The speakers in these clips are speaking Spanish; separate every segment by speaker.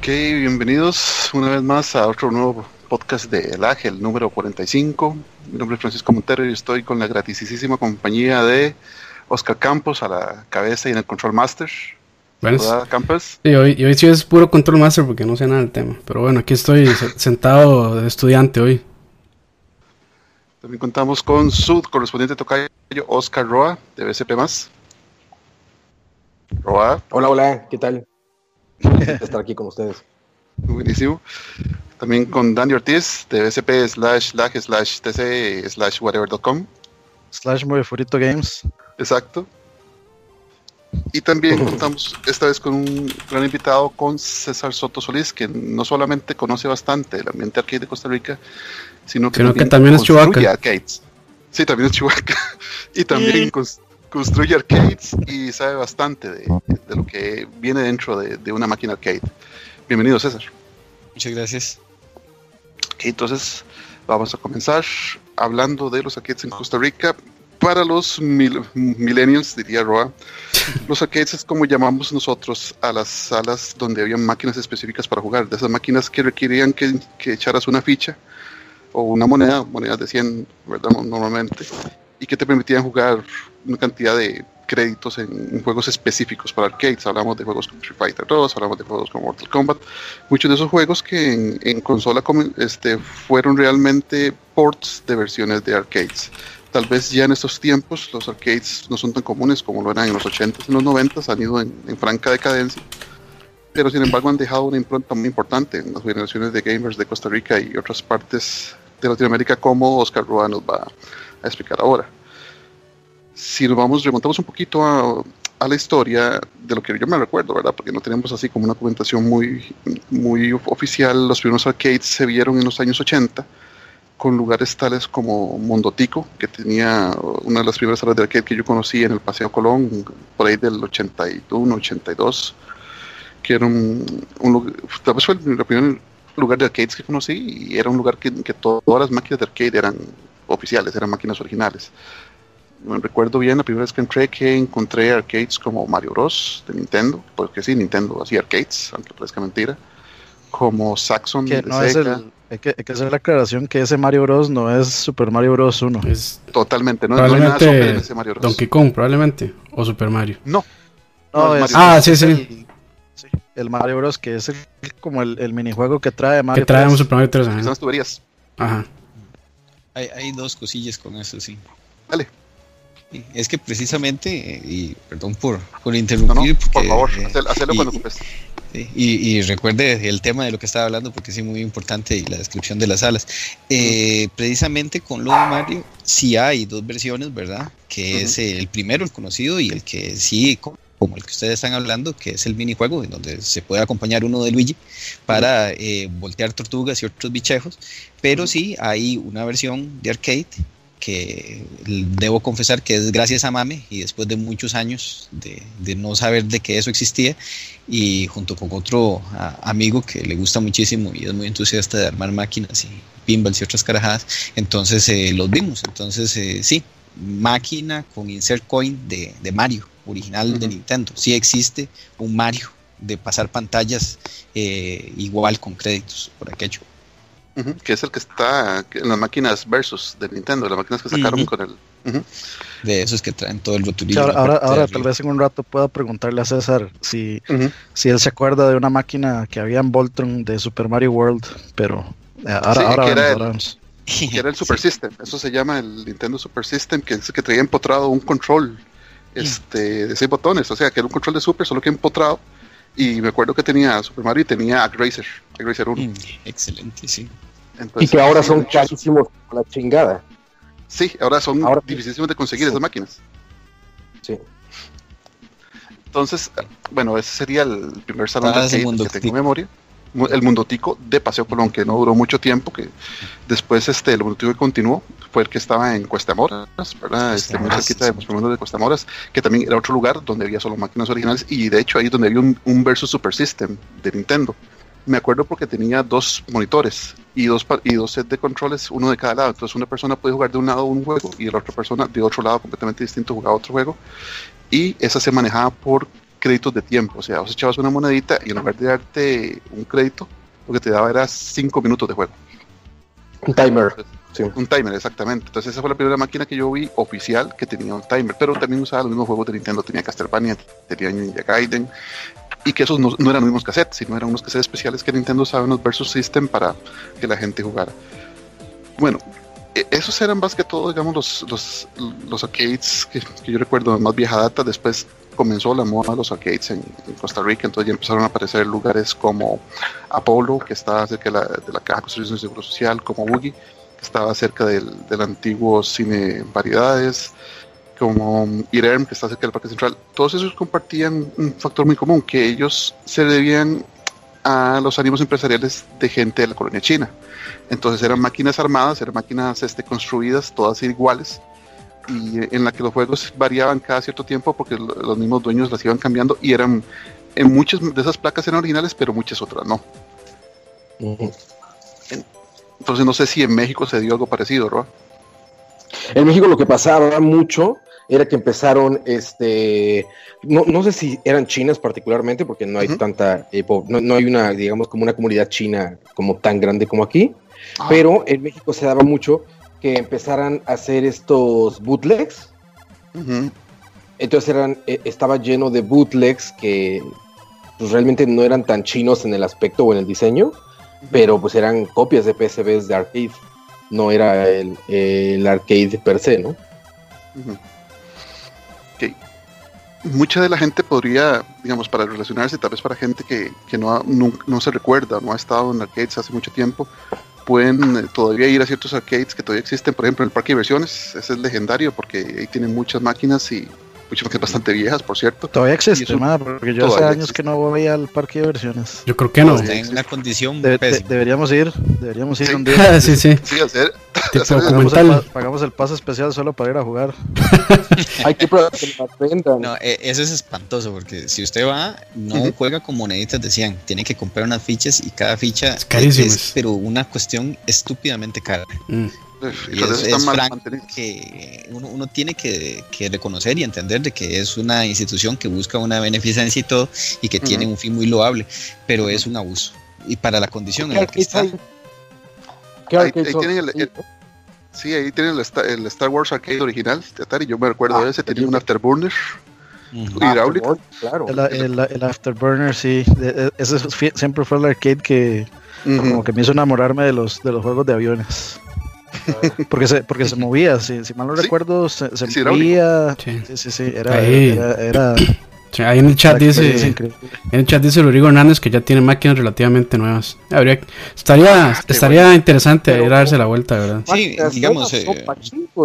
Speaker 1: Ok, bienvenidos una vez más a otro nuevo podcast de El Ángel, número 45. Mi nombre es Francisco Montero y estoy con la gratisísima compañía de Oscar Campos a la cabeza y en el Control Master.
Speaker 2: Bueno, Campos? Y hoy, y hoy sí es puro Control Master porque no sé nada del tema. Pero bueno, aquí estoy sentado de estudiante hoy.
Speaker 1: También contamos con su correspondiente tocayo, Oscar Roa, de BCP+.
Speaker 3: Roa. Hola, hola, ¿qué tal? estar aquí con ustedes.
Speaker 1: Buenísimo. También con Dani Ortiz de BSP slash lag slash tc slash whatever.com.
Speaker 4: Slash Movefurito Games.
Speaker 1: Exacto. Y también contamos esta vez con un gran invitado, con César Soto Solís, que no solamente conoce bastante el ambiente arcade de Costa Rica, sino que,
Speaker 2: también, es Chihuahua.
Speaker 1: Sí, también es Chihuahua. y también construye arcades y sabe bastante de, lo que viene dentro de, una máquina arcade. Bienvenido, César.
Speaker 5: Muchas gracias.
Speaker 1: entonces vamos a comenzar hablando de los arcades en Costa Rica. Para los millennials, diría Roa, los arcades es como llamamos nosotros a las salas donde había máquinas específicas para jugar, de esas máquinas que requerían que, que echaras una ficha o una moneda, monedas de 100, ¿verdad? Normalmente, y que te permitían jugar una cantidad de créditos en, juegos específicos para arcades. Hablamos de juegos como Street Fighter 2, hablamos de juegos como Mortal Kombat. Muchos de esos juegos que en, consola este, fueron realmente ports de versiones de arcades. Tal vez ya en estos tiempos los arcades no son tan comunes como lo eran en los 80s y los 90s, han ido en, en franca decadencia. Pero sin embargo han dejado una impronta muy importante en las generaciones de gamers de Costa Rica y otras partes de Latinoamérica como Oscar Roa nos va explicar ahora si nos vamos, remontamos un poquito a, la historia de lo que yo me recuerdo, ¿verdad? Porque no tenemos así como una documentación muy, muy oficial. Los primeros arcades se vieron en los años 80 con lugares tales como Mondotico, que tenía una de las primeras salas de arcade que yo conocí en el Paseo Colón, por ahí del 81, 82, que era un, lugar, tal vez fue el primer lugar de arcades que conocí y era un lugar que, que todas las máquinas de arcade eran oficiales, eran máquinas originales me recuerdo bien la primera vez que entré que encontré arcades como Mario Bros. de Nintendo, porque sí, Nintendo hacía arcades, aunque parezca mentira, como Saxon
Speaker 4: de Sega. hay, que, hacer la aclaración que ese Mario Bros. no es Super Mario Bros. 1. Es
Speaker 1: Totalmente, no,
Speaker 2: es nada en ese Mario Bros. Donkey Kong, probablemente, o Super Mario.
Speaker 1: No.
Speaker 4: ah, sí, sí. El, Mario Bros. que es como el, minijuego que trae
Speaker 2: Mario Que trae un Super Mario 3.
Speaker 1: Son las tuberías.
Speaker 2: Ajá.
Speaker 5: Hay, hay dos cosillas con eso, sí.
Speaker 1: Dale.
Speaker 5: Es que precisamente, y perdón por, por interrumpir.
Speaker 1: por favor, eh, hazlo cuando ocupes.
Speaker 5: Y, recuerde el tema de lo que estaba hablando, porque es muy importante, y la descripción de las salas. Eh, precisamente con lo de Mario, sí hay dos versiones, ¿verdad? Que es el primero, el conocido, y el que sí, como el que ustedes están hablando, que es el minijuego, en donde se puede acompañar uno de Luigi para eh, voltear tortugas y otros bichejos. Pero sí hay una versión de arcade que debo confesar que es gracias a Mame y después de muchos años de, no saber de que eso existía y junto con otro amigo que le gusta muchísimo y es muy entusiasta de armar máquinas y pinballs y otras carajadas, entonces eh, los vimos. Entonces eh, sí, máquina con insert coin de, Mario, original de Nintendo. Sí existe un Mario de pasar pantallas eh, igual con créditos por aquello
Speaker 1: que es el que está en las máquinas Versus de Nintendo, las máquinas que sacaron con el.
Speaker 5: De esos que traen todo el rotulillo.
Speaker 4: ahora, ahora, tal vez en un rato pueda preguntarle a César si, si él se acuerda de una máquina que había en Voltron de Super Mario World, pero eh, ahora, ahora,
Speaker 1: que era, el, Super System, eso se llama el Nintendo Super System, que es que traía empotrado un control este, de seis botones, o sea, que era un control de Super, solo que empotrado y me acuerdo que tenía Super Mario y tenía AgRacer, AgRacer 1. Mm,
Speaker 5: excelente, sí.
Speaker 3: y que ahora son carísimos la chingada.
Speaker 1: Sí, ahora son dificilísimos de conseguir esas máquinas.
Speaker 3: Sí.
Speaker 1: Entonces, bueno, ese sería el primer salón de que tengo memoria el Mundotico de Paseo Colón, que no duró mucho tiempo, que después este, el Mundotico que continuó fue el que estaba en Cuestamoras, ¿verdad? Este, muy cerquita de los primeros de Cuestamoras, que también era otro lugar donde había solo máquinas originales y de hecho ahí donde había un, un Versus Super System de Nintendo. Me acuerdo porque tenía dos monitores y dos, y dos sets de controles, uno de cada lado. Entonces una persona podía jugar de un lado un juego y la otra persona de otro lado completamente distinto jugaba otro juego. Y esa se manejaba por créditos de tiempo. O sea, vos echabas una monedita y en lugar de darte un crédito, lo que te daba era 5 minutos de juego.
Speaker 3: Un timer.
Speaker 1: Un timer, exactamente. Entonces esa fue la primera máquina que yo vi oficial que tenía un timer, pero también usaba los mismos juegos de Nintendo. Tenía Castlevania, tenía Ninja Gaiden, y que esos no, eran los mismos cassettes, sino eran unos cassettes especiales que Nintendo usaba en los Versus System para que la gente jugara. Bueno, e, esos eran más que todo, digamos, los, los, los arcades que, yo recuerdo más vieja data. Después comenzó la moda de los arcades en, Costa Rica, entonces ya empezaron a aparecer lugares como Apollo, que estaba cerca de la, de la Caja de Construcción de Seguro Social, como Boogie, que estaba cerca del, del antiguo Cine Variedades, como IREM, que está cerca del Parque Central. Todos esos compartían un factor muy común, que ellos se debían a los ánimos empresariales de gente de la colonia china. Entonces eran máquinas armadas, eran máquinas este, construidas, todas iguales, y en la que los juegos variaban cada cierto tiempo porque los mismos dueños las iban cambiando y eran, en muchas de esas placas eran originales, pero muchas otras no. Entonces no sé si en México se dio algo parecido.
Speaker 3: En México lo que pasaba mucho era que empezaron, este, no, no sé si eran chinas particularmente, porque no hay tanta, eh, no, no, hay una, digamos, como una comunidad china como tan grande como aquí, ah. pero en México se daba mucho que empezaran a hacer estos bootlegs. Entonces eran, e, estaba lleno de bootlegs que pues, realmente no eran tan chinos en el aspecto o en el diseño, pero pues eran copias de PSBs de arcade. No era el, el arcade per se, ¿no?
Speaker 1: mucha de la gente podría, digamos, para relacionarse, tal vez para gente que, no, no, se recuerda, no ha estado en arcades hace mucho tiempo, pueden eh, todavía ir a ciertos arcades que todavía existen, por ejemplo, en el parque de ese es legendario porque ahí tienen muchas máquinas y muchas máquinas bastante viejas, por cierto.
Speaker 4: Todavía existe, porque yo hace años que no voy al parque de diversiones.
Speaker 2: Yo creo que no.
Speaker 5: Está en una condición
Speaker 4: Deberíamos ir, deberíamos ir un día.
Speaker 2: sí, sí.
Speaker 1: Sí, hacer,
Speaker 4: pagamos, el, paso especial solo para ir a jugar.
Speaker 3: Hay que
Speaker 5: No, e, eso es espantoso porque si usted va, no juega con moneditas de 100, tiene que comprar unas fichas y cada ficha es, pero una cuestión estúpidamente cara. Mm. Y es, que uno, tiene que, reconocer y entender de que es una institución que busca una beneficencia y todo y que tiene un fin muy loable, pero es un abuso. Y para la condición en la que está.
Speaker 1: Ahí, tienen el, sí, ahí tienen el, Star Wars Arcade original de Atari. Yo me recuerdo ah, de ese, tenía un Afterburner. hidráulico.
Speaker 4: Claro. El, Afterburner, sí. Ese siempre fue el arcade que, como que me hizo enamorarme de los, de los juegos de aviones. porque se, porque se movía, si, si mal no recuerdo, se, se movía. Sí. sí, sí, era, era,
Speaker 2: ahí en el chat dice en el chat dice Rodrigo Hernández que ya tiene máquinas relativamente nuevas. Habría, estaría ah, estaría interesante ir a darse la vuelta, ¿verdad?
Speaker 5: Sí, digamos. Eh,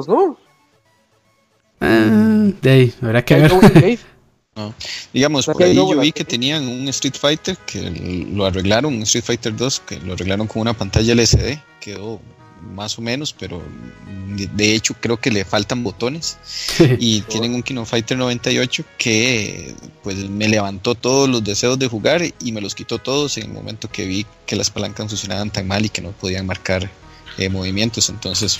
Speaker 3: ¿no?
Speaker 2: Ah, de ahí, habrá que ver.
Speaker 5: No. Digamos, por ahí yo vi que tenían un Street Fighter que lo arreglaron, un Street Fighter 2 que lo arreglaron con una pantalla LCD, quedó más o menos, pero de hecho creo que le faltan botones. y tienen un Kino Fighter 98 que pues me levantó todos los deseos de jugar y me los quitó todos en el momento que vi que las palancas funcionaban tan mal y que no podían marcar eh, movimientos. Entonces,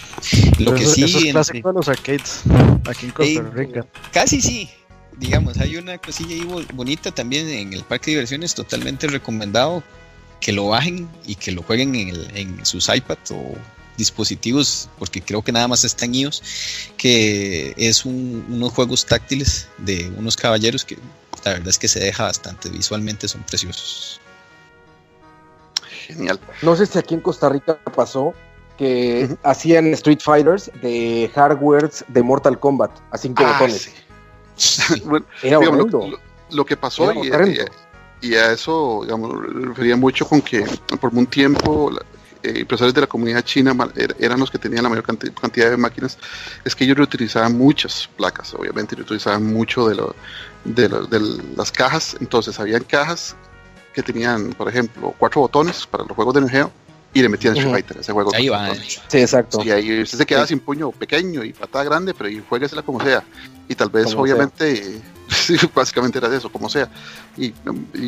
Speaker 5: lo que sí.
Speaker 4: es clásico de los arcades aquí en Costa Rica.
Speaker 5: casi sí. Digamos, hay una cosilla ahí bonita también en el parque de diversiones, totalmente recomendado que lo bajen y que lo jueguen en, en sus iPads o dispositivos, porque creo que nada más está en iOS, que es unos juegos táctiles de unos caballeros que la verdad es que se deja bastante, visualmente son preciosos.
Speaker 1: Genial.
Speaker 3: No sé si aquí en Costa Rica pasó que hacían Street Fighters de hardware de Mortal Kombat a cinco ah, botones.
Speaker 1: Era lo, que pasó y, a eso digamos, refería mucho con que por un tiempo eh, empresarios de la comunidad china er, eran los que tenían la mayor cantidad de máquinas, es que ellos reutilizaban muchas placas, obviamente, reutilizaban mucho de, lo, de, las cajas. Entonces, habían cajas que tenían, por ejemplo, cuatro botones para los juegos de energía y le metían Street Fighter, ese juego.
Speaker 5: Ahí va.
Speaker 3: Sí, exacto.
Speaker 1: Y ahí usted se queda sin puño pequeño y patada grande, pero y jueguesela como sea. Y tal vez, obviamente, básicamente era eso, como sea. Y,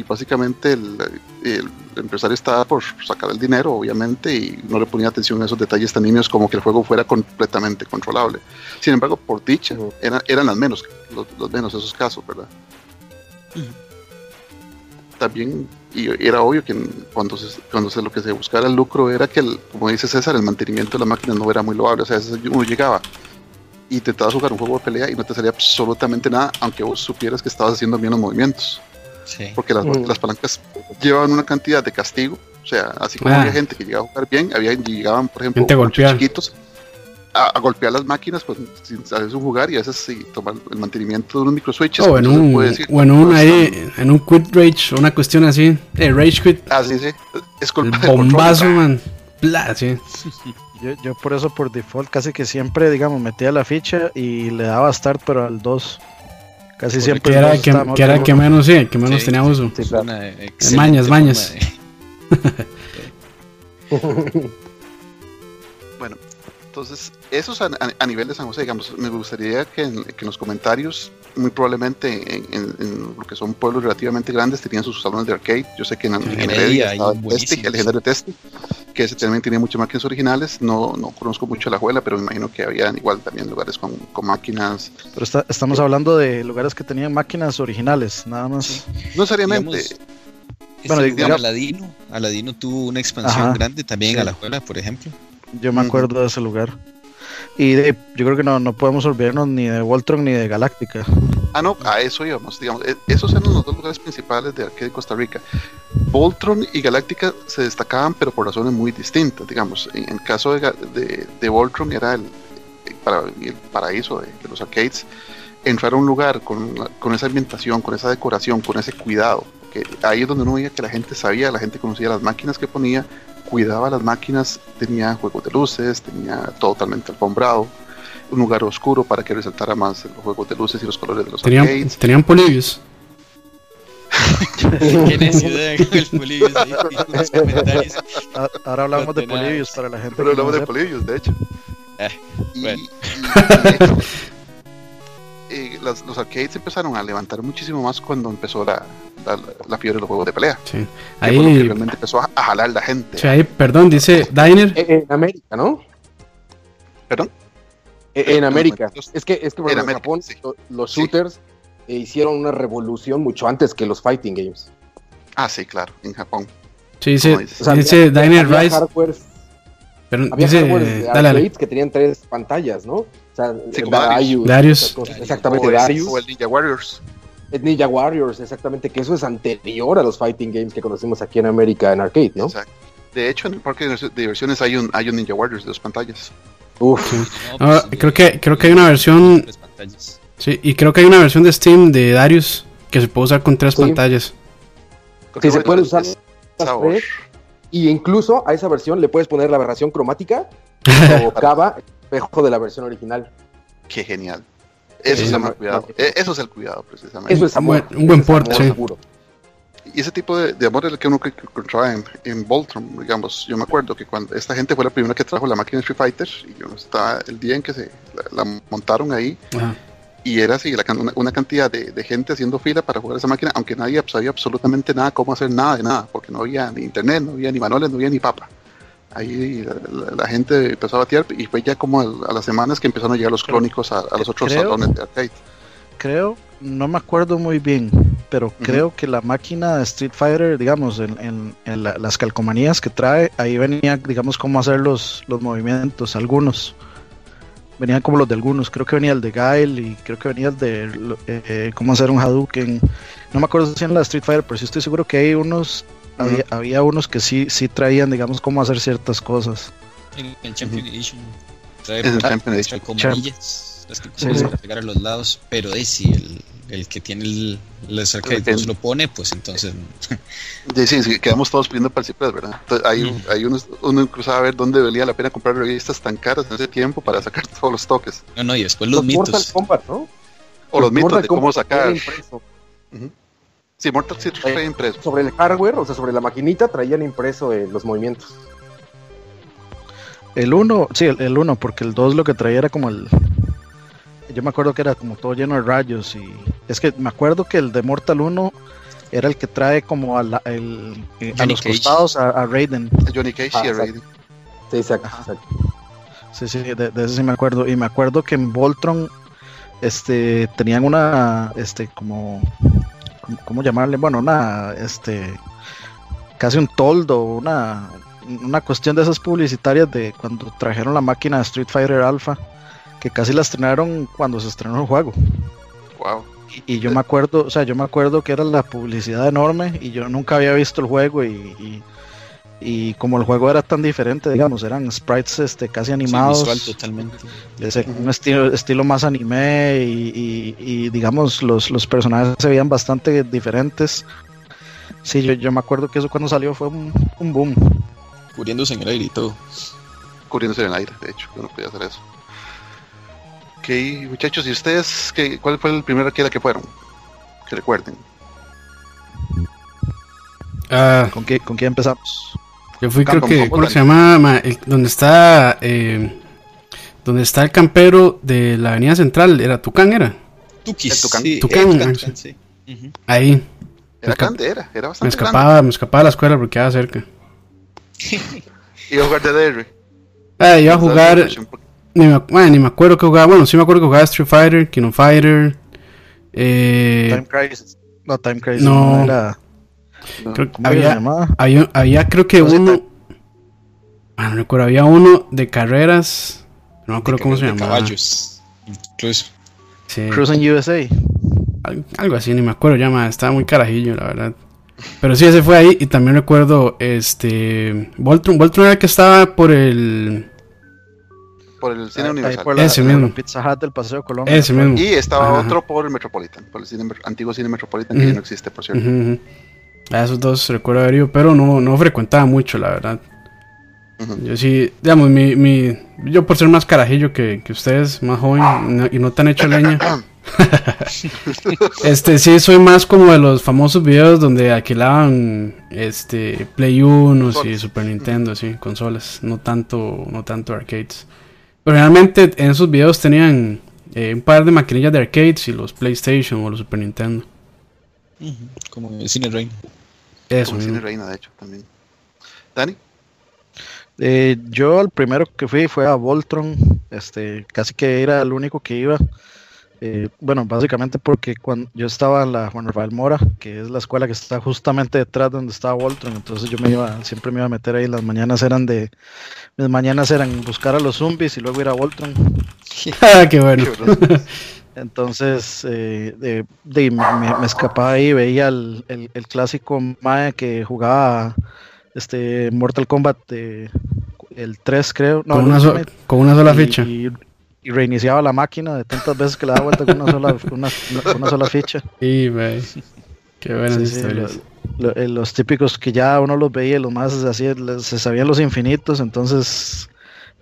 Speaker 1: básicamente el, empresario estaba por sacar el dinero, obviamente, y no le ponía atención a esos detalles tan niños como que el juego fuera completamente controlable. Sin embargo, por dicha, eran, eran al menos, los, menos esos casos, ¿verdad? También y era obvio que cuando se, cuando se lo que se buscara el lucro era que, el, como dice César, el mantenimiento de las máquinas no era muy loable. O sea, uno llegaba y intentabas jugar un juego de pelea y no te salía absolutamente nada, aunque vos supieras que estabas haciendo bien los movimientos. Porque las, mm. las, palancas llevaban una cantidad de castigo. O sea, así como había ah. gente que llegaba a jugar bien, había llegaban, por ejemplo, chiquitos a, golpear las máquinas pues, sin saber su jugar y a veces sí, tomar el mantenimiento de unos microswitches.
Speaker 2: O en un, o en un, ahí, en un quit rage, una cuestión así, de rage quit.
Speaker 1: Ah, sí, sí.
Speaker 2: Es culpa el bombazo, man. Bla, sí.
Speaker 4: Yo, yo por eso por default casi que siempre, digamos, metía la ficha y le daba start, pero al 2. Casi siempre.
Speaker 2: Que era, que, que, era que menos, sí, que menos tenía uso. Sí, claro. Mañas, mañas.
Speaker 1: entonces, esos a, nivel de San José, digamos, me gustaría que en, los comentarios, muy probablemente en, lo que son pueblos relativamente grandes, tenían sus salones de arcade. Yo sé que en, Heredia el, el legendario Testi, que ese también tenía muchas máquinas originales. No, no conozco mucho la juela, pero me imagino que había igual también lugares con, con máquinas.
Speaker 4: Pero estamos hablando de lugares que tenían máquinas originales, nada más.
Speaker 1: No necesariamente.
Speaker 5: bueno, digamos, Aladino, Aladino tuvo una expansión grande también a la juela, por ejemplo.
Speaker 4: Yo me acuerdo de ese lugar. Y yo creo que no, no podemos olvidarnos ni de Voltron ni de Galáctica.
Speaker 1: Ah, no, a eso íbamos. Digamos, e, esos eran los dos lugares principales de Arcade de Costa Rica. Voltron y Galáctica se destacaban, pero por razones muy distintas. Digamos, en el caso de, de, de Voltron era el, para, el paraíso de, los arcades. Entrar a un lugar con, con esa ambientación, con esa decoración, con ese cuidado. Que ahí es donde uno veía que la gente sabía, la gente conocía las máquinas que ponía, cuidaba las máquinas, tenía juegos de luces, tenía totalmente alfombrado, un lugar oscuro para que resaltara más los juegos de luces y los colores de los
Speaker 2: tenían, arcades. Tenían polibios.
Speaker 4: Ahora hablamos de polibios para la gente.
Speaker 1: Pero hablamos de polibios, de hecho. Eh, y, los arcades empezaron a levantar muchísimo más cuando empezó la, la, fiebre de los juegos de pelea.
Speaker 2: Sí. Ahí
Speaker 1: realmente empezó a, jalar la gente.
Speaker 2: Sí, ahí, perdón, dice Diner.
Speaker 3: En, América, ¿no?
Speaker 1: ¿Perdón?
Speaker 3: En, América. Es que, es que en, Japón los shooters hicieron una revolución mucho antes que los fighting games.
Speaker 1: Ah, sí, claro, en Japón.
Speaker 2: Sí, dice, dice Diner Rice.
Speaker 3: Pero había dice, de arcades que tenían tres pantallas, ¿no? O sea,
Speaker 1: sí, Darius.
Speaker 2: Darius.
Speaker 3: Exactamente, Darius.
Speaker 1: O el Ninja Warriors.
Speaker 3: Ninja Warriors, exactamente, que eso es anterior a los fighting games que conocemos aquí en América en arcade, ¿no? Exacto.
Speaker 1: De hecho, en el parque de diversiones hay un, hay un Ninja Warriors de dos pantallas.
Speaker 2: Uf. Ah, creo que creo que hay una versión. Sí, y creo que hay una versión de Steam de Darius que se puede usar con tres pantallas.
Speaker 3: Sí, se puede usar y incluso a esa versión le puedes poner la aberración cromática o cava espejo de la versión original.
Speaker 1: Qué genial. Eso, es el cuidado. E, eso es el cuidado, precisamente.
Speaker 3: Eso es amor.
Speaker 2: Un buen, puerto, seguro.
Speaker 1: Y ese tipo de, amor es el que uno encontraba en, en Voltron, digamos. Yo me acuerdo que cuando esta gente fue la primera que trajo la máquina Street Fighter, y yo estaba el día en que se la, montaron ahí, y era así, una, cantidad de, gente haciendo fila para jugar esa máquina, aunque nadie sabía absolutamente nada cómo hacer nada de nada, porque no había ni internet, no había ni manuales, no había ni papa ahí la, gente empezó a batear y fue ya como a, las semanas que empezaron a llegar los crónicos a, los otros salones de arcade.
Speaker 4: Creo, no me acuerdo muy bien, pero creo que la máquina de Street Fighter, digamos, en, las calcomanías que trae, ahí venía, digamos, cómo hacer los, los movimientos, algunos. Venían como los de algunos, creo que venía el de Gael y creo que venía el de eh, cómo hacer un Hadouken. No me acuerdo si en la Street Fighter, pero sí estoy seguro que hay unos había, había, unos que sí, sí traían, digamos, cómo hacer ciertas cosas.
Speaker 5: En el Champion Edition. Trae el Champion Edition. las que puedes pegar a los lados, pero es si el, el que tiene el, el arcade lo pone, pues entonces.
Speaker 1: sí, sí, quedamos todos pidiendo participas, ¿verdad? Entonces, hay, mm. hay unos, uno incluso a ver dónde valía la pena comprar revistas tan caras en ese tiempo para sacar todos los toques.
Speaker 5: No, no, y después los, mitos.
Speaker 3: Mortal Kombat, ¿no?
Speaker 1: O los, mitos de cómo sacar. Sí, Mortal Kombat traía impreso.
Speaker 3: Sobre el hardware, o sea, sobre la maquinita, traían impreso eh, los movimientos.
Speaker 4: El 1, sí, el 1, porque el 2 lo que traía era como el. Yo me acuerdo que era como todo lleno de rayos. y Es que me acuerdo que el de Mortal 1 era el que trae como a, la, el, eh, a los costados a, Raiden.
Speaker 1: Johnny Cage y a ah, Raiden.
Speaker 3: Sí, exacto, exacto.
Speaker 4: Sí, sí, de, de, eso sí me acuerdo. Y me acuerdo que en Voltron este, tenían una, este, como ¿cómo llamarle? Bueno, una, este, casi un toldo, una, una cuestión de esas publicitarias de cuando trajeron la máquina de Street Fighter Alpha, que casi la estrenaron cuando se estrenó el juego.
Speaker 1: Wow.
Speaker 4: Y, yo me acuerdo, o sea, yo me acuerdo que era la publicidad enorme y yo nunca había visto el juego y, y, como el juego era tan diferente, digamos, eran sprites este, casi animados.
Speaker 5: totalmente.
Speaker 4: un estilo, estilo más anime y, digamos, los, los personajes se veían bastante diferentes. Sí, yo, yo me acuerdo que eso cuando salió fue un, un boom.
Speaker 5: Cubriéndose en el aire y todo.
Speaker 1: Cubriéndose en el aire, de hecho, yo no podía hacer eso. Ok, muchachos, ¿y ustedes qué, cuál fue el primer arcade que fueron? Que recuerden.
Speaker 4: Ah, ¿Con, qué, ¿Con qué empezamos?
Speaker 2: Yo fui, creo que, ¿cómo se llama? donde está, eh, donde está el campero de la Avenida Central, ¿era Tucán, era?
Speaker 5: Tukis,
Speaker 2: Tucán,
Speaker 5: sí,
Speaker 2: Tucán, ah, sí. Ahí.
Speaker 1: Era grande, era, era bastante
Speaker 2: me escapaba, me escapaba de la escuela porque quedaba cerca.
Speaker 1: iba a jugar DDR.
Speaker 2: Ah, iba a jugar. Ni me, bueno, ni me acuerdo que jugaba. Bueno, sí me acuerdo que jugaba Street Fighter, King of Fighter. Eh,
Speaker 4: Time Crisis. No, Time Crisis. No, era.
Speaker 2: Creo, había, había, había, creo que uno. Ah, no recuerdo, había uno de carreras. No me acuerdo cómo se llamaba.
Speaker 5: Caballos. Incluso.
Speaker 4: Sí. Cruising USA.
Speaker 2: Algo así, ni me acuerdo ya, Estaba muy carajillo, la verdad. Pero sí, ese fue ahí. Y también recuerdo, este. Voltron. Voltron era el que estaba por el.
Speaker 1: Por el cine universal.
Speaker 2: ese mismo.
Speaker 4: Pizza Hut del Paseo Colombia.
Speaker 2: Ese mismo.
Speaker 1: Y estaba otro por el Metropolitan. Por el cine, antiguo cine Metropolitan, que ya no existe, por cierto.
Speaker 2: A esos dos recuerdo haber ido, pero no, no frecuentaba mucho, la verdad. Yo sí, digamos, mi, mi, yo por ser más carajillo que, que ustedes, más joven y no tan hecho leña. este sí soy más como de los famosos videos donde alquilaban este Play 1 y Super Nintendo, sí, consolas, no tanto, no tanto arcades. Pero realmente en esos videos tenían eh, un par de maquinillas de arcades y los PlayStation o los Super Nintendo.
Speaker 5: Como el Cine Reina.
Speaker 1: Eso. Como el Cine Reina, de hecho, también. Dani.
Speaker 4: Eh, yo el primero que fui fue a Voltron, este, casi que era el único que iba. Eh, bueno, básicamente porque cuando yo estaba en la Juan Rafael Mora, que es la escuela que está justamente detrás de donde estaba Voltron, entonces yo me iba, siempre me iba a meter ahí, las mañanas eran de, mis mañanas eran buscar a los zombies y luego ir a Voltron.
Speaker 2: ah, qué bueno.
Speaker 4: Entonces, eh, de, me, escapaba ahí, veía el, el, clásico Mae que jugaba este Mortal Kombat, de, el 3 creo.
Speaker 2: con, una con, una sola ficha
Speaker 4: y reiniciaba la máquina de tantas veces que le daba vuelta con una sola, una, una sola ficha.
Speaker 2: Y, Qué buenas historias.
Speaker 4: Eh, los, típicos que ya uno los veía, los más así, se sabían los infinitos, entonces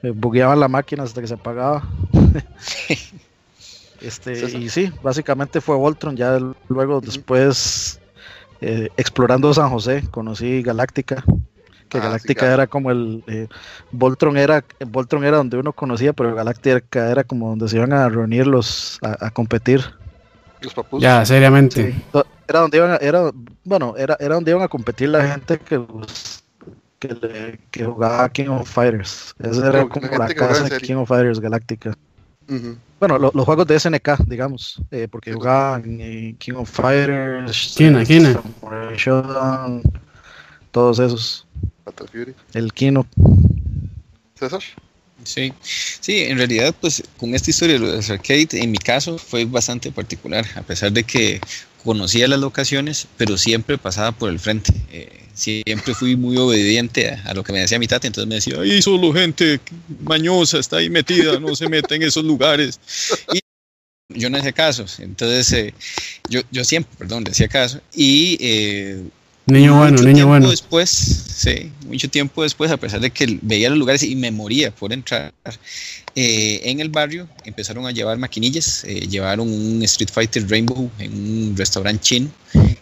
Speaker 4: eh, bugueaban la máquina hasta que se apagaba. este, y sí, básicamente fue Voltron. Ya luego, después, eh, explorando San José, conocí Galáctica. Que ah, Galáctica era como el. Eh, Voltron, era, Voltron era donde uno conocía, pero Galáctica era como donde se iban a reunir los. a, competir.
Speaker 1: Los
Speaker 2: Ya, seriamente.
Speaker 4: Era donde iban a, era, bueno, era, era donde iban a competir la gente que, que, que jugaba King of Fighters. Esa era como la casa de King of Fighters Galáctica. Bueno, los juegos de SNK, digamos, eh, porque jugaban King of Fighters,
Speaker 2: Kina, Kina.
Speaker 4: todos esos. El Kino.
Speaker 1: César.
Speaker 5: Sí, sí, en realidad, pues con esta historia de los arcade, en mi caso fue bastante particular, a pesar de que conocía las locaciones, pero siempre pasaba por el frente. Eh, siempre fui muy obediente a, lo que me decía mi tata, entonces me decía, ahí solo gente mañosa está ahí metida, no se mete en esos lugares. Y yo no hacía caso, entonces eh, yo, yo siempre, perdón, le hacía caso. Y eh,
Speaker 2: Niño bueno, niño bueno.
Speaker 5: Después, sí, mucho tiempo después, a pesar de que veía los lugares y me moría por entrar, eh, en el barrio empezaron a llevar maquinillas, eh, llevaron un Street Fighter Rainbow en un restaurante chino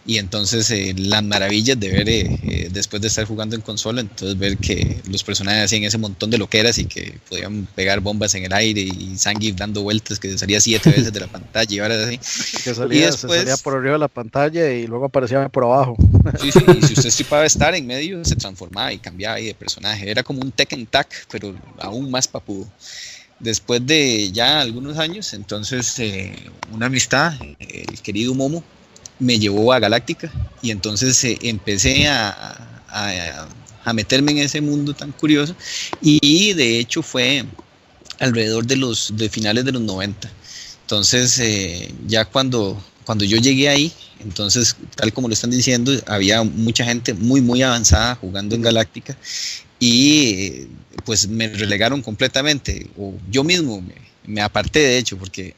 Speaker 5: y entonces eh, las maravillas de ver, después de estar jugando en consola, entonces ver que los personajes hacían ese montón de loqueras y que podían pegar bombas en el aire y Zangief dando vueltas que salía siete veces de la pantalla y ahora así.
Speaker 4: Que salía, salía por arriba de la pantalla y luego aparecía por abajo.
Speaker 5: Sí, y si usted estipaba estar en medio, se transformaba y cambiaba ahí de personaje. Era como un Tekken Tag, pero aún más papudo. Después de ya algunos años, entonces eh, una amistad, el querido Momo, me llevó a Galáctica y entonces eh, empecé a, a, meterme en ese mundo tan curioso y de hecho fue alrededor de los de finales de los 90. Entonces eh, ya cuando, cuando yo llegué ahí, entonces tal como lo están diciendo, había mucha gente muy muy avanzada jugando en Galáctica y pues me relegaron completamente o yo mismo me, aparté de hecho porque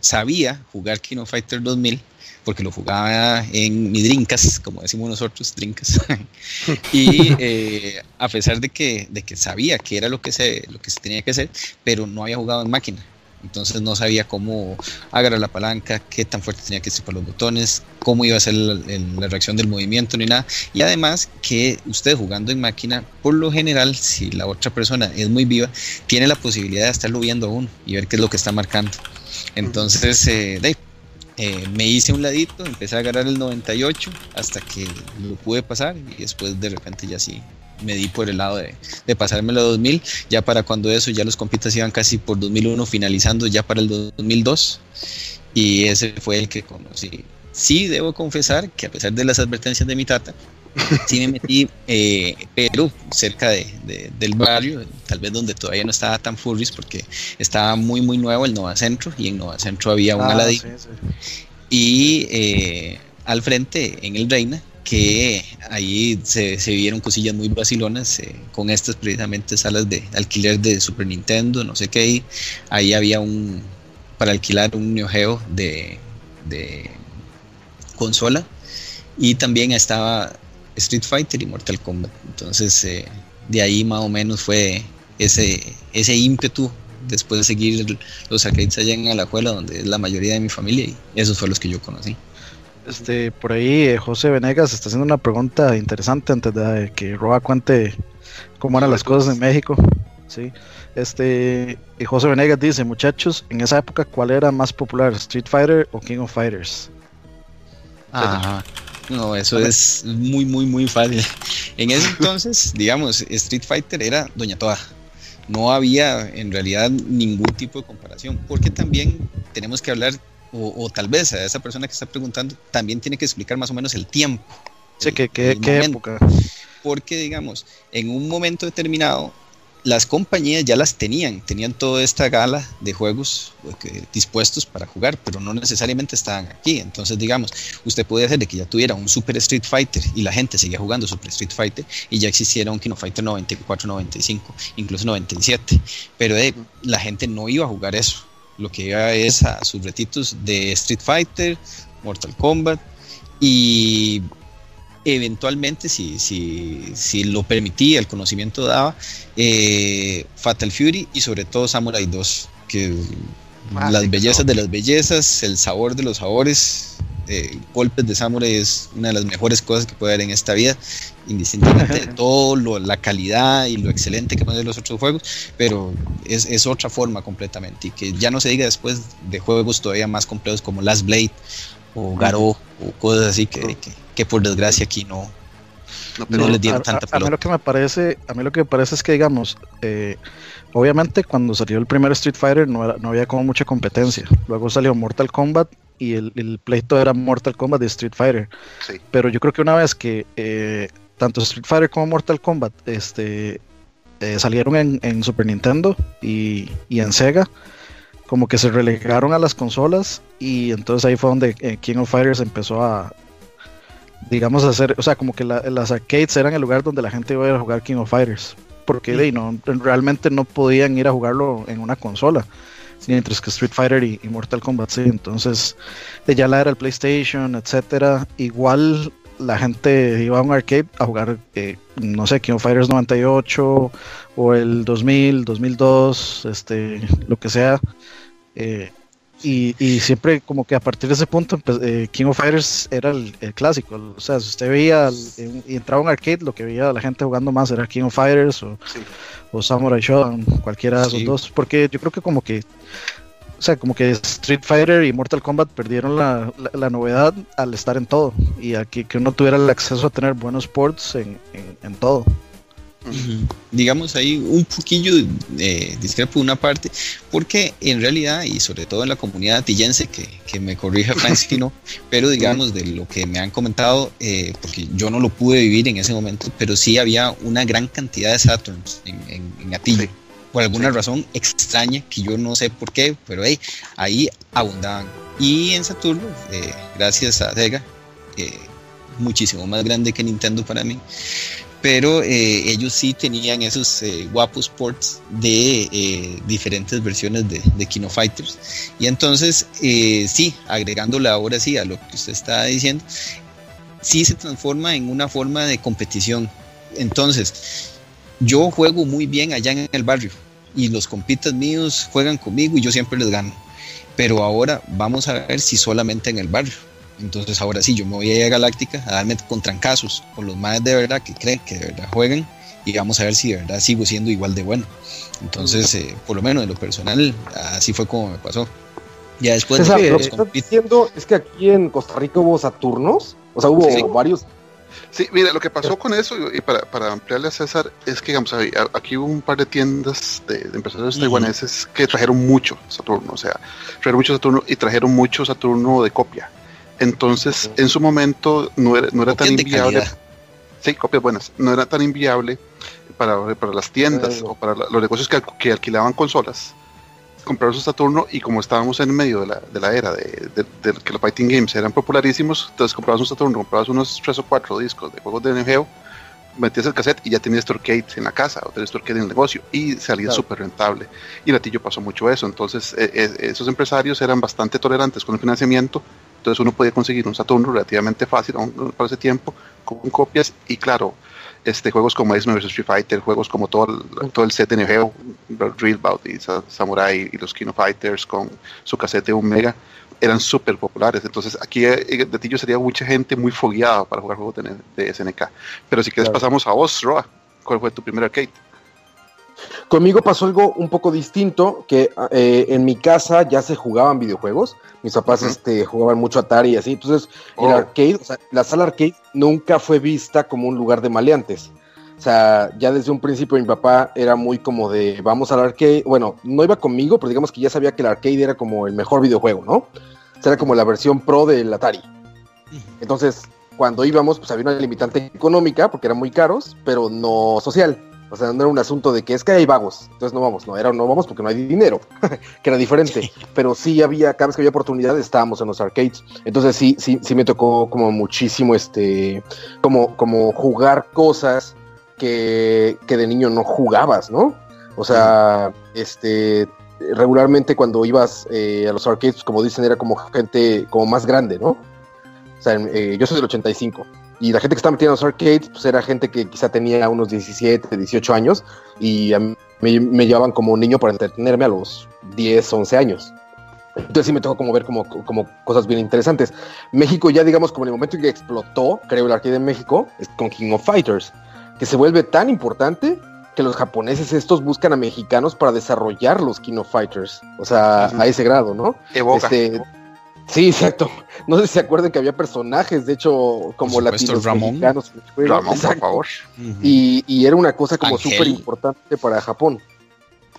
Speaker 5: sabía jugar Kino Fighter 2000 porque lo jugaba en mi drinkas, como decimos nosotros, drinkas. y eh, a pesar de que, de que sabía que era lo que, se, lo que se tenía que hacer, pero no había jugado en máquina. Entonces no sabía cómo agarrar la palanca, qué tan fuerte tenía que ser para los botones, cómo iba a ser la, la, reacción del movimiento ni nada. Y además que usted jugando en máquina, por lo general, si la otra persona es muy viva, tiene la posibilidad de estarlo viendo aún y ver qué es lo que está marcando. Entonces, eh, Dave, eh, me hice un ladito, empecé a agarrar el 98 hasta que lo pude pasar y después de repente ya sí me di por el lado de, de pasarme a 2000, ya para cuando eso ya los compitas iban casi por 2001 finalizando ya para el 2002 y ese fue el que conocí. Sí, debo confesar que a pesar de las advertencias de mi tata, sí me metí, eh, pero cerca de, del barrio, tal vez donde todavía no estaba tan furries, porque estaba muy, muy nuevo el Nova Centro, y en Nova Centro había un ah, Y eh, al frente, en el Reina, que ahí se, se vieron cosillas muy vacilonas eh, con estas precisamente salas de alquiler de Super Nintendo, no sé qué, ahí había un, para alquilar un Neo Geo de, de consola, y también estaba Street Fighter y Mortal Kombat. Entonces, eh, de ahí más o menos fue ese, ese ímpetu después de seguir los arcades allá en Alajuela, donde es la mayoría de mi familia, y esos fueron los que yo conocí.
Speaker 4: Este, por ahí eh, José Venegas está haciendo una pregunta interesante antes de que Roa cuente cómo eran las cosas en México. Sí. Este, y José Venegas dice, muchachos, en esa época, ¿cuál era más popular, Street Fighter o King of Fighters?
Speaker 5: Ajá. No, eso es muy, muy, muy fácil. En ese entonces, digamos, Street Fighter era Doña Toda. No había en realidad ningún tipo de comparación, porque también tenemos que hablar, o, tal vez a esa persona que está preguntando, también tiene que explicar más o menos el tiempo.
Speaker 4: Sí, ¿qué, qué época?
Speaker 5: Porque, digamos, en un momento determinado, las compañías ya las tenían, tenían toda esta gala de juegos eh, dispuestos para jugar, pero no necesariamente estaban aquí. Entonces, digamos, usted puede hacer de que ya tuviera un Super Street Fighter y la gente seguía jugando Super Street Fighter y ya existiera un Kino Fighter 94, 95, incluso 97, pero eh, la gente no iba a jugar eso. Lo que iba es a sus retitos de Street Fighter, Mortal Kombat y eventualmente, si, si, si lo permitía, el conocimiento daba, eh, Fatal Fury y sobre todo Samurai 2, que las bellezas de las bellezas, el sabor de los sabores, eh, golpes de Samurai es una de las mejores cosas que puede haber en esta vida, indistintamente de todo, la calidad y lo excelente que pueden ser los otros juegos, pero es, es, otra forma completamente y que ya no se diga después de juegos todavía más complejos como Last Blade o Garou o cosas así que, que, por desgracia aquí no,
Speaker 4: no, les dieron tanta pelota. A, mí lo que me parece, a mí lo que me parece es que digamos, eh, obviamente cuando salió el primer Street Fighter no, no había como mucha competencia. Luego salió Mortal Kombat y el, el pleito era Mortal Kombat de Street Fighter. Pero yo creo que una vez que eh, tanto Street Fighter como Mortal Kombat este, eh, salieron en, en, Super Nintendo y, y en Sega, como que se relegaron a las consolas y entonces ahí fue donde eh, King of Fighters empezó a, digamos, a hacer, o sea, como que las arcades eran el lugar donde la gente iba a ir a jugar King of Fighters, porque no, realmente no podían ir a jugarlo en una consola, mientras que Street Fighter y, Mortal Kombat sí, entonces de ya la era el PlayStation, etcétera, igual la gente iba a un arcade a jugar, eh, no sé, King of Fighters 98 o el 2000, 2002, este, lo que sea. Eh, y, y, siempre como que a partir de ese punto eh, King of Fighters era el, clásico. O sea, si usted veía y entraba a un arcade, lo que veía la gente jugando más era King of Fighters o, o Samurai Shodown, cualquiera de esos dos. Porque yo creo que como que, o sea, como que Street Fighter y Mortal Kombat perdieron la, la, novedad al estar en todo. Y aquí que uno tuviera el acceso a tener buenos ports en, en, en todo.
Speaker 5: Digamos ahí un poquillo eh, discrepo una parte, porque en realidad, y sobre todo en la comunidad atillense, que, que me corrija Frank no, pero digamos de lo que me han comentado, eh, porque yo no lo pude vivir en ese momento, pero sí había una gran cantidad de Saturns en, en, Atillo. Por alguna razón extraña que yo no sé por qué, pero hey, ahí abundaban. Y en Saturno, eh, gracias a Sega, eh, muchísimo más grande que Nintendo para mí, pero eh, ellos sí tenían esos eh, guapos ports de eh, diferentes versiones de, de, Kino Fighters. Y entonces, sí, agregándole ahora sí a lo que usted está diciendo, sí se transforma en una forma de competición. Entonces, yo juego muy bien allá en el barrio y los compitas míos juegan conmigo y yo siempre les gano. Pero ahora vamos a ver si solamente en el barrio entonces ahora sí, yo me voy a ir a Galáctica a darme con trancazos con los más de verdad que creen que de verdad juegan y vamos a ver si de verdad sigo siendo igual de bueno. Entonces, eh, por lo menos en lo personal, así fue como me pasó.
Speaker 3: Ya después de que lo que estás diciendo es que aquí en Costa Rica hubo Saturnos, o sea, hubo varios.
Speaker 1: Sí, mira, lo que pasó con eso, y para, para ampliarle a César, es que digamos, aquí hubo un par de tiendas de, de empresarios taiwaneses que trajeron mucho Saturno, o sea, trajeron mucho Saturno y trajeron mucho Saturno de copia. Entonces, en su momento no era, no era tan inviable. Sí, copias buenas. No era tan inviable para, para las tiendas o para los negocios que, que, alquilaban consolas comprar su Saturno y como estábamos en medio de la, de la era de, de, que los fighting games eran popularísimos, entonces comprabas un Saturno, comprabas unos tres o cuatro discos de juegos de Neo metías el cassette y ya tenías tu arcade en la casa o tenías tu arcade en el negocio y salía súper rentable. Y Latillo pasó mucho eso, entonces eh, eh, esos empresarios eran bastante tolerantes con el financiamiento entonces uno podía conseguir un Saturno relativamente fácil para ese tiempo con copias y claro, este, juegos como X-Men vs Street Fighter, juegos como todo el, todo el set de Neo Real Bout y Samurai y los Kino Fighters con su cassette de un mega eran súper populares. Entonces aquí eh, de ti yo sería mucha gente muy fogueada para jugar juegos de, SNK. Pero si quieres pasamos a vos, Roa. ¿Cuál fue tu primer arcade?
Speaker 3: Conmigo pasó algo un poco distinto, que eh, en mi casa ya se jugaban videojuegos, mis papás este, jugaban mucho Atari y así, entonces el oh. arcade, o sea, la sala arcade nunca fue vista como un lugar de maleantes. O sea, ya desde un principio mi papá era muy como de, vamos al arcade, bueno, no iba conmigo, pero digamos que ya sabía que el arcade era como el mejor videojuego, ¿no? O sea, era como la versión pro del Atari. Entonces, cuando íbamos, pues había una limitante económica, porque eran muy caros, pero no social. O sea, no era un asunto de que es que hay vagos, entonces no vamos, no, era no vamos porque no hay dinero, que era diferente. Pero sí había, cada vez que había oportunidad estábamos en los arcades. Entonces sí, sí, sí me tocó como muchísimo este, como, como jugar cosas que, que de niño no jugabas, ¿no? O sea, este, regularmente cuando ibas eh, a los arcades, pues, como dicen, era como gente como más grande, ¿no? O sea, eh, yo soy del 85 y la gente que estaba metida en los arcades, pues era gente que quizá tenía unos 17, 18 años y a mí me, llevaban como un niño para entretenerme a los 10, 11 años. Entonces sí me tocó como ver como, como cosas bien interesantes. México ya digamos como en el momento en que explotó, creo el arcade en México, es con King of Fighters, que se vuelve tan importante que los japoneses estos buscan a mexicanos para desarrollar los King of Fighters. O sea, a ese grado, ¿no? Este, Sí, exacto. No sé si se acuerdan que había personajes, de hecho, como latinos
Speaker 5: Ramón. mexicanos.
Speaker 1: Ramón, por favor.
Speaker 3: y, y, era una cosa como súper importante para Japón.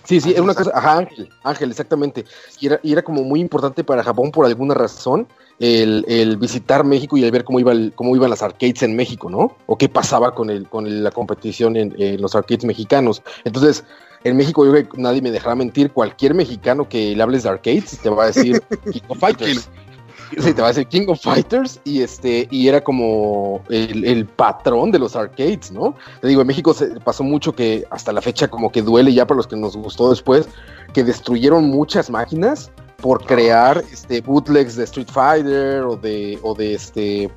Speaker 3: Sí, sí, era una cosa, ajá, Ángel, Ángel, exactamente. Y era, y era como muy importante para Japón por alguna razón el, el visitar México y el ver cómo, iba el, cómo iban las arcades en México, ¿no? O qué pasaba con, el, con la competición en, en los arcades mexicanos. Entonces, en México yo creo que nadie me dejará mentir, cualquier mexicano que le hables de arcades te va a decir King of Fighters. Sí, te va a decir King of Fighters y este y era como el, patrón de los arcades, ¿no? Te digo, en México se pasó mucho que hasta la fecha como que duele ya para los que nos gustó después, que destruyeron muchas máquinas por crear este bootlegs de Street Fighter o de o de este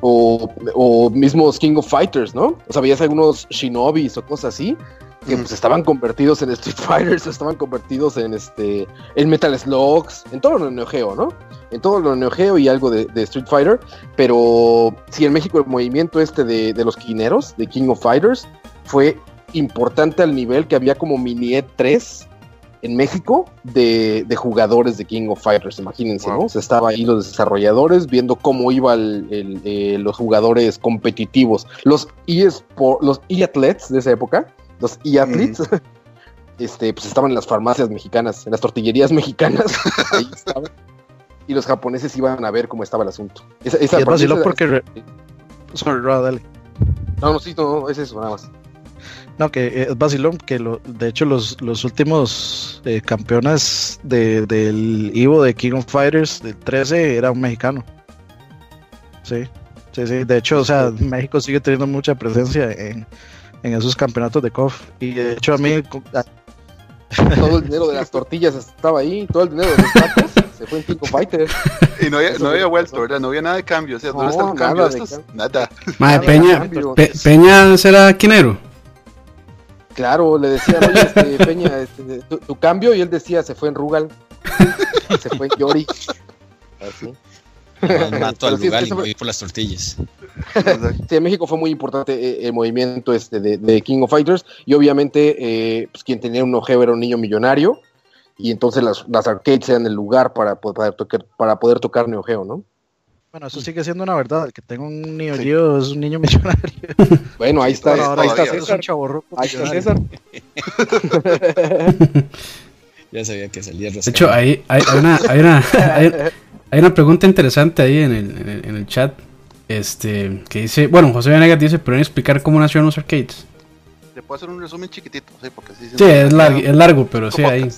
Speaker 3: o, o mismos King of Fighters, ¿no? O sea, veías algunos Shinobis o cosas así que pues estaban convertidos en Street Fighters, estaban convertidos en este en Metal Slugs, en todo lo Neo Geo, ¿no? En todo lo Neo Geo y algo de, Street Fighter, pero sí en México el movimiento este de, los quineros, de King of Fighters, fue importante al nivel que había como mini E3 en México de, jugadores de King of Fighters, imagínense, ¿no? O estaba ahí los desarrolladores viendo cómo iban eh, los jugadores competitivos, los eSport, los e-athletes de esa época, los e-athletes, este, pues estaban en las farmacias mexicanas, en las tortillerías mexicanas, ahí estaban, y los japoneses iban a ver cómo estaba el asunto.
Speaker 4: Esa, esa porque... Sorry, dale.
Speaker 3: No, no, sí, no, es eso, nada más.
Speaker 4: No, que es vacilón, que lo, de hecho los, los últimos eh, campeones de, del Ivo de King of Fighters del 13 era un mexicano. Sí, sí, sí. De hecho, o sea, México sigue teniendo mucha presencia en, en esos campeonatos de KOF. Y de hecho a mí...
Speaker 3: Todo el dinero de las tortillas estaba ahí, todo el dinero de los tacos se fue en King of Fighters.
Speaker 1: Y no había, no había vuelto, ¿verdad? No había nada de cambio. O sea, ¿dónde está el cambio? Nada.
Speaker 2: Madre, Peña, Peña será quinero.
Speaker 3: Claro, le decía, oye, este, Peña, este, tu, cambio, y él decía, se fue en Rugal, se fue en Yori. Así.
Speaker 5: Mato al Rugal y voy por las tortillas.
Speaker 3: sí, en México fue muy importante eh, el movimiento este de, King of Fighters, y obviamente, eh, pues quien tenía un ojeo era un niño millonario, y entonces las, las arcades eran el lugar para poder tocar, para poder tocar Neo Geo, ¿no?
Speaker 4: Bueno, eso sigue siendo una verdad. El que tenga un niño Geo es un niño millonario.
Speaker 3: Bueno, ahí está. ahí está César.
Speaker 4: ahí está César.
Speaker 5: ya sabía que salía
Speaker 2: De hecho, hay, hay, una, hay, una, hay, una pregunta interesante ahí en el, en el, chat. Este, que dice, bueno, José Venegas dice, ¿pueden explicar cómo nacieron los arcades?
Speaker 1: Le puedo hacer un resumen chiquitito, sí, porque sí,
Speaker 2: sí es, largo, es largo, pero sí, ahí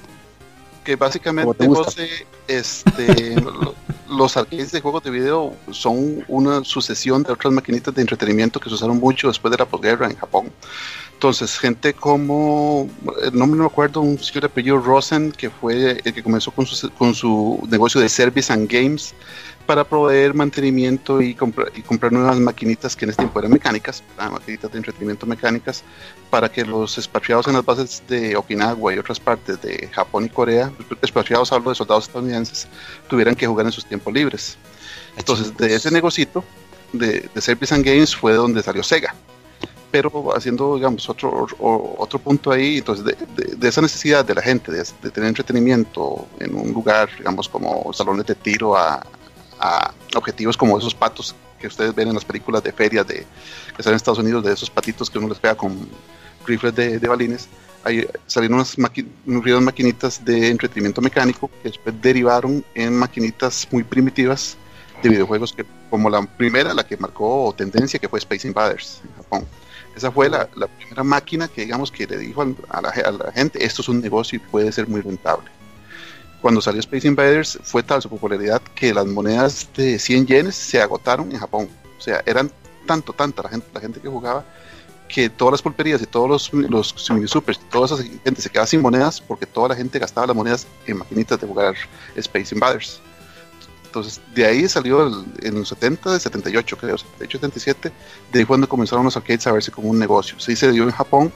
Speaker 1: que básicamente José, este, los arcades de juegos de video son una sucesión de otras maquinitas de entretenimiento que se usaron mucho después de la posguerra en Japón. Entonces, gente como, no me acuerdo, un señor de apellido Rosen, que fue el que comenzó con su, con su negocio de Service and Games, para proveer mantenimiento y, y comprar nuevas maquinitas que en este tiempo eran mecánicas, maquinitas de entretenimiento mecánicas, para que los expatriados en las bases de Okinawa y otras partes de Japón y Corea, expatriados hablo de soldados estadounidenses, tuvieran que jugar en sus tiempos libres. Entonces, de ese negocito de, de Service and Games fue donde salió Sega pero haciendo, digamos, otro, otro punto ahí, entonces, de, esa necesidad de la gente de, tener entretenimiento en un lugar, digamos, como salones de tiro a, objetivos como esos patos que ustedes ven en las películas de ferias de, que salen en Estados Unidos, de esos patitos que uno les pega con rifles de, balines. Ahí salieron unas, unas maquinitas de entretenimiento mecánico que después derivaron en maquinitas muy primitivas de videojuegos que como la primera, la que marcó tendencia, que fue Space Invaders en Japón. Esa fue la, la primera máquina que digamos que le dijo a la, a la gente, esto es un negocio y puede ser muy rentable cuando salió Space Invaders fue tal su popularidad que las monedas de 100 yenes se agotaron en Japón. O sea, eran tanto, tanta la gente, la gente que jugaba que todas las pulperías y todos los, los mini supers, toda esa gente se quedaba sin monedas porque toda la gente gastaba las monedas en maquinitas de jugar Space Invaders. Entonces, de ahí salió en los 70, 78 creo, 78, 77, de ahí cuando comenzaron los arcades a verse como un negocio. Sí se dio en Japón,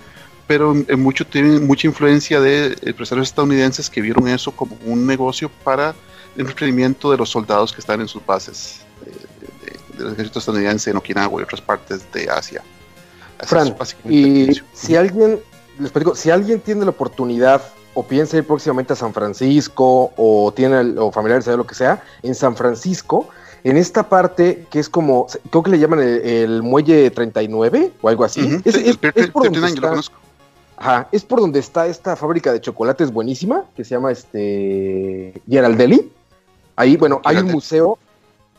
Speaker 1: pero en mucho tienen mucha influencia de empresarios estadounidenses que vieron eso como un negocio para el entretenimiento de los soldados que están en sus bases del ejército estadounidense en Okinawa y otras partes de Asia.
Speaker 3: Fran, y si alguien, les digo, si alguien tiene la oportunidad o piensa ir próximamente a San Francisco o tiene o familiares de lo que sea, en San Francisco, en esta parte que es como, creo que le llaman el, muelle 39 o algo así. es, por Ajá, es por donde está esta fábrica de chocolates buenísima, que se llama este Geraldelli. Ahí, bueno, hay un museo,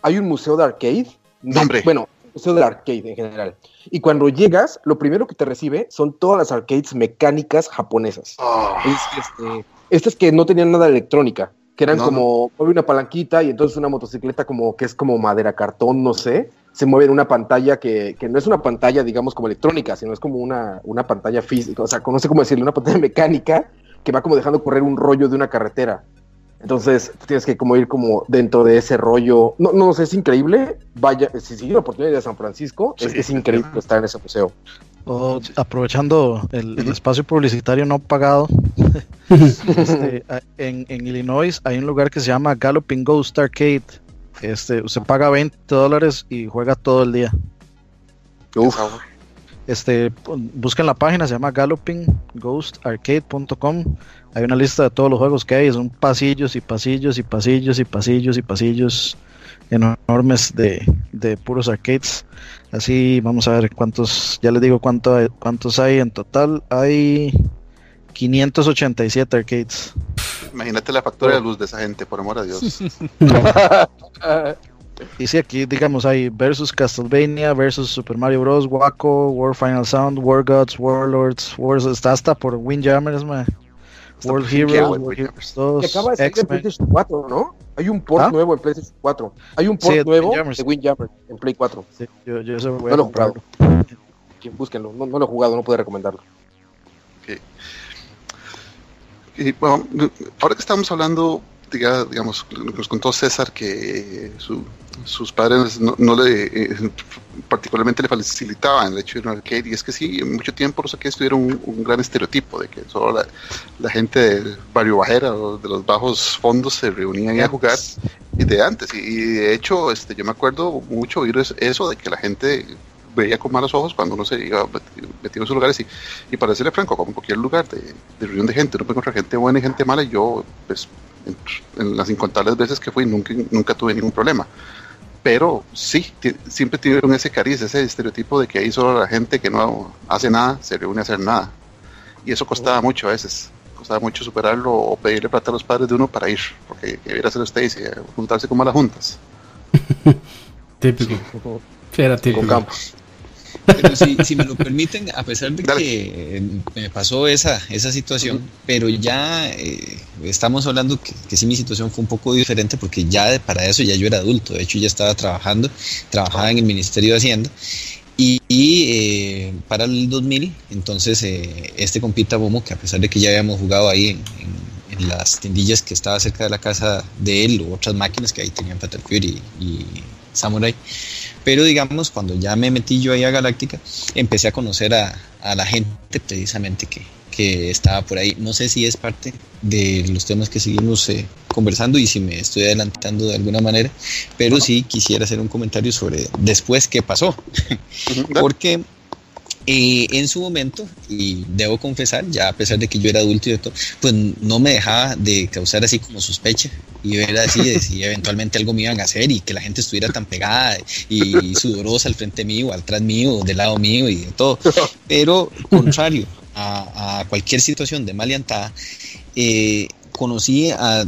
Speaker 3: hay un museo de arcade.
Speaker 1: Nombre.
Speaker 3: Bueno, museo de arcade en general. Y cuando llegas, lo primero que te recibe son todas las arcades mecánicas japonesas. Ah. este, estas que no tenían nada de electrónica, que eran como una palanquita y entonces una motocicleta como que es como madera cartón, no sé se mueve en una pantalla que, que, no es una pantalla, digamos, como electrónica, sino es como una, una pantalla física, o sea, no sé cómo decirle, una pantalla mecánica que va como dejando correr un rollo de una carretera. Entonces, tienes que como ir como dentro de ese rollo. No, no, sé, es increíble. Vaya, si sigue la oportunidad de San Francisco, es, es, increíble estar en ese museo.
Speaker 4: aprovechando el, espacio publicitario no pagado, este, en, en Illinois hay un lugar que se llama Galloping Ghost Arcade este, usted paga 20 dólares y juega todo el día.
Speaker 3: Uf.
Speaker 4: Este, busquen la página, se llama gallopingghostarcade.com. Hay una lista de todos los juegos que hay, son pasillos y pasillos y pasillos y pasillos y pasillos enormes de, de puros arcades. Así vamos a ver cuántos, ya les digo cuánto, cuántos hay en total. Hay 587 arcades.
Speaker 1: Imagínate la factura de luz de esa gente, por amor a Dios.
Speaker 4: y si aquí, digamos, hay versus Castlevania, versus Super Mario Bros., Waco, War Final Sound, War Gods, Warlords, Wars, está hasta por Windjammers, man. World Heroes, World Heroes 2,
Speaker 3: que acaba de salir en PlayStation 4, ¿no? Hay un port ¿Ah? nuevo en PlayStation 4. Hay un port nuevo Windjammers. de Windjammers en Play 4.
Speaker 4: Sí, yo, yo eso voy
Speaker 3: no lo he jugado. Búsquenlo, no, no, lo he jugado, no puedo recomendarlo.
Speaker 1: Okay. Y, bueno, ahora que estamos hablando, digamos, nos contó César que sus padres no, le, eh, particularmente le facilitaban el hecho de ir a un arcade, y es que sí, en mucho tiempo los arcades tuvieron un, gran estereotipo de que solo la, gente del barrio bajera o de los bajos fondos se reunían a jugar y de antes, y, de hecho este, yo me acuerdo mucho oír eso de que la gente veía con malos ojos cuando uno se iba metido en sus lugares y, y para decirle franco, como en cualquier lugar de, de reunión de gente, uno puede encontrar gente buena y gente mala y yo pues en, las incontables veces que fui nunca, nunca tuve ningún problema. Pero sí, siempre tuvieron ese cariz, ese estereotipo de que ahí solo la gente que no hace nada se reúne a hacer nada. Y eso costaba mucho a veces. Costaba mucho superarlo o pedirle plata a los padres de uno para ir, porque debiera ser usted y juntarse con malas juntas.
Speaker 2: típico. era típico.
Speaker 5: Campos. Pero si, me lo permiten, a pesar de que me pasó esa, esa situación, pero ya eh, estamos hablando que, que, sí mi situación fue un poco diferente porque ya para eso ya yo era adulto, de hecho ya estaba trabajando, trabajaba en el Ministerio de Hacienda y, eh, para el 2000, entonces eh, este compita Bomo, que a pesar de que ya habíamos jugado ahí en, las tiendillas que estaba cerca de la casa de él o otras máquinas que ahí tenían Fatal Fury y Samurai, pero digamos, cuando ya me metí yo ahí a Galáctica, empecé a conocer a, la gente precisamente que, estaba por ahí. No sé si es parte de los temas que seguimos eh, conversando y si me estoy adelantando de alguna manera, pero sí quisiera hacer un comentario sobre después qué pasó. Porque eh, en su momento, y debo confesar, ya a pesar de que yo era adulto y de todo, pues no me dejaba de causar así como sospecha y ver así de si eventualmente algo me iban a hacer y que la gente estuviera tan pegada y sudorosa al frente mío, al atrás mío, del lado mío y de todo. Pero contrario a, cualquier situación de maleantada, eh, conocí a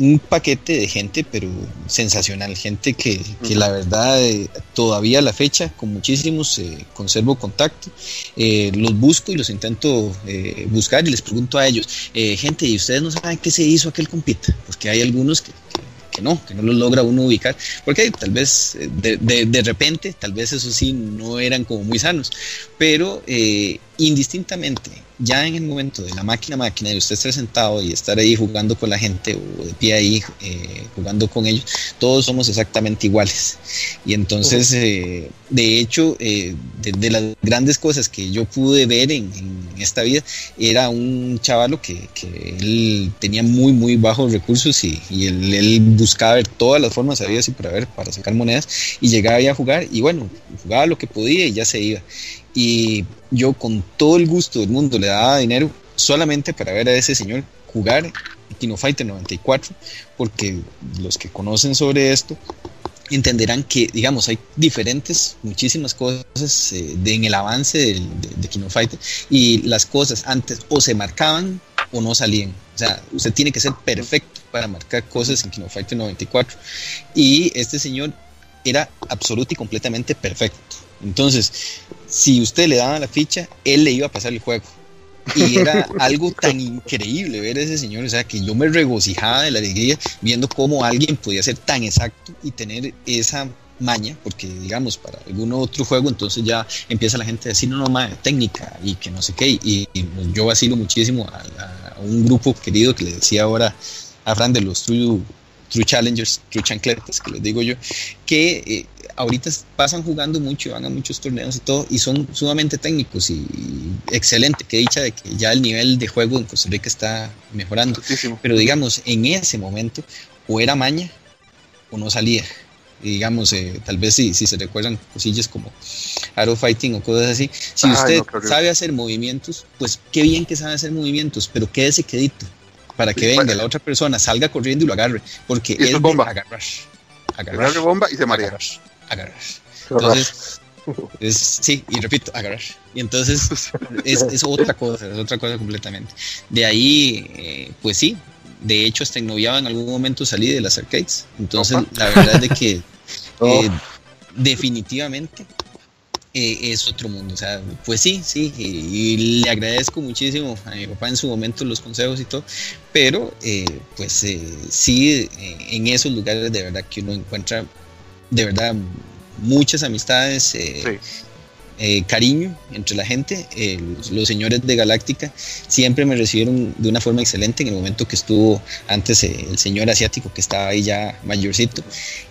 Speaker 5: un paquete de gente, pero sensacional, gente que, la verdad eh, todavía a la fecha con muchísimos eh, conservo contacto, eh, los busco y los intento buscar y les pregunto a ellos, gente, ¿y ustedes no saben qué se hizo aquel compita? Porque hay algunos que, que no, que no los logra uno ubicar, porque tal vez de, de, repente, tal vez eso sí no eran como muy sanos, pero indistintamente ya en el momento de la máquina máquina, de usted estar sentado y estar ahí jugando con la gente o de pie ahí eh, jugando con ellos, todos somos exactamente iguales. Y entonces, eh, de hecho, eh, de, las grandes cosas que yo pude ver en, esta vida, era un chavalo que, él tenía muy, muy bajos recursos y, él, él, buscaba ver todas las formas había así para ver, para sacar monedas y llegaba ahí a jugar y bueno, jugaba lo que podía y ya se iba y yo con todo el gusto del mundo le daba dinero solamente para ver a ese señor jugar Kino Fighter 94, porque los que conocen sobre esto entenderán que, digamos, hay diferentes, muchísimas cosas eh, en el avance de, de, Kino Fighter y las cosas antes o se marcaban o no salían. O sea, usted tiene que ser perfecto para marcar cosas en Kino Fighter 94 y este señor era absoluto y completamente perfecto. Entonces, si usted le daba la ficha, él le iba a pasar el juego. Y era algo tan increíble ver a ese señor, o sea, que yo me regocijaba de la alegría viendo cómo alguien podía ser tan exacto y tener esa maña, porque digamos, para algún otro juego, entonces ya empieza la gente a decir, no, no, más técnica y que no sé qué, y, yo vacilo muchísimo a, un grupo querido que le decía ahora a Fran de los True, true Challengers, True Chancletas, que les digo yo, que eh, ahorita pasan jugando mucho, van a muchos torneos y todo, y son sumamente técnicos y, excelente. Que dicha de que ya el nivel de juego en Costa Rica está mejorando. Pero digamos, en ese momento, o era maña o no salía. digamos, eh, tal vez si, si se recuerdan cosillas como Arrow Fighting o cosas así, si usted sabe hacer movimientos, pues qué bien que sabe hacer movimientos, pero quédese quedito para que venga la otra persona, salga corriendo y lo agarre, porque es
Speaker 1: bomba.
Speaker 5: agarrar.
Speaker 1: Agarrar bomba y se marea.
Speaker 5: Agarrar. Entonces, es, sí, y repito, agarrar. Y entonces es, es, otra cosa, es otra cosa completamente. De ahí, eh, pues sí, de hecho hasta en Noviaba en algún momento salí de las arcades. Entonces, la verdad es de que eh, definitivamente eh, es otro mundo. O sea, pues sí, sí, y, le agradezco muchísimo a mi papá en su momento los consejos y todo, pero eh, pues sí, en esos lugares de verdad que uno encuentra de verdad muchas amistades, cariño entre la gente. los, señores de Galáctica siempre me recibieron de una forma excelente. En el momento que estuvo antes el señor asiático que estaba ahí ya mayorcito,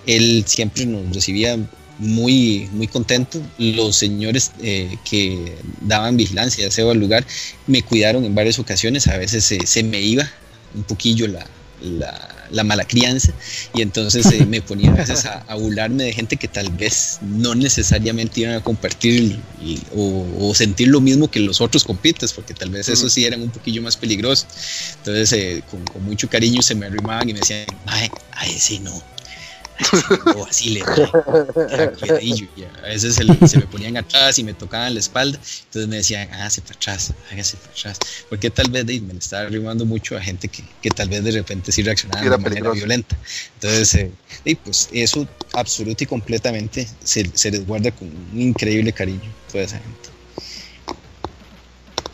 Speaker 5: él siempre nos recibía muy, muy contento. Los señores eh, que daban vigilancia, ya sea al lugar, me cuidaron en varias ocasiones. A veces se me iba un poquillo la, la, mala crianza y entonces eh, me ponía a veces a, burlarme de gente que tal vez no necesariamente iban a compartir o, sentir lo mismo que los otros compites, porque tal vez eso sí eran un poquillo más peligrosos. Entonces eh, con, con, mucho cariño se me arrimaban y me decían, ay, ay, sí, no, o así le a veces se, me ponían atrás y me tocaban la espalda. Entonces me decían, hágase para atrás, hágase para atrás. Porque tal vez me le estaba arrimando mucho a gente que, que, tal vez de repente sí reaccionaba de manera violenta. Entonces, eh, y pues eso absoluto y completamente se, se les guarda con un increíble cariño toda esa gente.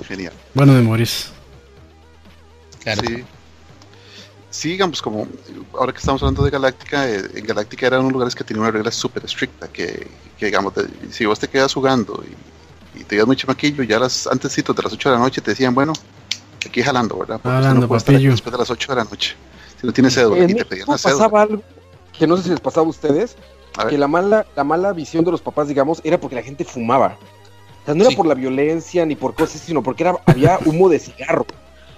Speaker 1: Genial.
Speaker 2: Bueno, de Moris.
Speaker 1: Claro. Sí sí, digamos, como ahora que estamos hablando de Galáctica, eh, en Galáctica eran unos lugares que tenían una regla súper estricta, que, que, digamos, si vos te quedas jugando y, te quedas muy chamaquillo, ya las antesitos de las 8 de la noche te decían, bueno, aquí jalando, ¿verdad?
Speaker 2: Porque jalando, no después
Speaker 1: de las 8 de la noche. Si no tienes cédula, y te pedían la cédula.
Speaker 3: pasaba algo que no sé si les pasaba a ustedes, que la mala, la mala visión de los papás, digamos, era porque la gente fumaba. O sea, no era por la violencia ni por cosas, sino porque era, había humo de cigarro.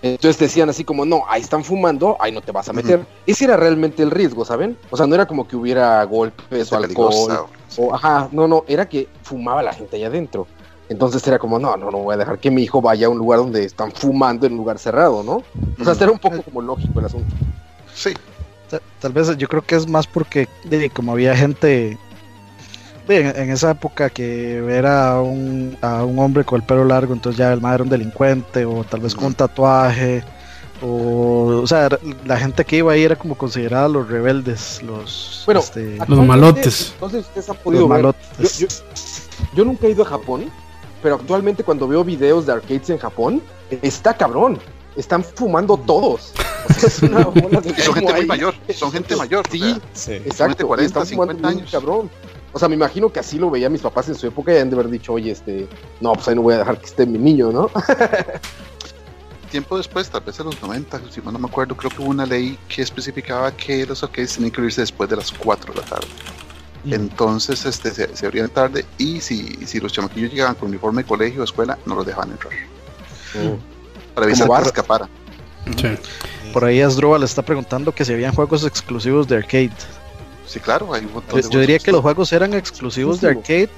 Speaker 3: Entonces decían así como, no, ahí están fumando, ahí no te vas a meter. Ese era realmente el riesgo, ¿saben? O sea, no era como que hubiera golpes o alcohol. O, ajá, no, no, era que fumaba la gente allá adentro. Entonces era como, no, no, no voy a dejar que mi hijo vaya a un lugar donde están fumando en un lugar cerrado, ¿no? O sea, era un poco como lógico el asunto.
Speaker 1: Sí.
Speaker 4: Tal, vez yo creo que es más porque como había gente en, esa época que ver a un, a un hombre con el pelo largo, entonces ya el madre era un delincuente, o tal vez con un tatuaje, o, o sea, la gente que iba ahí era como considerada los rebeldes, los,
Speaker 3: bueno,
Speaker 2: este, los malotes.
Speaker 3: Entonces ustedes han podido ver. Yo, yo, nunca he ido a Japón, pero actualmente cuando veo videos de arcades en Japón, está cabrón. Están fumando todos. es una
Speaker 1: bola de son gente muy mayor, son gente mayor.
Speaker 3: Sí, sí. exacto. 40, 50 años. Cabrón. O sea, me imagino que así lo veían mis papás en su época y han de haber dicho, oye, este, no, pues ahí no voy a dejar que esté mi niño, ¿no?
Speaker 1: Tiempo después, tal vez en los 90, si no me acuerdo, creo que hubo una ley que especificaba que los arcades tenían que irse después de las 4 de la tarde. Mm. Entonces este, se, se, abrían tarde y si, si los chamaquillos llegaban con uniforme de colegio o escuela, no los dejaban entrar. Mm. Para evitar que escapara.
Speaker 4: Sí. Por ahí Asdrúbal le está preguntando que si habían juegos exclusivos de arcade.
Speaker 1: Sí, claro, hay un montón
Speaker 4: yo, yo diría que los juegos eran exclusivos de arcade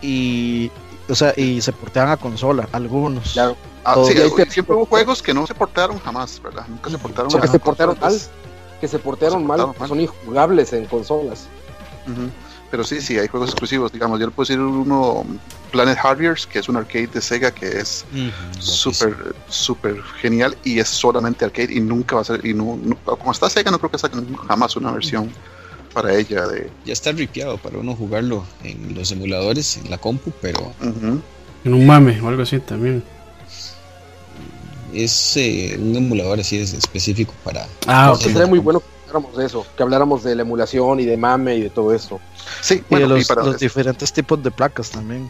Speaker 4: y, o sea, y se portaban a consola, algunos.
Speaker 1: Claro. Ah, sí, siempre hubo juegos que no se portaron jamás, ¿verdad? Nunca se portaron.
Speaker 3: O que se portaron mal, que se portaron mal, son injugables en consolas.
Speaker 1: Pero sí, sí, hay juegos exclusivos. Digamos, yo le puedo decir uno, Planet Harriers, que es un arcade de Sega que es súper, súper genial y es solamente arcade y nunca va a ser, y no, como está Sega, no creo que saquen jamás una versión para ella. De...
Speaker 5: Ya está ripiado para uno jugarlo en los emuladores, en la compu, pero...
Speaker 2: En un mame o algo así también.
Speaker 5: Es eh, un emulador así es específico para...
Speaker 3: Ah, ok. Sería muy bueno habláramos de eso, que habláramos de la emulación y de mame y de todo eso.
Speaker 4: Sí, y de los, los diferentes tipos de placas también.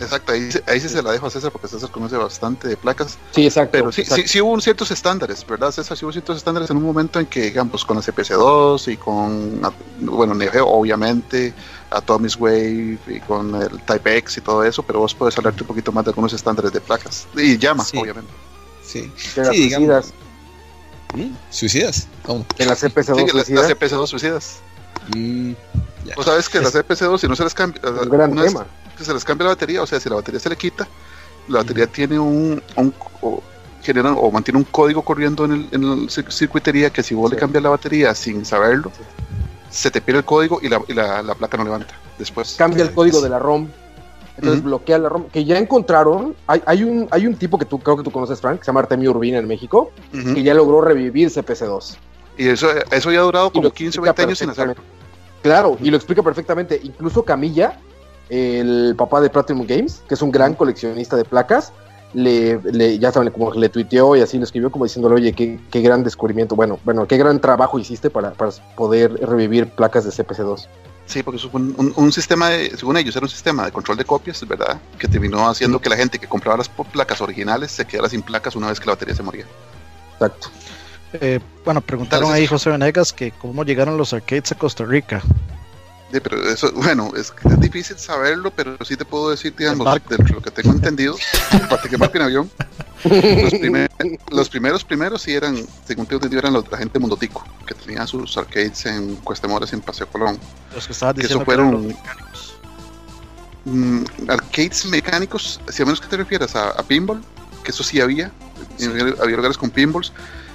Speaker 1: Exacto, ahí, ahí sí se la dejo a César porque César conoce bastante de placas.
Speaker 3: Sí, exacto.
Speaker 1: Pero sí, sí, sí, hubo ciertos estándares, ¿verdad, César? Sí hubo ciertos estándares en un momento en que, digamos, con la CPC2 y con, bueno, Neo obviamente, Atomic Wave y con el Type X y todo eso, pero vos puedes hablarte un poquito más de algunos estándares de placas. Y llama, obviamente.
Speaker 5: Sí, sí digamos. ¿Mm? ¿Suicidas? ¿Cómo?
Speaker 3: En la CPC2
Speaker 1: sí, suicidas. La, CPC2 suicidas.
Speaker 5: Mm,
Speaker 1: O sabes que las EPC2, si no se les cambia,
Speaker 3: un gran tema.
Speaker 1: que se les cambia la batería, o sea, si la batería se le quita, la batería tiene un, un o, genera, o mantiene un código corriendo en el, en el circuitería que si vos le cambias la batería sin saberlo, se te pierde el código y la, y la, la placa no levanta después.
Speaker 3: Cambia el código de la ROM. Entonces uh -huh. bloquea la ROM. Que ya encontraron. Hay, hay, un, hay un tipo que tú creo que tú conoces, Frank, que se llama Artemio Urbina en México, uh -huh. que ya logró revivir CPC2.
Speaker 1: Y eso, eso ya ha durado como 15 o 20 años sin hacerlo.
Speaker 3: Claro, y lo explica perfectamente. Incluso Camilla, el papá de Platinum Games, que es un gran coleccionista de placas, le, le, ya saben, como le tuiteó y así le escribió como diciéndole, oye, qué, qué gran descubrimiento, bueno, bueno, qué gran trabajo hiciste para, para poder revivir placas de CPC2.
Speaker 1: Sí, porque eso fue un, un, un, sistema, de, según ellos, era un sistema de control de copias, ¿verdad? Que terminó haciendo que la gente que compraba las placas originales se quedara sin placas una vez que la batería se moría.
Speaker 3: Exacto.
Speaker 4: Eh, bueno, preguntaron ahí José Venegas que cómo llegaron los arcades a Costa Rica.
Speaker 1: Sí, pero eso, bueno, es, es, difícil saberlo, pero sí te puedo decir, digamos, de lo que tengo entendido, aparte que marco en avión, los, primer, los, primeros primeros sí eran, según tengo entendido, eran los, la gente de Mundotico, que tenían sus arcades en y en Paseo Colón.
Speaker 4: Los que estabas diciendo
Speaker 1: que fueron que mm, arcades mecánicos, si a menos que te refieras a, a pinball, que eso sí había, sí. había lugares con pinballs,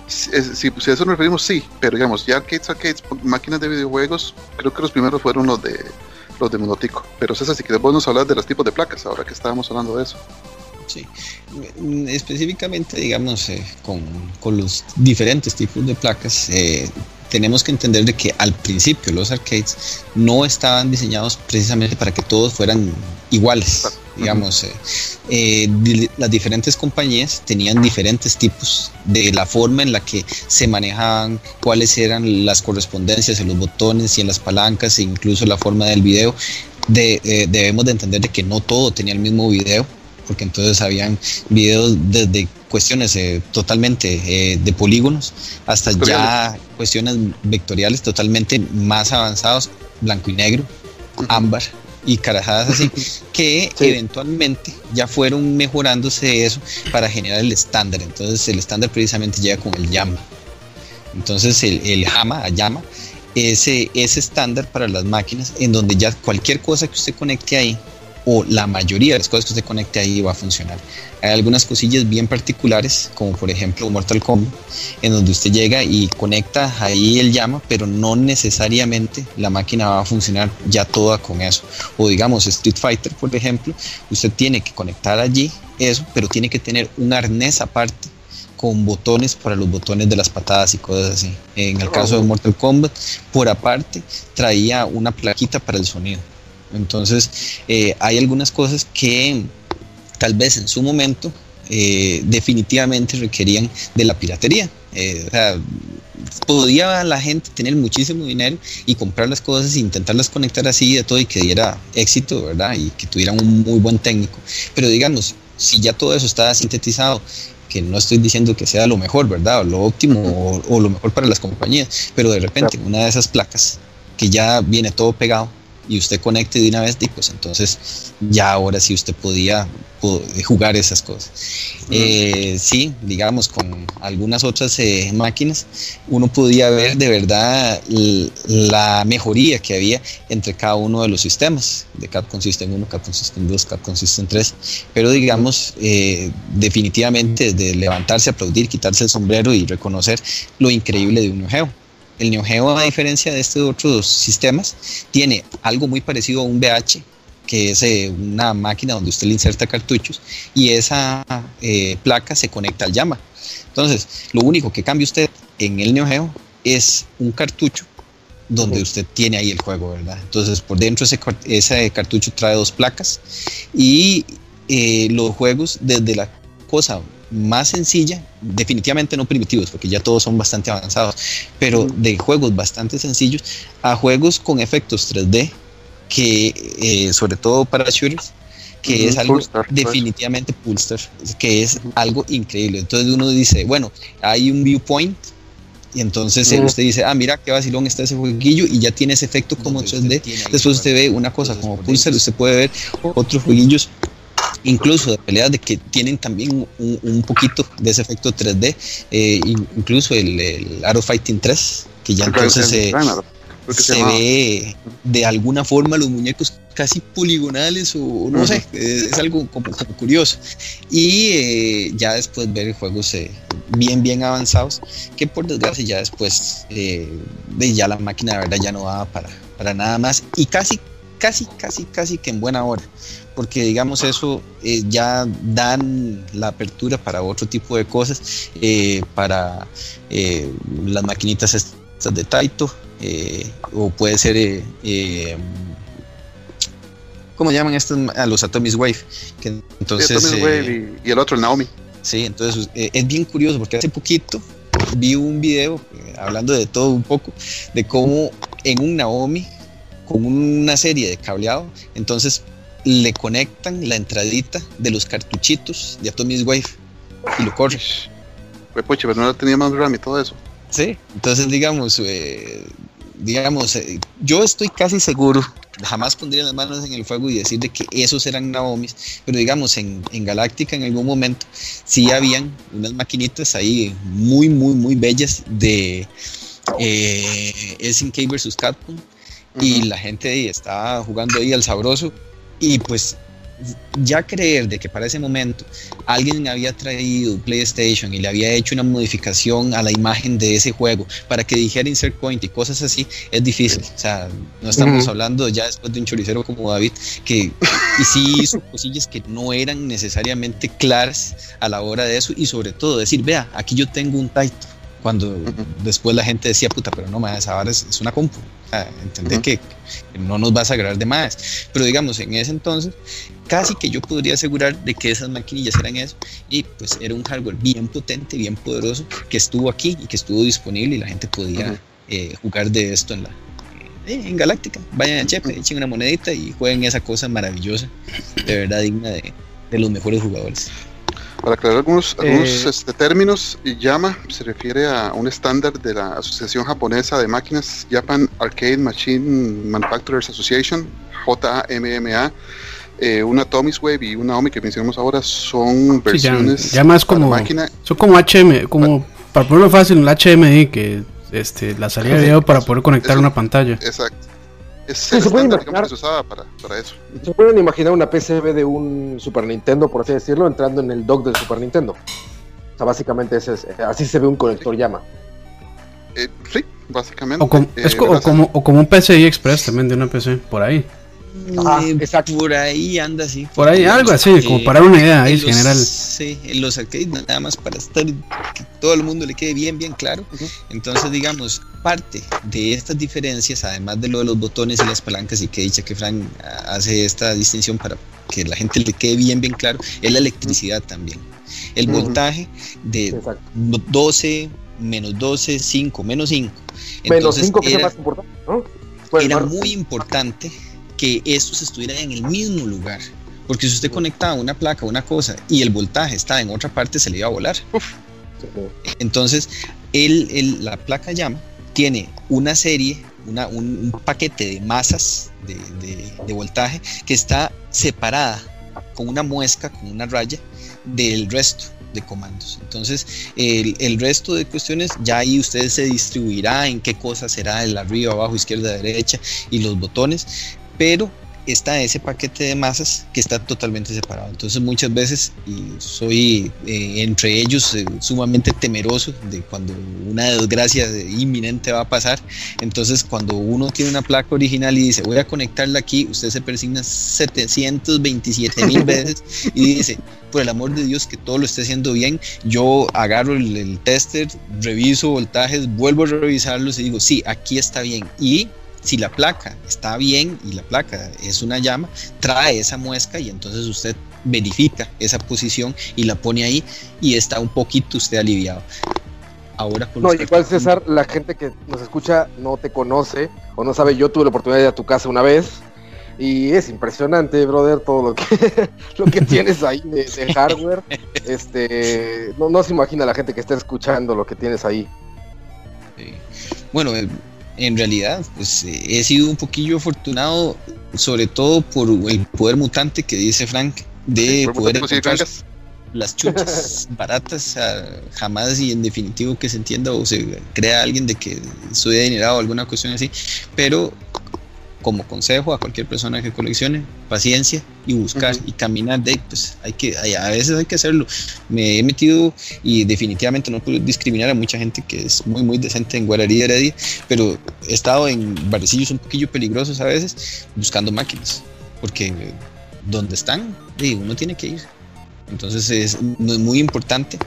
Speaker 1: si, si, a eso nos referimos, sí, pero digamos, ya arcades, arcades, máquinas de videojuegos, creo que los primeros fueron los de los de Monotico. Pero César, si quieres vos nos hablar de los tipos de placas, ahora que estábamos hablando de eso.
Speaker 5: Sí, específicamente, digamos, eh, con, con, los diferentes tipos de placas, eh, tenemos que entender de que al principio los arcades no estaban diseñados precisamente para que todos fueran iguales. Digamos, eh, eh, las diferentes compañías tenían diferentes tipos de la forma en la que se manejaban, cuáles eran las correspondencias en los botones y en las palancas, e incluso la forma del video. De, eh, debemos de entender de que no todo tenía el mismo video, porque entonces habían videos desde cuestiones eh, totalmente eh, de polígonos hasta ya cuestiones vectoriales totalmente más avanzados, blanco y negro, ámbar y carajadas así, que sí. eventualmente ya fueron mejorándose eso para generar el estándar. Entonces el estándar precisamente llega con el llama. Entonces el, el llama, ese, ese estándar para las máquinas en donde ya cualquier cosa que usted conecte ahí o la mayoría de las cosas que usted conecte ahí va a funcionar. Hay algunas cosillas bien particulares, como por ejemplo Mortal Kombat, en donde usted llega y conecta ahí el llama, pero no necesariamente la máquina va a funcionar ya toda con eso. O digamos Street Fighter, por ejemplo, usted tiene que conectar allí eso, pero tiene que tener un arnés aparte con botones para los botones de las patadas y cosas así. En el caso de Mortal Kombat, por aparte, traía una plaquita para el sonido. Entonces, eh, hay algunas cosas que tal vez en su momento eh, definitivamente requerían de la piratería. Eh, o sea, podía la gente tener muchísimo dinero y comprar las cosas e intentarlas conectar así de todo y que diera éxito, ¿verdad? Y que tuvieran un muy buen técnico. Pero digamos, si ya todo eso está sintetizado que no estoy diciendo que sea lo mejor, ¿verdad? O lo óptimo o, o, lo mejor para las compañías, pero de repente una de esas placas que ya viene todo pegado y usted conecte de una vez, pues entonces ya ahora sí usted podía jugar esas cosas. Eh, sí, digamos, con algunas otras eh, máquinas, uno podía ver de verdad la mejoría que había entre cada uno de los sistemas, de Capcom System 1, Capcom System 2, Capcom System 3, pero digamos, eh, definitivamente de levantarse, aplaudir, quitarse el sombrero y reconocer lo increíble de un Geo. El Neo Geo, a diferencia de estos otros sistemas, tiene algo muy parecido a un VH, que es eh, una máquina donde usted le inserta cartuchos y esa eh, placa se conecta al llama. Entonces, lo único que cambia usted en el Neo Geo es un cartucho donde usted tiene ahí el juego, ¿verdad? Entonces, por dentro ese, ese cartucho trae dos placas y eh, los juegos desde la cosa más sencilla, definitivamente no primitivos, porque ya todos son bastante avanzados, pero de juegos bastante sencillos a juegos con efectos 3D, que eh, sobre todo para shooters, que uh -huh, es algo Pulstar, definitivamente Pulstar, que es uh -huh. algo increíble. Entonces uno dice, bueno, hay un viewpoint, y entonces usted dice, ah, mira qué vacilón está ese jueguillo, y ya tiene ese efecto como 3D. Después usted ve una cosa como Pulsar, usted puede ver otros jueguillos incluso de peleas de que tienen también un, un poquito de ese efecto 3D, eh, incluso el, el Arrow Fighting 3, que ya entonces... Eh, se, ve de alguna forma los muñecos casi poligonales o no sé, es, algo como, curioso. Y eh, ya después ver juegos eh, bien, bien avanzados, que por desgracia ya después eh, de ya la máquina de verdad ya no va para, para nada más. Y casi, casi, casi, casi que en buena hora porque digamos eso eh, ya dan la apertura para otro tipo de cosas, eh, para eh, las maquinitas estas de Taito, o puede ser, ¿cómo llaman estos? A los Atomic Wave. Que entonces,
Speaker 1: y, el otro, el Naomi.
Speaker 5: Sí, entonces es bien curioso porque hace poquito vi un video hablando de todo un poco, de cómo en un Naomi, con una serie de cableado, entonces le conectan la entradita de los cartuchitos de Atomic Wave y lo corre.
Speaker 1: Pues pero no tenía más RAM y todo eso.
Speaker 5: Sí, entonces digamos, eh, digamos, eh, yo estoy casi seguro, jamás pondría las manos en el fuego y decir de que esos eran Naomis, pero digamos, en, en Galáctica en algún momento sí habían unas maquinitas ahí muy, muy, muy bellas de eh, SNK versus Capcom. Y la gente ahí estaba jugando ahí al sabroso y pues ya creer de que para ese momento alguien había traído PlayStation y le había hecho una modificación a la imagen de ese juego para que dijera insert point y cosas así es difícil. O sea, no estamos hablando ya después de un choricero como David que y sí hizo cosillas que no eran necesariamente claras a la hora de eso y sobre todo decir, vea, aquí yo tengo un Taito cuando después la gente decía, puta, pero no más, ahora es, es una compu. Entender que, no nos vas a agarrar de más. Pero digamos, en ese entonces, casi que yo podría asegurar de que esas maquinillas eran eso. Y pues era un hardware bien potente, bien poderoso, que estuvo aquí y que estuvo disponible y la gente podía eh, jugar de esto en la, eh, en Galáctica. Vayan a Chepe, echen una monedita y jueguen esa cosa maravillosa, de verdad digna de, de los mejores jugadores.
Speaker 1: Para aclarar algunos, algunos eh, este, términos, YAMA se refiere a un estándar de la Asociación Japonesa de Máquinas, Japan Arcade Machine Manufacturers Association, JAMMA. Eh, una Tommy's Wave y una Omi que mencionamos ahora son versiones
Speaker 2: ya, más como máquina. son como HM como para ponerlo fácil un HMI que este la salida de video para poder conectar una pantalla
Speaker 1: exacto se, pueden imaginar, usaba para, eso.
Speaker 3: Se pueden imaginar una PCB de un Super Nintendo, por así decirlo, entrando en el dock del Super Nintendo. O sea, básicamente ese es, así se ve un conector llama.
Speaker 1: Eh, sí, básicamente.
Speaker 2: O, es eh, como, o como un PCI Express también de una PC, por ahí.
Speaker 5: Ah, Por ahí anda así.
Speaker 2: Por ahí algo así, como para una idea ahí general.
Speaker 5: Sí, en los arcades nada más para estar que todo el mundo le quede bien, bien claro. Entonces, digamos, parte de estas diferencias, además de lo de los botones y las palancas, y que dicha que Frank hace esta distinción para que la gente le quede bien, bien claro, es la electricidad también. El voltaje de 12, menos 12, 5, menos 5.
Speaker 3: menos 5 que era, más importante, ¿no?
Speaker 5: era muy importante que estos estuvieran en el mismo lugar. Porque si usted conectaba una placa, una cosa, y el voltaje está en otra parte, se le iba a volar. Entonces, el, la placa llama tiene una serie, una, un, paquete de masas de, voltaje que está separada con una muesca, con una raya del resto de comandos. Entonces, el, el, resto de cuestiones, ya ahí usted se distribuirá en qué cosa será el arriba, abajo, izquierda, derecha y los botones, pero está ese paquete de masas que está totalmente separado. Entonces muchas veces, y soy eh, entre ellos eh, sumamente temeroso de cuando una desgracia inminente va a pasar, entonces cuando uno tiene una placa original y dice voy a conectarla aquí, usted se persigna 727 mil veces y dice, por el amor de Dios que todo lo esté haciendo bien, yo agarro el, el tester, reviso voltajes, vuelvo a revisarlos y digo, sí, aquí está bien. Y si la placa está bien y la placa es una llama, trae esa muesca y entonces usted verifica esa posición y la pone ahí y está un poquito usted aliviado. Ahora
Speaker 3: No, igual César, la gente que nos escucha no te conoce o no sabe, yo tuve la oportunidad de ir a tu casa una vez y es impresionante, brother, todo lo que, lo que tienes ahí de, hardware. Este, no, no se imagina la gente que está escuchando lo que tienes ahí.
Speaker 5: Bueno, en realidad, pues eh, he sido un poquillo afortunado, sobre todo por el poder mutante que dice Frank, de poder encontrar, las chuchas baratas, jamás y en definitivo que se entienda o se crea alguien de que soy adinerado o alguna cuestión así, pero como consejo a cualquier persona que coleccione, paciencia y buscar y caminar de pues hay que a veces hay que hacerlo. Me he metido y definitivamente no puedo discriminar a mucha gente que es muy muy decente en Guararí Heredia, pero he estado en barecillos un poquillo peligrosos a veces buscando máquinas, porque donde están, uno tiene que ir. Entonces es muy importante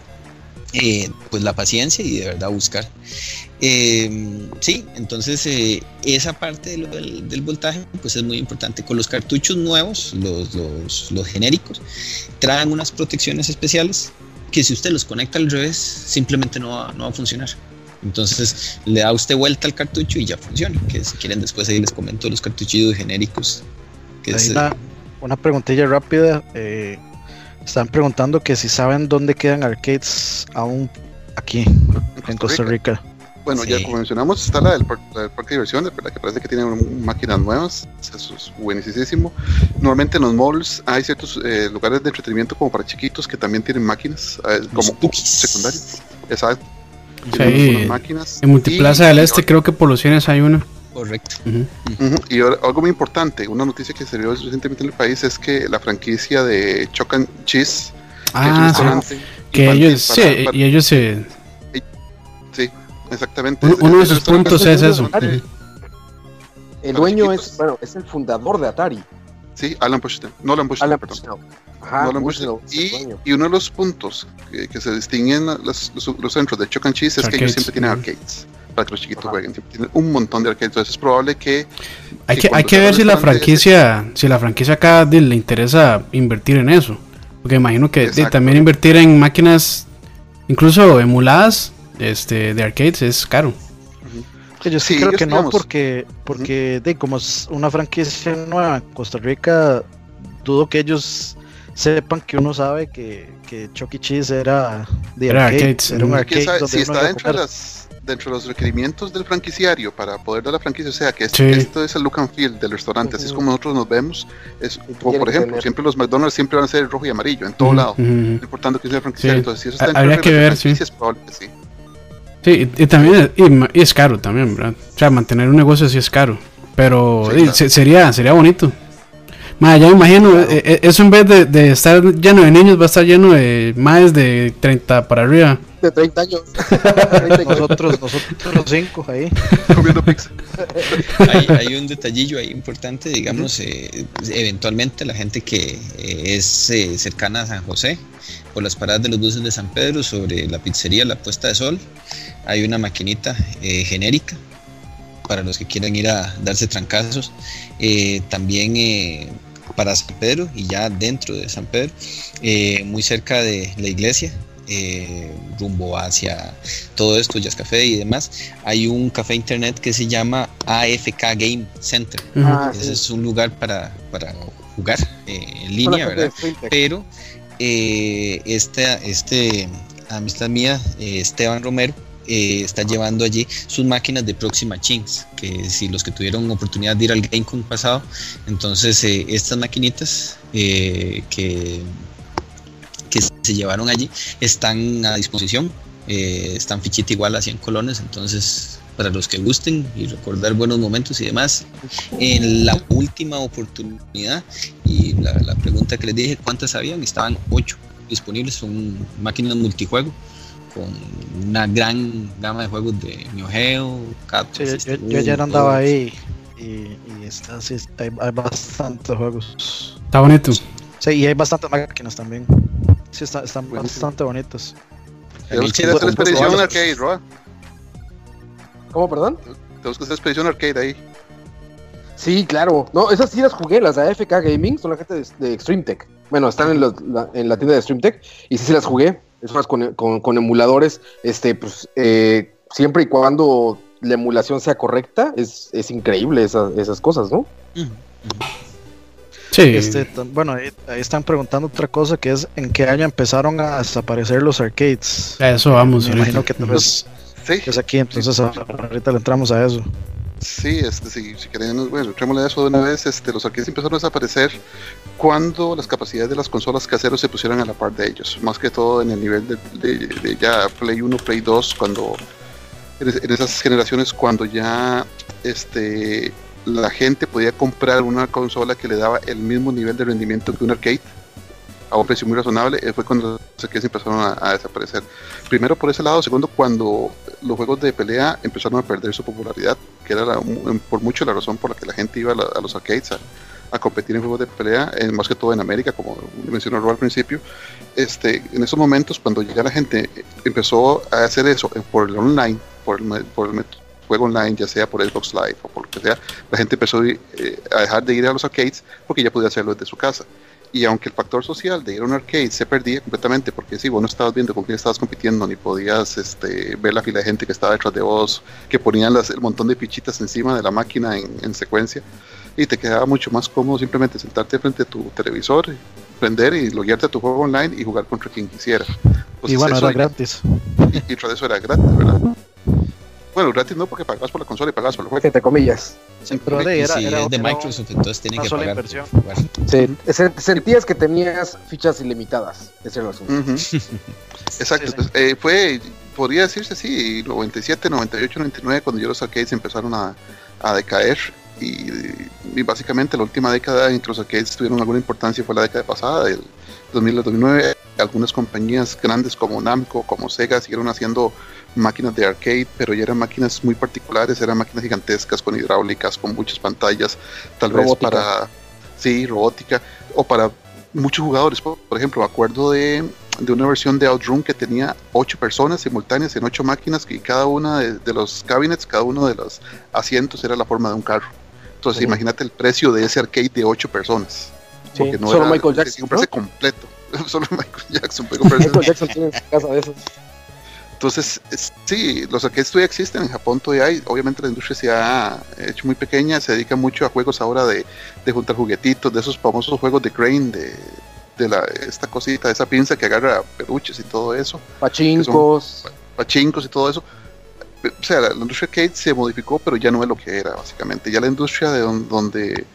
Speaker 5: eh, pues la paciencia y de verdad buscar. Eh, sí, entonces eh, esa parte del, voltaje pues es muy importante. Con los cartuchos nuevos, los, los, genéricos, traen unas protecciones especiales que si usted los conecta al revés simplemente no va, no va a funcionar. Entonces le da usted vuelta al cartucho y ya funciona. Que si quieren después ahí les comento los cartuchos genéricos. Que es,
Speaker 4: una, una, preguntilla rápida. Eh, están preguntando que si saben dónde quedan arcades aún aquí en Costa Rica.
Speaker 1: Bueno, ya como mencionamos, está la del, parque de diversiones, ¿verdad? que parece que tiene máquinas nuevas, eso es buenísimo. Normalmente en los malls hay ciertos eh, lugares de entretenimiento como para chiquitos que también tienen máquinas, eh, como secundarios. Exacto.
Speaker 2: Sí, máquinas. En Multiplaza del Este creo que por los cienes hay una.
Speaker 5: Correcto.
Speaker 1: Y algo muy importante, una noticia que se dio recientemente en el país es que la franquicia de Chocan Cheese,
Speaker 2: ah, que, ellos, sí, y ellos se...
Speaker 1: Sí, exactamente.
Speaker 2: Uno, de sus puntos es eso.
Speaker 3: El dueño es, bueno, es el fundador de Atari.
Speaker 1: Sí, Alan Bushnell. No Alan Bushnell, perdón. Ajá, y, y, uno de los puntos que, se distinguen los, los, centros de Chocan Cheese es que ellos siempre tienen arcades para que los chiquitos jueguen. Tienen un montón de arcades, entonces es probable que...
Speaker 2: Hay que, hay que ver si la franquicia, si la franquicia acá le interesa invertir en eso. Porque imagino que también invertir en máquinas, incluso emuladas este, de arcades, es caro.
Speaker 4: Yo sí, creo que no, porque, porque de, como es una franquicia nueva en Costa Rica, dudo que ellos sepan que uno sabe que, que Chucky e. Cheese era de arcades, era un arcade
Speaker 1: donde si está dentro de las dentro de los requerimientos del franquiciario para poder dar la franquicia, o sea, que esto es el look and feel del restaurante, así es como nosotros nos vemos. Es, por ejemplo, siempre los McDonald's siempre van a ser rojo y amarillo en todo lado, importante que sea franquiciario. Entonces, si eso está
Speaker 2: Habría que ver, sí. Es probable que sí. Sí, y, también y, es caro también, ¿verdad? O sea, mantener un negocio así es caro, pero sería sería bonito. Ma, ya me imagino, eh, eh, eso en vez de, de, estar lleno de niños, va a estar lleno de más de 30 para arriba.
Speaker 3: De 30 años.
Speaker 4: nosotros, nosotros los cinco ahí.
Speaker 1: Comiendo pizza.
Speaker 5: hay, hay, un detallillo ahí importante, digamos, eh, eventualmente la gente que es cercana a San José, por las paradas de los buses de San Pedro, sobre la pizzería La Puesta de Sol, hay una maquinita genérica para los que quieran ir a darse trancazos. también para San Pedro y ya dentro de San Pedro, eh, muy cerca de la iglesia, eh, rumbo hacia todo esto, Jazz Café y demás, hay un café internet que se llama AFK Game Center. Ah, Ese es un lugar para, para jugar eh, en línea, ¿verdad? Pero esta este, amistad mía, Esteban Romero, eh, está llevando allí sus máquinas de Proxima Chins, que si los que tuvieron oportunidad de ir al GameCon pasado, entonces eh, estas maquinitas eh, que, que se llevaron allí están a disposición, están fichita igual a 100 colones, entonces para los que gusten y recordar buenos momentos y demás. En la última oportunidad, y la, la pregunta que les dije, ¿cuántas habían? Estaban 8 disponibles, son máquinas multijuego con una gran gama de juegos de Neo Geo,
Speaker 4: yo, ya andaba ahí y, está, sí, hay, bastantes juegos.
Speaker 2: Está bonito.
Speaker 4: Sí, y hay bastantes máquinas también. Sí, están bastante bonitos.
Speaker 1: Tenemos que hacer expedición arcade, Roa.
Speaker 3: ¿Cómo, perdón?
Speaker 1: Tenemos que hacer expedición arcade ahí.
Speaker 3: Sí, claro. No, esas sí las jugué, las de AFK Gaming, son la gente de, de Extreme Tech. Bueno, están en, la, en la tienda de Extreme Tech y sí, sí las jugué es más con, con, emuladores, este, pues, eh, siempre y cuando la emulación sea correcta, es, es increíble esas cosas, ¿no?
Speaker 4: Sí. Este, bueno, ahí, están preguntando otra cosa que es en qué año empezaron a desaparecer los arcades.
Speaker 2: eso vamos.
Speaker 4: Me imagino que tal vez es aquí, entonces ahorita le entramos a eso.
Speaker 1: Sí, este, si, si queremos, bueno, entrémosle eso de una vez, este, los arcades empezaron a desaparecer cuando las capacidades de las consolas caseros se pusieron a la par de ellos, más que todo en el nivel de, ya Play 1, Play 2, cuando en, esas generaciones cuando ya este, la gente podía comprar una consola que le daba el mismo nivel de rendimiento que un arcade a un precio muy razonable, eh, fue cuando los empezaron a, desaparecer. Primero por ese lado, segundo cuando los juegos de pelea empezaron a perder su popularidad, que era por mucho la razón por la que la gente iba a, los arcades a, competir en juegos de pelea, eh, más que todo en América, como mencionó Rob al principio. Este, en esos momentos, cuando llega la gente, empezó a hacer eso eh, por el online, por el, por el juego online, ya sea por Xbox Live o por lo que sea, la gente empezó a dejar de ir a los arcades porque ya podía hacerlo desde su casa. Y aunque el factor social de ir a un arcade se perdía completamente, porque si vos no estabas viendo con quién estabas compitiendo, ni podías este, ver la fila de gente que estaba detrás de vos, que ponían las, el montón de fichitas encima de la máquina en, secuencia, y te quedaba mucho más cómodo simplemente sentarte frente a tu televisor, prender y loguearte a tu juego online y jugar contra quien quisiera.
Speaker 4: y bueno, era gratis.
Speaker 1: Y, y tras eso era gratis, ¿verdad? Bueno, gratis no, porque pagabas por la consola y pagabas por el juego.
Speaker 3: Entre comillas.
Speaker 5: Sí, pero de, era, era, de Microsoft, entonces tiene que pagar.
Speaker 3: Inversión. Sí, sentías que tenías fichas ilimitadas. Ese era el asunto.
Speaker 1: Exacto. Pues, eh, fue, podría decirse así, 97, 98, 99, cuando ya los arcades empezaron a, a decaer. Y, y, básicamente la última década en que los arcades tuvieron alguna importancia fue la década pasada, del 2000 2009. Algunas compañías grandes como Namco, como Sega, siguieron haciendo máquinas de arcade, pero ya eran máquinas muy particulares, eran máquinas gigantescas con hidráulicas, con muchas pantallas, tal vez para, sí, robótica, o para muchos jugadores. Por, ejemplo, me acuerdo de, de, una versión de Outrun que tenía ocho personas simultáneas en ocho máquinas y cada una de, los cabinets, cada uno de los asientos era la forma de un carro. Entonces, imagínate el precio de ese arcade de ocho personas.
Speaker 3: Porque no Solo Michael Jackson.
Speaker 1: Un completo. Solo Michael Jackson. Michael Jackson tiene casa de esos. Entonces, sí, los arcades todavía existen, en Japón todavía hay, obviamente la industria se ha hecho muy pequeña, se dedica mucho a juegos ahora de, juntar juguetitos, de esos famosos juegos de crane, de, de la, esta cosita, esa pinza que agarra peluches y todo eso.
Speaker 3: Pachincos.
Speaker 1: Pachincos y todo eso. O sea, la, industria arcade se modificó, pero ya no es lo que era, básicamente. Ya la industria de donde,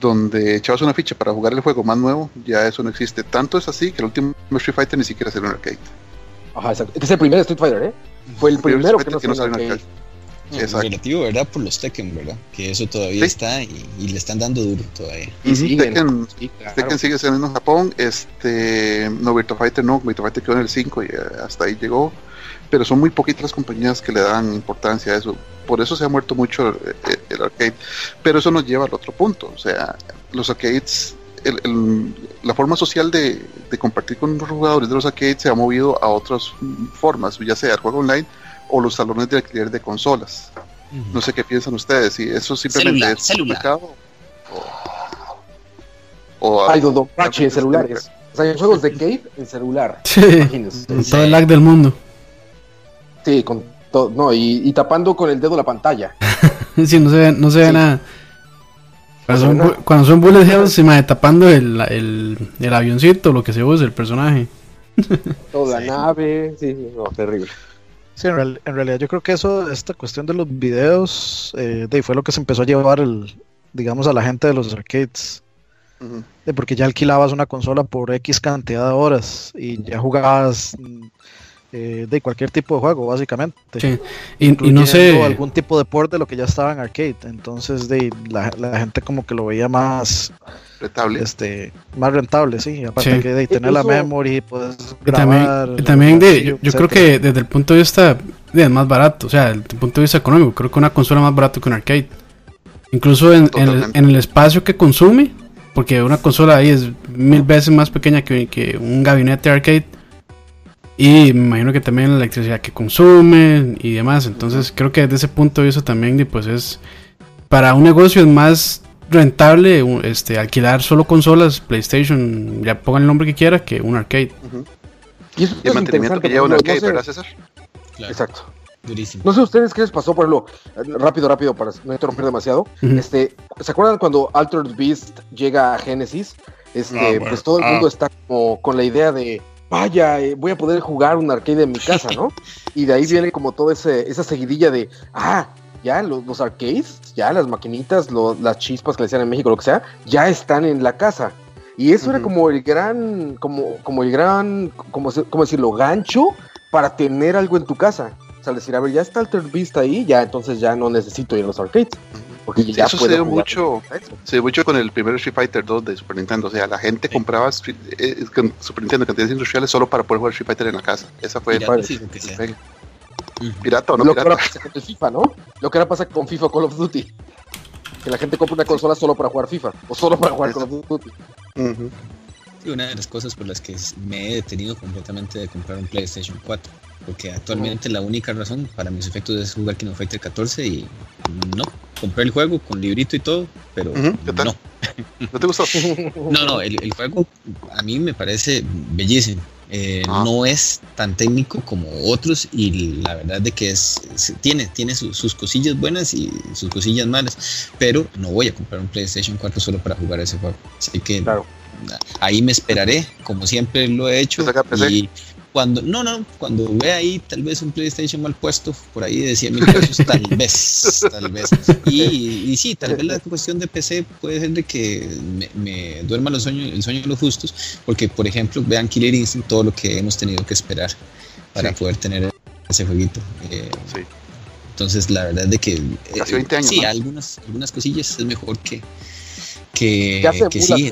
Speaker 1: donde echabas una ficha para jugar el juego más nuevo, ya eso no existe. Tanto es así que el último Street Fighter ni siquiera es un arcade.
Speaker 3: Ajá, exacto. Este es el primer Street Fighter, ¿eh? Fue el primero que, no salió en arcade.
Speaker 5: Exacto. Relativo, ¿verdad? Por los Tekken, ¿verdad? Que eso todavía está y, le están dando duro todavía.
Speaker 1: Y sí, Tekken, Tekken sigue siendo en Japón. Este, no, Virtua Fighter no, Virtua Fighter quedó en el 5 y eh, hasta ahí llegó. Pero son muy poquitas las compañías que le dan importancia a eso. Por eso se ha muerto mucho el, el arcade. Pero eso nos lleva al otro punto. O sea, los arcades la forma social de, compartir con los jugadores de los arcades se ha movido a otras formas, ya sea el juego online o los salones de alquiler de consolas. No sé qué piensan ustedes, si eso simplemente es celular.
Speaker 3: o, Hay dos en celulares. O sea, hay juegos de Cave en celular.
Speaker 2: Con todo el lag del mundo.
Speaker 3: Sí, con todo, no, y, tapando con el dedo la pantalla.
Speaker 2: sí, no se ve, no se ve nada. Cuando son, cuando son bullet hells, se me tapando el, el, el, avioncito, lo que se usa, el personaje.
Speaker 3: Toda la nave, sí, no, terrible.
Speaker 4: Sí, en, realidad yo creo que eso, esta cuestión de los videos, eh, de, fue lo que se empezó a llevar, el, digamos, a la gente de los arcades. de porque ya alquilabas una consola por X cantidad de horas y ya jugabas eh, de cualquier tipo de juego, básicamente.
Speaker 2: Sí. Y, no sé.
Speaker 4: algún tipo de port de lo que ya estaba en arcade. Entonces, de la, gente como que lo veía más.
Speaker 1: Rentable.
Speaker 4: Este, más rentable, sí. Aparte que de tener la memory, puedes
Speaker 2: grabar. Y también, de, yo, creo que desde el punto de vista de, más barato, o sea, desde el punto de vista económico, creo que una consola más barata que un arcade. Incluso en, el, espacio que consume, porque una consola ahí es mil veces más pequeña que, que un gabinete arcade y me imagino que también la electricidad que consume y demás. Entonces creo que desde ese punto de vista también pues es para un negocio es más rentable este alquilar solo consolas PlayStation, ya pongan el nombre que quiera, que un arcade.
Speaker 1: Y eso el mantenimiento que lleva un arcade, ¿verdad César?
Speaker 3: Exacto. No sé ustedes qué les pasó, por ejemplo, rápido, rápido, para no interrumpir demasiado. este, ¿Se acuerdan cuando Altered Beast llega a Genesis? Este, ah, pues todo el mundo ah. está como con la idea de vaya, eh, voy a poder jugar un arcade en mi casa, ¿no? Y de ahí viene como toda esa seguidilla de, ah, ya los, arcades, ya las maquinitas, las chispas que le decían en México, lo que sea, ya están en la casa. Y eso era como el gran, como, como el gran, como, como decirlo, gancho para tener algo en tu casa. O sea, decir, a ver, ya está el Beast ahí, ya entonces ya no necesito ir a los arcades.
Speaker 1: Porque ya eso se dio mucho, se dio mucho con el primer Street Fighter 2 de Super Nintendo. O sea, la gente compraba eh, Super Nintendo cantidades industriales solo para poder jugar Street Fighter en la casa. Esa fue
Speaker 3: pirata,
Speaker 1: el,
Speaker 3: sí, pirata o no Lo pirata. que ahora pasa con el FIFA, ¿no? Lo que ahora pasa con FIFA Call of Duty. Que la gente compra una consola solo para jugar FIFA o solo para jugar Call of Duty.
Speaker 5: Una de las cosas por las que me he detenido completamente de comprar un PlayStation 4 porque actualmente la única razón para mis efectos es jugar King of Fighter 14 y no, compré el juego con librito y todo, pero no.
Speaker 1: ¿No te gustó?
Speaker 5: no, no, el, juego a mí me parece bellísimo. Eh, ah. No es tan técnico como otros y la verdad de que es, tiene, tiene sus cosillas buenas y sus cosillas malas, pero no voy a comprar un PlayStation 4 solo para jugar ese juego. Así que ahí me esperaré, como siempre lo he hecho. Y, cuando, no, no, cuando ve ahí tal vez un PlayStation mal puesto, por ahí de 100 mil pesos, tal vez, tal vez. Y, y, sí, tal vez la cuestión de PC puede ser de que me, duerma los sueños, el sueño de los justos, porque por ejemplo, vean Killer Instinct, todo lo que hemos tenido que esperar para poder tener ese jueguito. Eh, sí. Entonces, la verdad de que...
Speaker 1: Casi 20 años.
Speaker 5: Sí, algunas, algunas cosillas es mejor que, que, que sí,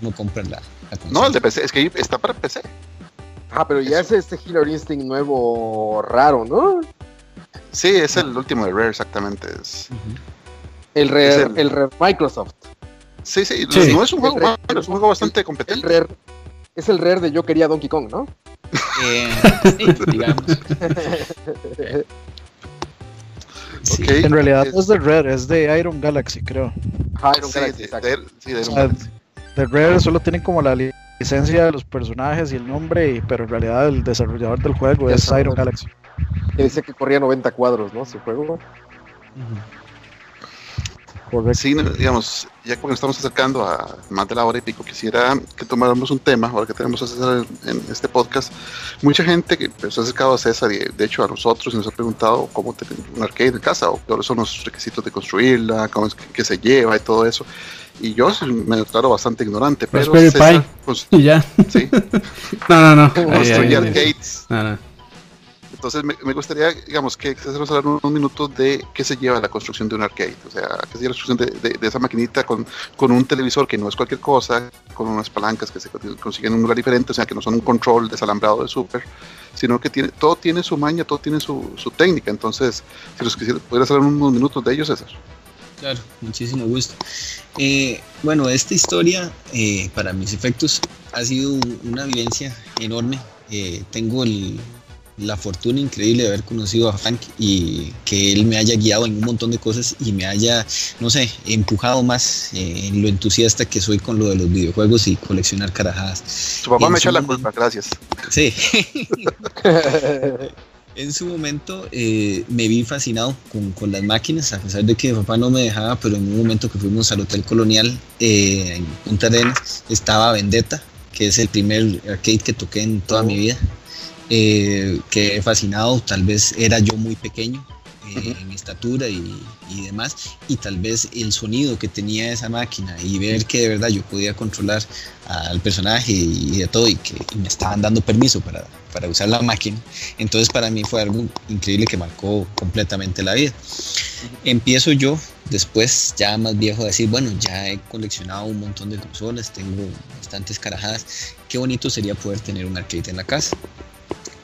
Speaker 5: no compren la,
Speaker 1: la No, el de PC, es que está para PC.
Speaker 3: Ah, pero ya es este Killer Instinct nuevo raro, ¿no?
Speaker 1: Sí, es el último de Rare, exactamente. Es,
Speaker 3: el, Rare, el... Rare Microsoft.
Speaker 1: Sí, sí, no es un juego malo, es un juego bastante competente.
Speaker 3: El Rare, es el Rare de Yo quería Donkey Kong, ¿no?
Speaker 5: Eh, sí, digamos.
Speaker 4: En realidad no es de Rare, es de Iron Galaxy, creo.
Speaker 3: Ah, Iron Galaxy, de, sí, de Iron
Speaker 4: Galaxy. De Rare solo tienen como la licencia de los personajes y el nombre, pero en realidad el desarrollador del juego es Iron Galaxy.
Speaker 3: Que dice que corría 90 cuadros, ¿no? Su juego.
Speaker 1: Sí, digamos, ya como estamos acercando a más de la hora y pico, quisiera que tomáramos un tema, ahora que tenemos a César en, este podcast. Mucha gente que se ha acercado a César y de hecho a nosotros y nos ha preguntado cómo tener un arcade en casa o cuáles son los requisitos de construirla, cómo es que se lleva y todo eso. Y yo me declaro bastante ignorante, pero
Speaker 2: César, pues, y ya. Sí. no, no, no.
Speaker 1: Construir arcades. No, no. Entonces me, gustaría, digamos, que nos hablar unos minutos de qué se lleva la construcción de un arcade. O sea, qué se lleva la construcción de, esa maquinita con, con, un televisor que no es cualquier cosa, con unas palancas que se consiguen en un lugar diferente, o sea, que no son un control desalambrado de super, sino que tiene, todo tiene su maña, todo tiene su, su técnica. Entonces, si los quisiera, pudieras hablar unos minutos de ellos, César.
Speaker 5: Claro, muchísimo gusto. Eh, bueno, esta historia, eh, para mis efectos, ha sido una vivencia enorme. Eh, tengo la fortuna increíble de haber conocido a Frank y que él me haya guiado en un montón de cosas y me haya, no sé, empujado más en lo entusiasta que soy con lo de los videojuegos y coleccionar carajadas.
Speaker 1: Su papá me echa la culpa, gracias.
Speaker 5: Sí. En su momento eh, me vi fascinado con, las máquinas, a pesar de que mi papá no me dejaba, pero en un momento que fuimos al Hotel Colonial eh, en Punta Arenas, estaba Vendetta, que es el primer arcade que toqué en toda mi vida. Eh, quedé fascinado, tal vez era yo muy pequeño, en estatura y, demás, y tal vez el sonido que tenía esa máquina y ver que de verdad yo podía controlar al personaje y, de todo y que me estaban dando permiso para, para usar la máquina, entonces para mí fue algo increíble que marcó completamente la vida. Empiezo yo después ya más viejo a decir, bueno, ya he coleccionado un montón de consolas, tengo bastantes carajadas, qué bonito sería poder tener un arcade en la casa.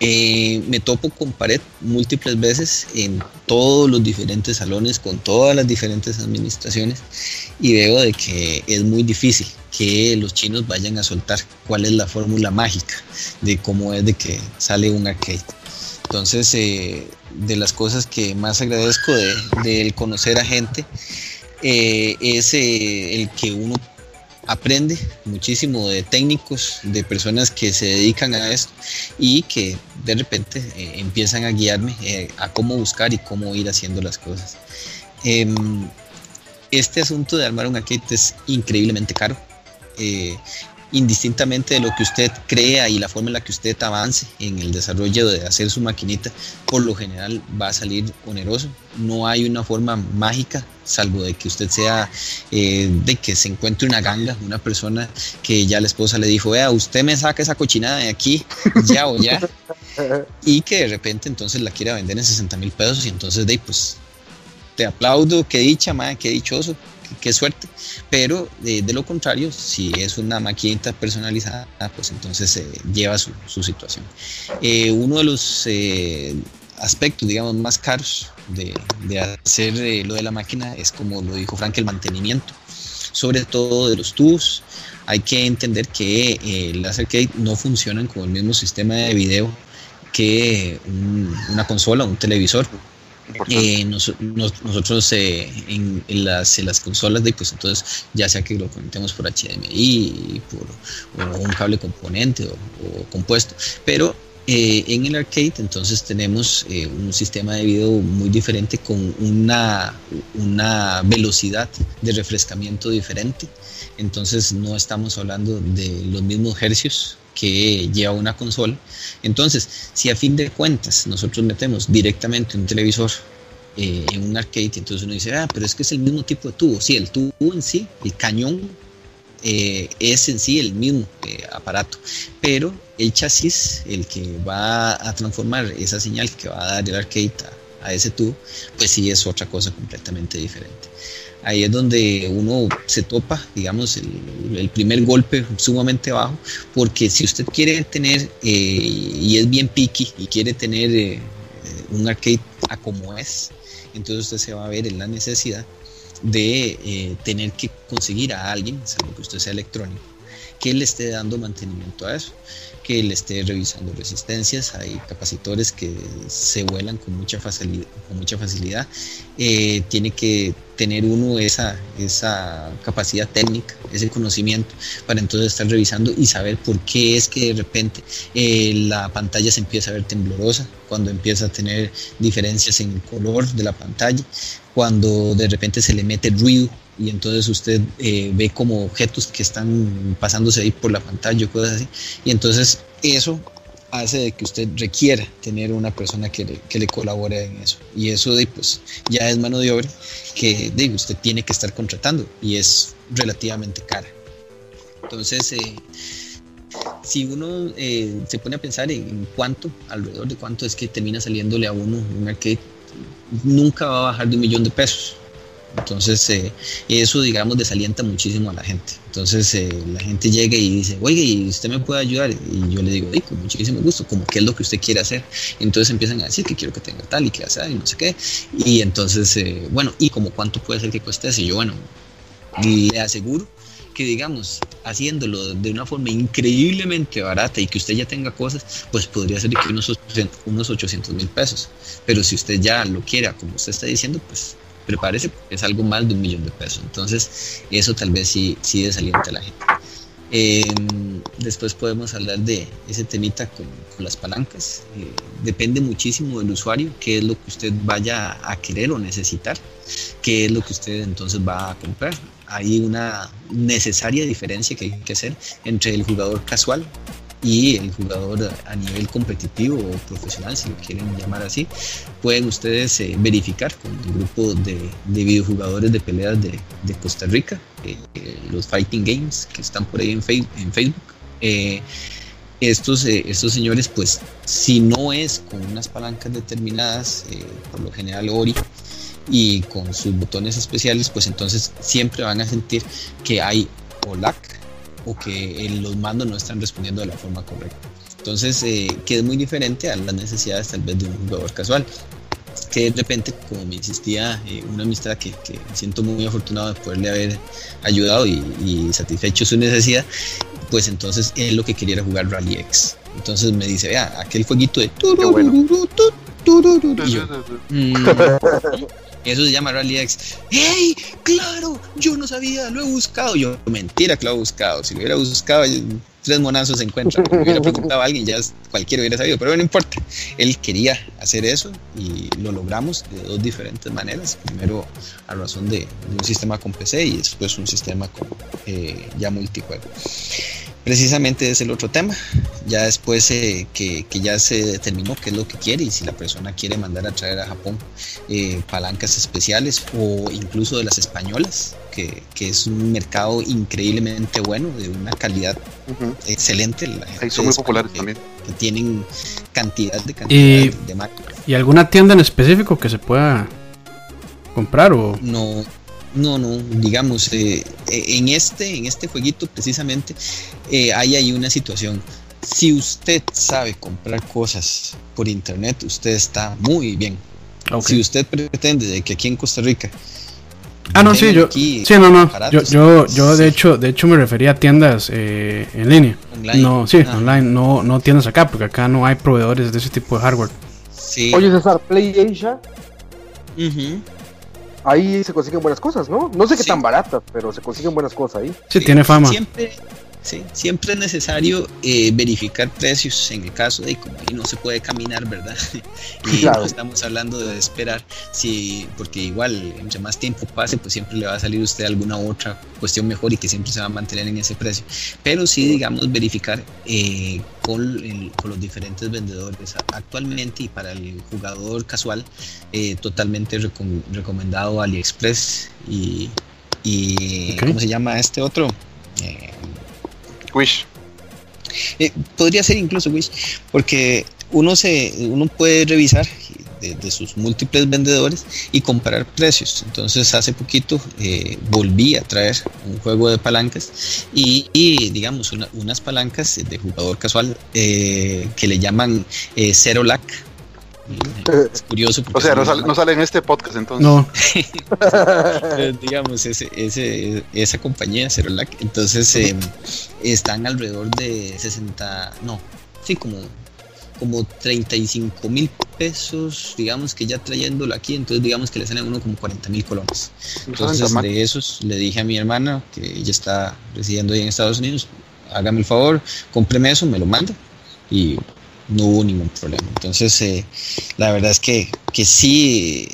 Speaker 5: Eh, me topo con pared múltiples veces en todos los diferentes salones, con todas las diferentes administraciones y veo de que es muy difícil que los chinos vayan a soltar cuál es la fórmula mágica de cómo es de que sale un arcade. Entonces, eh, de las cosas que más agradezco de, conocer a gente eh, es el que uno aprende muchísimo de técnicos, de personas que se dedican a esto y que de repente eh, empiezan a guiarme eh, a cómo buscar y cómo ir haciendo las cosas. Em, este asunto de armar un arcade es increíblemente caro. Indistintamente de lo que usted crea y la forma en la que usted avance en el desarrollo de hacer su maquinita, por lo general va a salir oneroso. No hay una forma mágica, salvo de que usted sea, eh, de que se encuentre una ganga, una persona que ya la esposa le dijo, vea, usted me saca esa cochinada de aquí, ya o ya, y que de repente entonces la quiera vender en 60 mil pesos y entonces de pues te aplaudo, qué dicha, madre, qué dichoso, qué, suerte. Pero de lo contrario, si es una maquinita personalizada, pues entonces eh, lleva su, situación. Eh, uno de los eh, aspectos, digamos, más caros de, hacer lo de la máquina es, como lo dijo Frank, el mantenimiento, sobre todo de los tubos. Hay que entender que las arcade no funcionan con el mismo sistema de video que una consola, un televisor eh, nosotros eh, en, las, las, consolas, de, pues entonces ya sea que lo conectemos por HDMI, por un cable componente o, compuesto, pero eh, en el arcade entonces tenemos un sistema de video muy diferente con una, una velocidad de refrescamiento diferente, entonces no estamos hablando de los mismos hercios que lleva una consola. Entonces, si a fin de cuentas nosotros metemos directamente un televisor eh, en un arcade, entonces uno dice, ah, pero es que es el mismo tipo de tubo. Sí, el tubo en sí, el cañón, eh, es en sí el mismo eh, aparato, pero el chasis, el que va a transformar esa señal que va a dar el arcade a, ese tubo, pues sí es otra cosa completamente diferente. Ahí es donde uno se topa, digamos, el, primer golpe sumamente bajo, porque si usted quiere tener, eh, y es bien picky, y quiere tener un arcade a como es, entonces usted se va a ver en la necesidad de eh, tener que conseguir a alguien, salvo que usted sea electrónico, que le esté dando mantenimiento a eso que le esté revisando resistencias, hay capacitores que se vuelan con mucha facilidad, con mucha facilidad. Eh, tiene que tener uno esa, esa capacidad técnica, ese conocimiento, para entonces estar revisando y saber por qué es que de repente eh, la pantalla se empieza a ver temblorosa, cuando empieza a tener diferencias en el color de la pantalla, cuando de repente se le mete ruido y entonces usted eh, ve como objetos que están pasándose ahí por la pantalla o cosas así. Y entonces eso hace de que usted requiera tener una persona que le, que le colabore en eso. Y eso de, pues, ya es mano de obra que de, usted tiene que estar contratando y es relativamente cara. Entonces, eh, si uno eh, se pone a pensar en, cuánto, alrededor de cuánto es que termina saliéndole a uno un arcade, nunca va a bajar de un millón de pesos entonces, eh, eso, digamos, desalienta muchísimo a la gente. Entonces, eh, la gente llega y dice, oye, ¿y usted me puede ayudar? Y yo le digo, con muchísimo gusto, como qué es lo que usted quiere hacer. entonces empiezan a decir que quiero que tenga tal y que hacer y no sé qué. Y entonces, eh, bueno, ¿y como cuánto puede ser que cueste eso? Y yo, bueno, le aseguro que digamos, haciéndolo de una forma increíblemente barata y que usted ya tenga cosas, pues podría ser que unos, unos 800 mil pesos. Pero si usted ya lo quiera, como usted está diciendo, pues prepárese, es algo más de un millón de pesos. Entonces, eso tal vez sí, sí desalienta a la gente. Em, después podemos hablar de ese temita con, las palancas. Eh, depende muchísimo del usuario, qué es lo que usted vaya a querer o necesitar, qué es lo que usted entonces va a comprar. Hay una necesaria diferencia que hay que hacer entre el jugador casual y el jugador a nivel competitivo o profesional, si lo quieren llamar así, pueden ustedes eh, verificar con el grupo de, de videojugadores de peleas de, de Costa Rica, eh, los Fighting Games que están por ahí en, Facebook. Eh, estos, estos señores, pues, si no es con unas palancas determinadas, por lo general Ori, y con sus botones especiales, pues entonces siempre van a sentir que hay o o que los mandos no están respondiendo de la forma correcta. Entonces, eh, que es muy diferente a las necesidades tal vez de un jugador casual. Que de repente, como me insistía eh, una amistad que, que, siento muy afortunado de poderle haber ayudado y, satisfecho su necesidad, pues entonces él lo que quería era jugar Rally X. Entonces me dice, vea, aquel jueguito de... Eso se llama Rally X. ¡Hey! ¡Claro! Yo no sabía, lo he buscado. Yo, mentira que lo he buscado. Si lo hubiera buscado, tres monazos se encuentran. Si hubiera preguntado a alguien, ya cualquiera hubiera sabido. Pero no importa. Él quería hacer eso y lo logramos de dos diferentes maneras. Primero, a razón de, un sistema con PC y después un sistema eh, ya multijuego. Precisamente es el otro tema. Ya después eh, que, ya se determinó qué es lo que quiere y si la persona quiere mandar a traer a Japón eh, palancas especiales o incluso de las españolas, que, es un mercado increíblemente bueno, de una calidad excelente.
Speaker 1: son muy populares también.
Speaker 5: Que tienen cantidad de cantidad de máquinas.
Speaker 2: ¿Y alguna tienda en específico que se pueda comprar o...?
Speaker 5: No, no, no, digamos, eh, eh, en, este, en este jueguito precisamente eh, hay ahí una situación. Si usted sabe comprar cosas por internet, usted está muy bien. Si usted pretende de que aquí en Costa Rica
Speaker 2: Ah, no, sí, yo. Sí, no, no. yo, yo, yo de hecho, de hecho me refería a tiendas en línea. No, sí, ah. online, no, no tiendas acá, porque acá no hay proveedores de ese tipo de hardware.
Speaker 3: Sí. Oye, César, Play Asia ahí se consiguen buenas cosas, ¿no? No sé qué tan baratas, pero se consiguen buenas cosas ahí.
Speaker 2: Sí, tiene fama.
Speaker 5: Siempre, Sí, siempre es necesario eh, verificar precios en el caso de como ahí no se puede caminar, ¿verdad? y no estamos hablando de esperar, si, porque igual, entre más tiempo pase, pues siempre le va a salir a usted alguna otra cuestión mejor y que siempre se va a mantener en ese precio. Pero sí, digamos, verificar eh, con, los diferentes vendedores. Actualmente y para el jugador casual, eh, totalmente recomendado AliExpress y, y ¿cómo se llama este otro?
Speaker 1: Wish.
Speaker 5: Eh, podría ser incluso Wish, porque uno se uno puede revisar de, sus múltiples vendedores y comparar precios. Entonces hace poquito eh, volví a traer un juego de palancas y, digamos unas palancas de jugador casual eh, que le llaman Zero Lack
Speaker 1: es curioso. O sea, no sale, en este podcast entonces.
Speaker 2: No.
Speaker 5: digamos, ese, ese, esa compañía, Cerolac, entonces eh, están alrededor de 60, no, sí, como, como 35 mil pesos, digamos que ya trayéndolo aquí, entonces digamos que le salen a uno como 40 mil colones. Entonces de esos le dije a mi hermana, que ella está residiendo ahí en Estados Unidos, hágame el favor, cómpreme eso, me lo manda y no hubo ningún problema. Entonces, eh, la verdad es que, que sí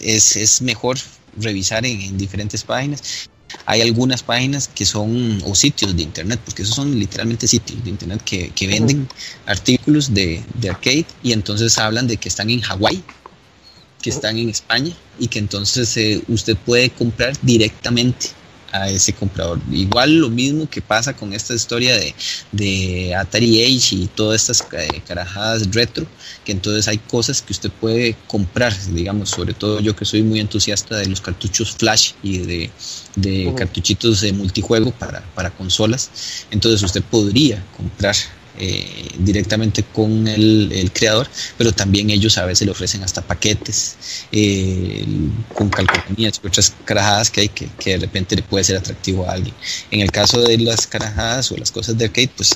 Speaker 5: es, es mejor revisar en, diferentes páginas. Hay algunas páginas que son, o sitios de internet, porque esos son literalmente sitios de internet que, que venden artículos de, de, arcade y entonces hablan de que están en Hawái, que están en España y que entonces eh, usted puede comprar directamente a ese comprador. Igual lo mismo que pasa con esta historia de, de Atari Age y todas estas eh, carajadas retro, que entonces hay cosas que usted puede comprar, digamos, sobre todo yo que soy muy entusiasta de los cartuchos flash y de, de cartuchitos de multijuego para, para consolas, entonces usted podría comprar eh, directamente con el, creador, pero también ellos a veces le ofrecen hasta paquetes eh, con calcomanías y otras carajadas que hay que, de repente le puede ser atractivo a alguien. En el caso de las carajadas o las cosas de arcade, pues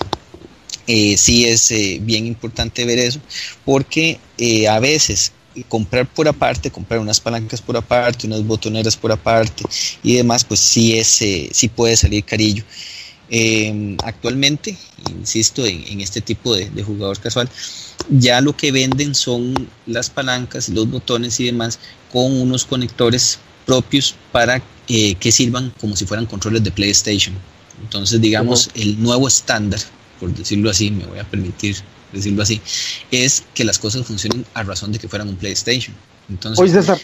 Speaker 5: eh, sí es bien importante ver eso, porque a veces comprar por aparte, comprar unas palancas por aparte, unas botoneras por aparte y demás, pues sí es, sí puede salir carillo. Em, actualmente, insisto, en, este tipo de, jugador casual, ya lo que venden son las palancas, los botones y demás con unos conectores propios para eh, que sirvan como si fueran controles de PlayStation. Entonces, digamos, el nuevo estándar, por decirlo así, me voy a permitir decirlo así, es que las cosas funcionen a razón de que fueran un PlayStation. Entonces,
Speaker 3: Oye, César,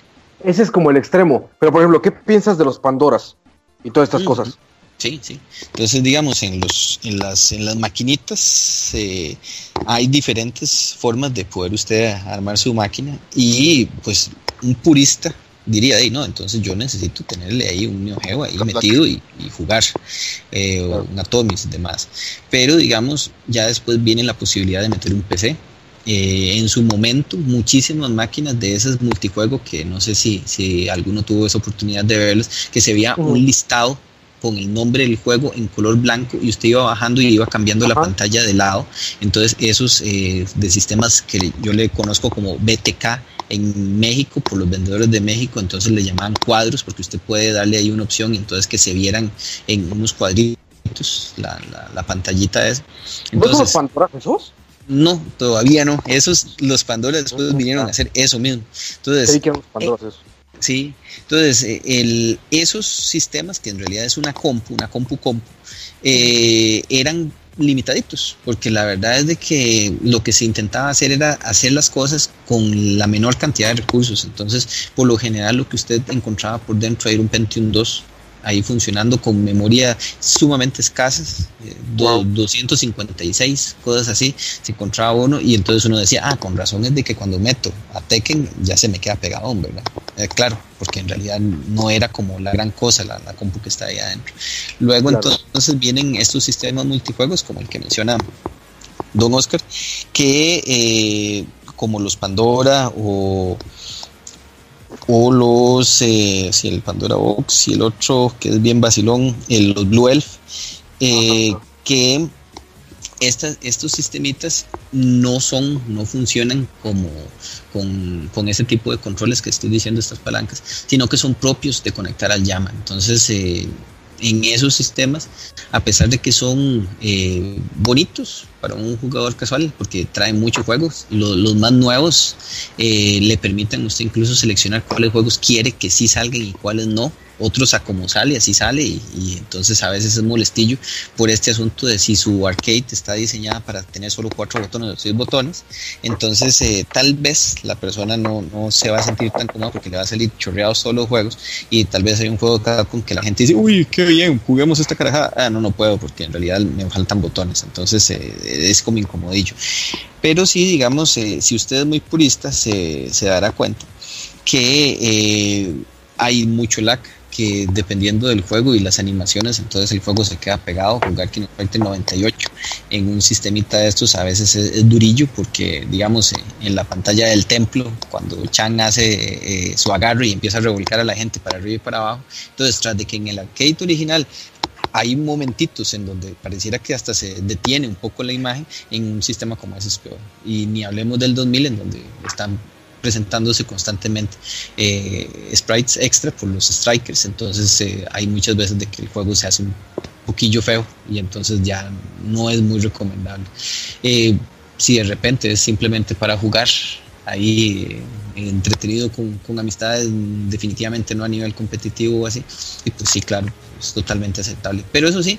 Speaker 3: ese es como el extremo. Pero, por ejemplo, ¿qué piensas de los Pandoras y todas estas cosas?
Speaker 5: Sí, sí. Entonces, digamos, en, los, en, las, en las maquinitas eh, hay diferentes formas de poder usted armar su máquina y pues un purista diría ahí, no, entonces yo necesito tenerle ahí un Neo Geo ahí metido y, jugar, eh, o un Atomis y demás. Pero digamos, ya después viene la posibilidad de meter un PC. Eh, en su momento, muchísimas máquinas de esas multijuegos que no sé si, si alguno tuvo esa oportunidad de verlas, que se veía un listado con el nombre del juego en color blanco y usted iba bajando y iba cambiando la pantalla de lado. Entonces esos eh, de sistemas que yo le conozco como BTK en México por los vendedores de México, entonces le llamaban cuadros porque usted puede darle ahí una opción y entonces que se vieran en unos cuadritos la, la, pantallita esa.
Speaker 3: Entonces, los Pandora esos?
Speaker 5: No, todavía no. Esos, los Pandora después vinieron a hacer eso mismo. Entonces, Sí, entonces eh, el, esos sistemas, que en realidad es una compu, una compu compu, eh, eran limitaditos, porque la verdad es de que lo que se intentaba hacer era hacer las cosas con la menor cantidad de recursos. Entonces, por lo general, lo que usted encontraba por dentro era un Pentium 2 ahí funcionando con memoria sumamente escasas, 256, eh, cosas así, se encontraba uno y entonces uno decía, ah, con razón es de que cuando meto a Tekken ya se me queda pegado, ¿verdad? Eh, claro, porque en realidad no era como la gran cosa la, la compu que está ahí adentro. Luego entonces vienen estos sistemas multijuegos como el que menciona Don Oscar, que eh, como los Pandora o o los, eh, si el Pandora Box y el otro que es bien vacilón, el, los Blue Elf, que estos sistemitas no son, no funcionan como con, con, ese tipo de controles que estoy diciendo, estas palancas, sino que son propios de conectar al llama. Entonces, eh, en esos sistemas, a pesar de que son eh, bonitos para un jugador casual, porque traen muchos juegos, los más nuevos eh, le permiten a usted incluso seleccionar cuáles juegos quiere que sí salgan y cuáles no. Otros a como sale, así sale, y, entonces a veces es molestillo por este asunto de si su arcade está diseñada para tener solo cuatro botones o seis botones, entonces eh, tal vez la persona no, no, se va a sentir tan cómoda porque le va a salir chorreados todos los juegos, y tal vez hay un juego con que la gente dice, uy, qué bien, juguemos esta carajada, ah, no, no puedo porque en realidad me faltan botones, entonces eh, es como incomodillo. Pero sí, digamos, eh, si usted es muy purista, se, dará cuenta que hay mucho lag que dependiendo del juego y las animaciones, entonces el juego se queda pegado. Jugar Fighter 98 en un sistemita de estos a veces es, durillo porque, digamos, en la pantalla del templo, cuando Chan hace eh, su agarre y empieza a revolcar a la gente para arriba y para abajo, entonces tras de que en el arcade original hay momentitos en donde pareciera que hasta se detiene un poco la imagen en un sistema como ese es peor. Y ni hablemos del 2000 en donde están presentándose constantemente eh, sprites extra por los strikers, entonces eh, hay muchas veces de que el juego se hace un poquillo feo y entonces ya no es muy recomendable. Eh, si de repente es simplemente para jugar ahí entretenido con, con, amistades, definitivamente no a nivel competitivo o así, y pues sí, claro, es totalmente aceptable. Pero eso sí,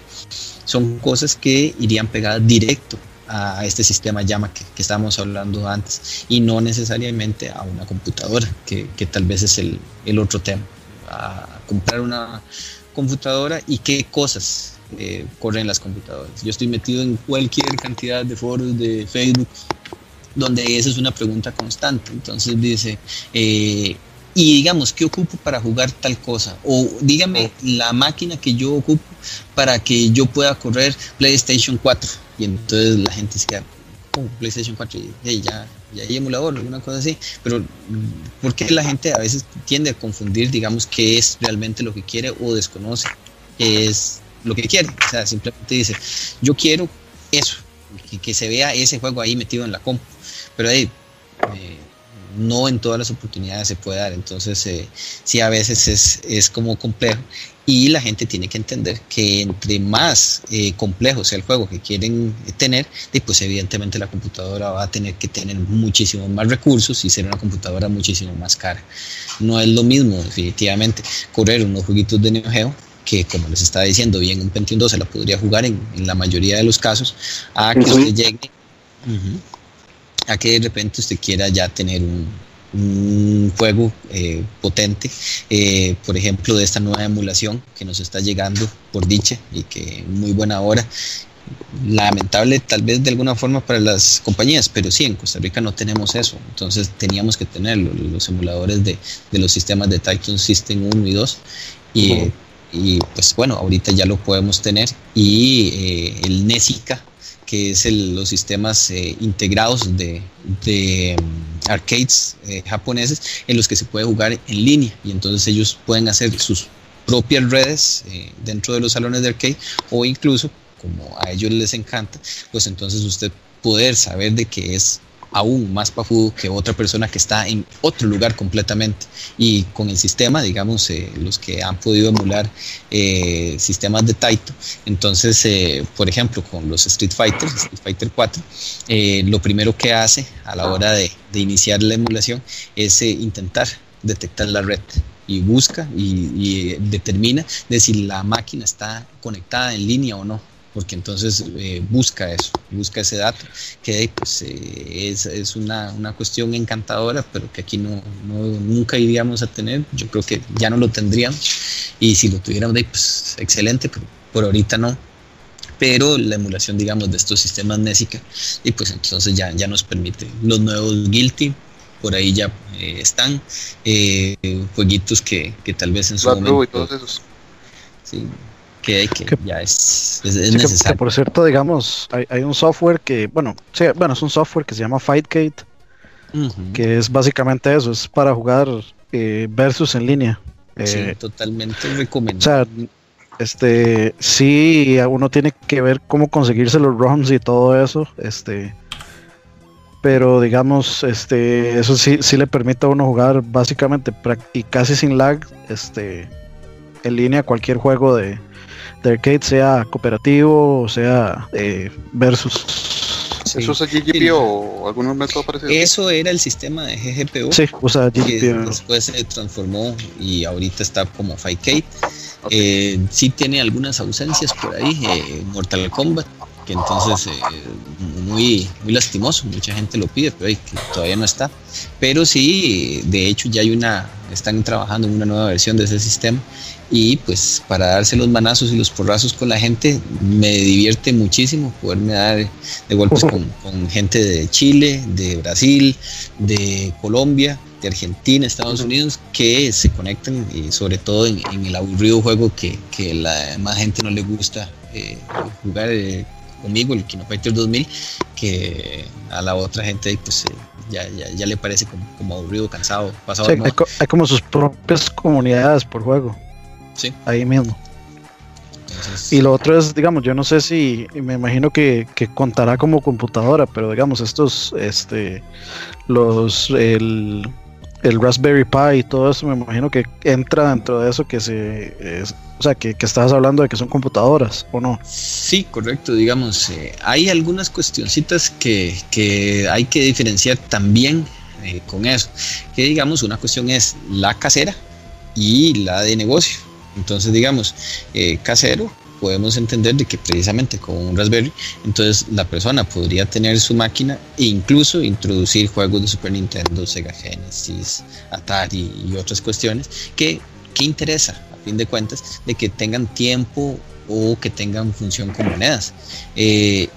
Speaker 5: son cosas que irían pegadas directo a este sistema llama que, que, estábamos hablando antes y no necesariamente a una computadora, que, que tal vez es el, el, otro tema. A comprar una computadora y qué cosas eh, corren las computadoras. Yo estoy metido en cualquier cantidad de foros de Facebook donde esa es una pregunta constante. Entonces dice, eh, y digamos, ¿qué ocupo para jugar tal cosa? O dígame la máquina que yo ocupo para que yo pueda correr PlayStation 4 y entonces la gente se queda, oh, PlayStation 4, y ya, ya hay emulador, alguna cosa así, pero porque la gente a veces tiende a confundir, digamos, qué es realmente lo que quiere o desconoce qué es lo que quiere? O sea, simplemente dice, yo quiero eso, que, se vea ese juego ahí metido en la compu, pero ahí... Eh, no en todas las oportunidades se puede dar, entonces eh, sí a veces es, es como complejo. Y la gente tiene que entender que entre más eh, complejo sea el juego que quieren tener, pues evidentemente la computadora va a tener que tener muchísimos más recursos y ser una computadora muchísimo más cara. No es lo mismo, definitivamente, correr unos jueguitos de Neo Geo que como les estaba diciendo, bien un Pentium 2 se la podría jugar en, en la mayoría de los casos, a que usted llegue, a que de repente usted quiera ya tener un, un juego eh, potente, eh, por ejemplo, de esta nueva emulación que nos está llegando por dicha y que muy buena hora. Lamentable tal vez de alguna forma para las compañías, pero sí, en Costa Rica no tenemos eso, entonces teníamos que tener los emuladores de, de los sistemas de Titan System 1 y 2 y, y pues bueno, ahorita ya lo podemos tener y eh, el NESICA que es los sistemas eh, integrados de, mm, arcades eh, japoneses en los que se puede jugar en línea. Y entonces ellos pueden hacer sus propias redes eh, dentro de los salones de arcade o incluso como a ellos les encanta pues entonces usted poder saber de que es aún más pafudo que otra persona que está en otro lugar completamente. Y con el sistema, digamos, eh, los que han podido emular eh, sistemas de Taito, entonces, eh, por ejemplo, con los Street Fighter, Street Fighter 4, lo primero que hace a la hora de, iniciar la emulación es intentar detectar la red y busca y, y, determina de si la máquina está conectada en línea o no porque entonces eh, busca eso, busca ese dato, que pues, eh, es, es una, una, cuestión encantadora, pero que aquí no, nunca iríamos a tener, yo creo que ya no lo tendríamos, y si lo tuviéramos, pues excelente, pero por ahorita no. Pero la emulación, digamos, de estos sistemas NESICA, y pues entonces ya, ya nos permite los nuevos Guilty, por ahí ya eh, están, jueguitos que, que, tal vez en su momento...
Speaker 1: Y todos esos.
Speaker 5: Sí, que, ya es, necesario.
Speaker 4: por cierto, digamos, hay, un software que, bueno, sí, bueno, es un software que se llama Fightgate, que es básicamente eso, es para jugar eh, versus en línea.
Speaker 5: sí, eh, totalmente recomendable.
Speaker 4: O sea, este, sí, uno tiene que ver cómo conseguirse los ROMs y todo eso, este, pero digamos, este, eso sí, sí le permite a uno jugar básicamente y casi sin lag, este, en línea cualquier juego de, de arcade, sea cooperativo o sea eh, versus.
Speaker 1: ¿Eso usa GGP o algún método parecido?
Speaker 5: Eso era el sistema de GGPO.
Speaker 4: Sí, usa GGPO.
Speaker 5: después se transformó y ahorita está como Fightcade. Eh, sí tiene algunas ausencias por ahí, eh, Mortal Kombat, que entonces eh, muy, muy lastimoso, mucha gente lo pide, pero que todavía no está. Pero sí, de hecho ya hay una, están trabajando en una nueva versión de ese sistema y pues para darse los manazos y los porrazos con la gente me divierte muchísimo poderme dar de golpes con, gente de Chile, de Brasil, de Colombia, de Argentina, Estados Unidos, que se conectan y sobre todo en, el aburrido juego que, que la más gente no le gusta eh, jugar eh, conmigo, el Kino Fighter 2000, que a la otra gente pues eh, ya, ya, le parece como, aburrido, cansado, pasado.
Speaker 4: hay, como sus propias comunidades por juego.
Speaker 5: Sí.
Speaker 4: Ahí mismo. Y lo otro es, digamos, yo no sé si, me imagino que, contará como computadora, pero digamos, estos, este, los, el, Raspberry Pi y todo eso, me imagino que entra dentro de eso que se, o sea, que, que, estabas hablando de que son computadoras, ¿o no?
Speaker 5: Sí, correcto, digamos, eh, hay algunas cuestioncitas que, que, hay que diferenciar también eh, con eso, que digamos, una cuestión es la casera y la de negocio. Entonces, digamos, eh, casero, podemos entender de que precisamente con un Raspberry, entonces la persona podría tener su máquina e incluso introducir juegos de Super Nintendo, Sega Genesis, Atari y otras cuestiones que, que interesa, fin de cuentas, de que tengan tiempo o que tengan función con monedas. Eh,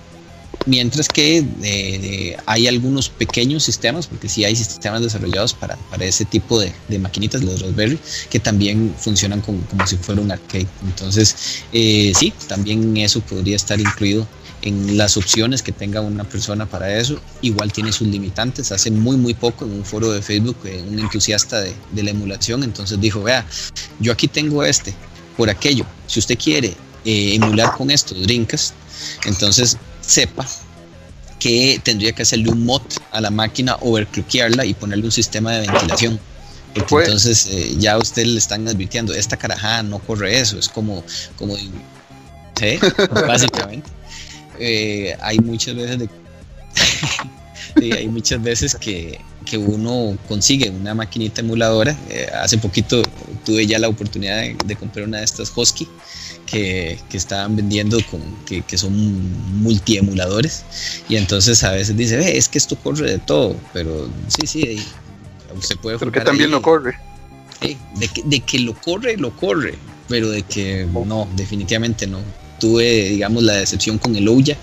Speaker 5: Mientras que eh, hay algunos pequeños sistemas, porque sí hay sistemas desarrollados para, para ese tipo de, de, maquinitas, los Raspberry, que también funcionan como, como si fuera un arcade. Entonces, eh, sí, también eso podría estar incluido en las opciones que tenga una persona para eso. Igual tiene sus limitantes. Hace muy, muy poco en un foro de Facebook, eh, un entusiasta de, de la emulación, entonces dijo, vea, yo aquí tengo este, por aquello. Si usted quiere emular con esto Dreamcast, entonces sepa que tendría que hacerle un mod a la máquina, overclockearla y ponerle un sistema de ventilación. Porque pues- entonces eh, ya a usted le están advirtiendo, esta carajada no corre eso, es como, como ¿sí? básicamente. Eh, hay muchas veces de, hay muchas veces que, que, uno consigue una maquinita emuladora. Eh, hace poquito tuve ya la oportunidad de, de comprar una de estas Husky que, que estaban vendiendo con, que, que son multiemuladores y entonces a veces dice, es que esto corre de todo, pero sí, sí,
Speaker 1: usted puede... Pero que también lo corre.
Speaker 5: de, que, de que lo corre, lo corre, pero de que no, definitivamente no. Tuve, digamos, la decepción con el Ouya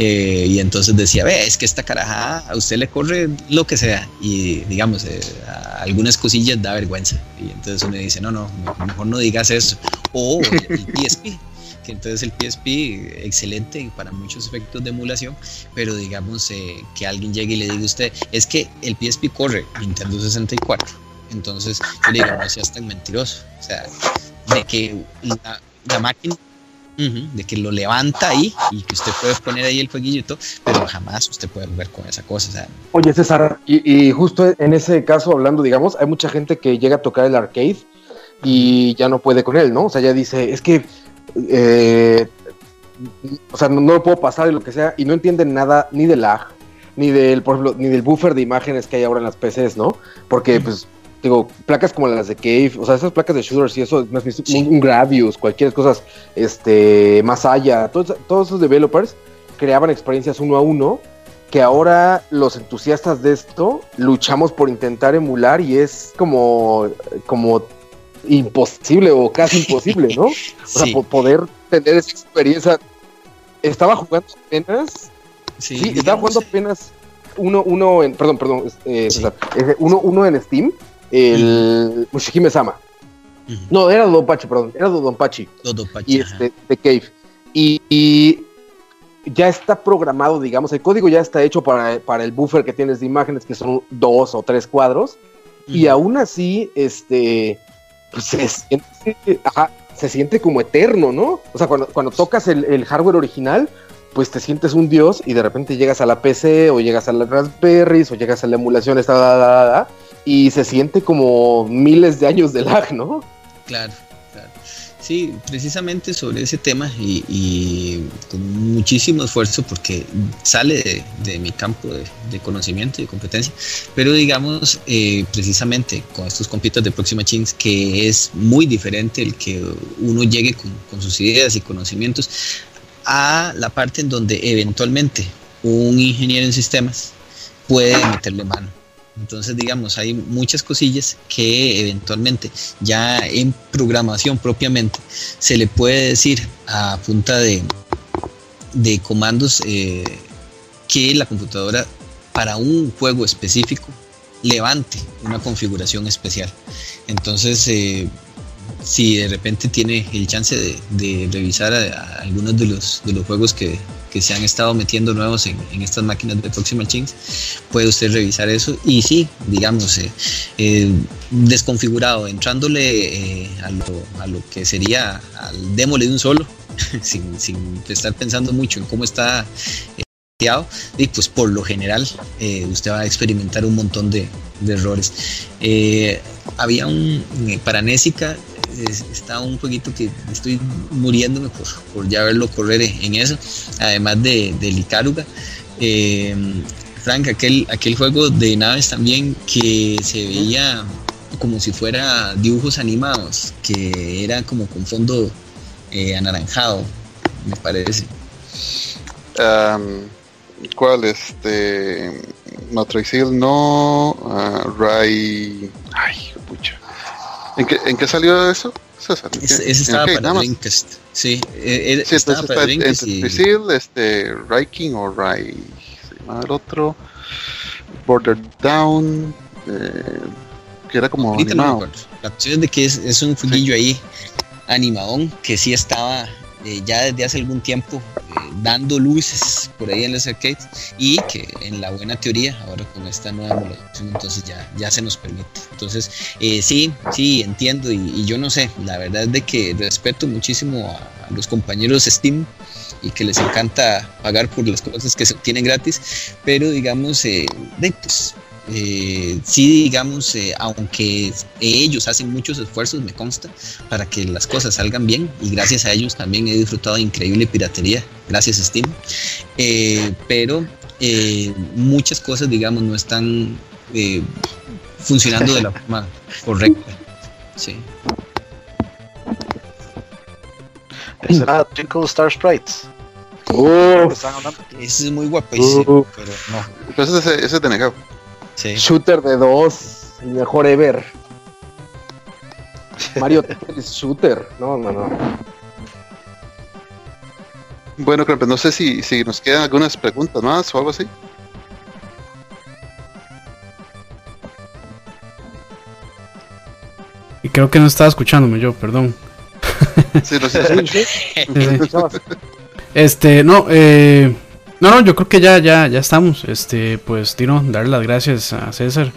Speaker 5: eh, y entonces decía, ve, es que esta carajada a usted le corre lo que sea. Y digamos, eh, algunas cosillas da vergüenza. Y entonces uno dice, no, no, mejor no digas eso. O el, PSP, que entonces el PSP, excelente para muchos efectos de emulación, pero digamos eh, que alguien llegue y le diga a usted, es que el PSP corre Nintendo 64. Entonces yo le digo, no seas tan mentiroso. O sea, de que la máquina de que lo levanta ahí y que usted puede poner ahí el todo, pero jamás usted puede ver con esa cosa.
Speaker 3: Oye, César, y, justo en ese caso, hablando, digamos, hay mucha gente que llega a tocar el arcade y ya no puede con él, ¿no? O sea, ya dice, es que, eh, o sea, no, lo puedo pasar y lo que sea, y no entienden nada ni de lag, ni del, por ejemplo, ni del buffer de imágenes que hay ahora en las PCs, ¿no? Porque, pues, digo, placas como las de Cave, o sea, esas placas de shooters y eso, un, Gravius, cualquier cosas, este, más allá, todos, todos esos developers creaban experiencias uno a uno que ahora los entusiastas de esto luchamos por intentar emular y es como, como imposible o casi imposible, ¿no? O sea, poder tener esa experiencia. Estaba jugando apenas. Sí, estaba jugando apenas uno, uno en, perdón, perdón, eh, uno, uno en Steam, el Mushihime Sama. No, era Dodonpachi, perdón, era Dodonpachi. Dodonpachi. Y este, de Cave. y, ya está programado, digamos, el código ya está hecho para, para, el buffer que tienes de imágenes, que son dos o tres cuadros, y aún así, este, pues se siente, se siente como eterno, ¿no? O sea, cuando, cuando tocas el, hardware original, pues te sientes un dios y de repente llegas a la PC o llegas a la Raspberry o llegas a la emulación, esta, y se siente como miles de años de lag, ¿no?
Speaker 5: Claro. Sí, precisamente sobre ese tema y, con muchísimo esfuerzo porque sale de, mi campo de, conocimiento y competencia, pero digamos eh, precisamente con estos compitos de Proxima Machines que es muy diferente el que uno llegue con, con sus ideas y conocimientos a la parte en donde eventualmente un ingeniero en sistemas puede meterle mano entonces, digamos, hay muchas cosillas que eventualmente ya en programación propiamente se le puede decir a punta de, de comandos eh, que la computadora para un juego específico levante una configuración especial. Entonces, eh, si de repente tiene el chance de, revisar algunos de los, de los juegos que, se han estado metiendo nuevos en, estas máquinas de Proxima Machines, puede usted revisar eso. Y sí, digamos, eh, eh, desconfigurado, entrándole eh, a, lo, que sería al démole de un solo, sin, sin estar pensando mucho en cómo está y pues por lo general usted va a experimentar un montón de, errores. había un para Nésica está un jueguito que estoy muriéndome por, ya verlo correr en eso, además de, del Icáruga. Eh, Frank, aquel, aquel juego de naves también que se veía como si fuera dibujos animados, que era como con fondo eh, anaranjado, me parece.
Speaker 1: ¿Cuál? Este. Matrixil no. Uh, Ray. Ay, pucha. ¿En qué, ¿En qué salió eso?
Speaker 5: César? Ese, estaba para Dreamcast. Sí, eh, sí estaba para
Speaker 1: Dreamcast. Y... este, Riking o Rai, se llama el otro. Border Down, eh, que era como animado.
Speaker 5: la cuestión es de que es, es un jueguillo ahí animadón que sí estaba eh, ya desde hace algún tiempo eh, dando luces por ahí en los arcades y que en la buena teoría, ahora con esta nueva emulación, entonces ya, ya se nos permite. Entonces, eh, sí, sí, entiendo y, yo no sé, la verdad es de que respeto muchísimo a, los compañeros Steam y que les encanta pagar por las cosas que se obtienen gratis, pero digamos, de, pues, eh, sí, digamos, eh, aunque ellos hacen muchos esfuerzos, me consta, para que las cosas salgan bien y gracias a ellos también he disfrutado de increíble piratería, gracias Steam, eh, pero muchas cosas, digamos, no están funcionando de la forma correcta. Sí.
Speaker 4: ¿Será Twinkle Star Sprites?
Speaker 5: ese es muy guapísimo, pero no.
Speaker 1: Ese, ese es de negado.
Speaker 3: Shooter de dos, el mejor ever. Mario Shooter. No, no, no.
Speaker 1: Bueno, creo no sé si, si nos quedan algunas preguntas más o algo así.
Speaker 2: Y creo que no estaba escuchándome yo, perdón. Sí, no sé. este, no, eh, no, no, yo creo que ya, ya, ya estamos. Este, pues, Tino, darle las gracias a César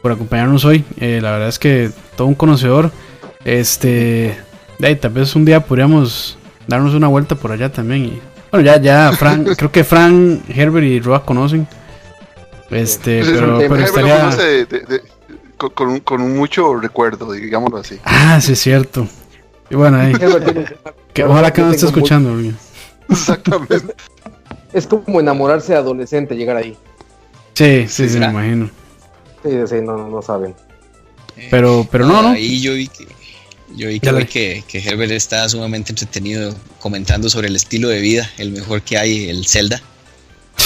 Speaker 2: por acompañarnos hoy. Eh, la verdad es que todo un conocedor. Este, de tal vez un día podríamos darnos una vuelta por allá también. Y, bueno, ya, ya, Fran, creo que Fran, Herbert y Roa conocen. Este, pero, pero estaría.
Speaker 1: con, un, con mucho recuerdo, digámoslo así.
Speaker 2: Ah, sí, es cierto. Y bueno, ahí. que, ojalá que no esté escuchando.
Speaker 3: Exactamente es como enamorarse de adolescente llegar ahí.
Speaker 2: Sí, sí, sí, me imagino.
Speaker 3: Sí, sí, no, no saben.
Speaker 2: Pero, pero no, no.
Speaker 5: Ahí yo vi que, yo vi que, que, Herbert está sumamente entretenido comentando sobre el estilo de vida, el mejor que hay, el Zelda.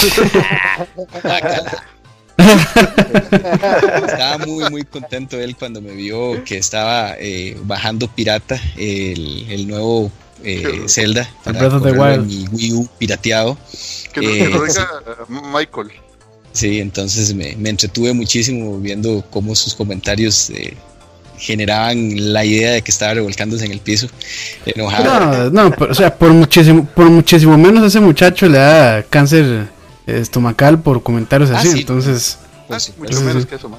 Speaker 5: estaba muy muy contento él cuando me vio que estaba eh, bajando pirata el, el nuevo eh, Zelda
Speaker 2: para Breath
Speaker 5: mi Wii U pirateado.
Speaker 1: Que no, eh, Michael.
Speaker 5: Sí, entonces me, me, entretuve muchísimo viendo cómo sus comentarios eh, generaban la idea de que estaba revolcándose en el piso,
Speaker 2: enojado. No, no, o sea, por muchísimo, por muchísimo menos ese muchacho le da cáncer estomacal por comentarios ah, así, entonces...
Speaker 1: Ah, mucho menos que eso,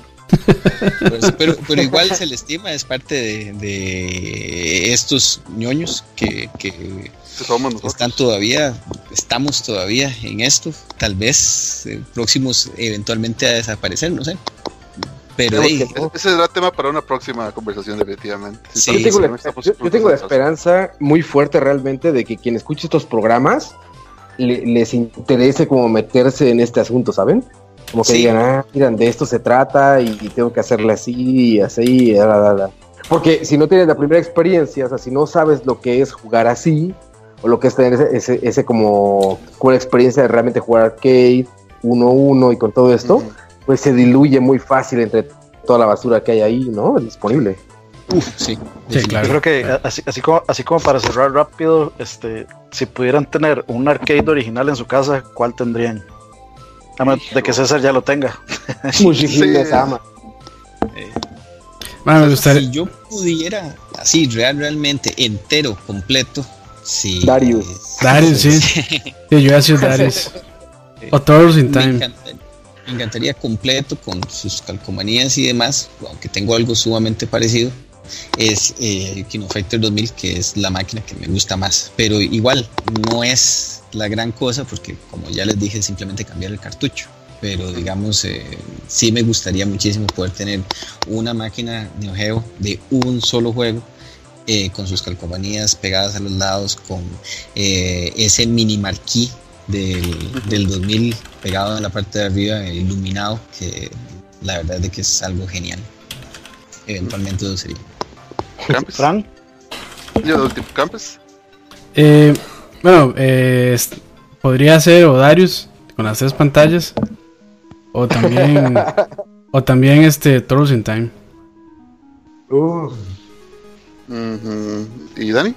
Speaker 5: pues, pero, pero, igual se le estima, es parte de, de estos ñoños que, que están todavía, estamos todavía en esto, tal vez eh, próximos eventualmente a desaparecer, no sé. Pero
Speaker 1: ese será tema para una próxima conversación, definitivamente.
Speaker 3: yo, tengo la, yo, tengo la, esperanza muy fuerte realmente de que quien escuche estos programas les interese como meterse en este asunto, ¿saben? Como que digan, ah, miran, de esto se trata y, tengo que hacerle así y así. Porque si no tienes la primera experiencia, o sea, si no sabes lo que es jugar así, o lo que es tener ese, ese, como una experiencia de realmente jugar arcade, 1-1 y con todo esto, pues se diluye muy fácil entre toda la basura que hay ahí, ¿no? Disponible.
Speaker 5: Uf, sí.
Speaker 4: sí claro. Yo creo que así, así, como, así como para cerrar rápido, este, si pudieran tener un arcade original en su casa, ¿cuál tendrían? de que César ya lo tenga.
Speaker 3: Muchísimas ama.
Speaker 5: Bueno, Si yo pudiera, así, real, realmente, entero, completo, sí.
Speaker 3: Darius.
Speaker 2: Darius, sí. sí yo sido Darius. O Todos in Time.
Speaker 5: Me encantaría, completo con sus calcomanías y demás, aunque tengo algo sumamente parecido es eh, Kino Fighter 2000, que es la máquina que me gusta más. Pero igual, no es la gran cosa porque como ya les dije simplemente cambiar el cartucho pero digamos eh, sí me gustaría muchísimo poder tener una máquina Neo Geo de un solo juego eh, con sus calcomanías pegadas a los lados con eh, ese mini marquí del, del 2000 pegado en la parte de arriba iluminado que la verdad es que es algo genial eventualmente lo sería
Speaker 1: Frank Campos
Speaker 2: eh, bueno, eh, podría ser o Darius con las tres pantallas. O también. o también este Toros in Time.
Speaker 1: ¿Y Dani?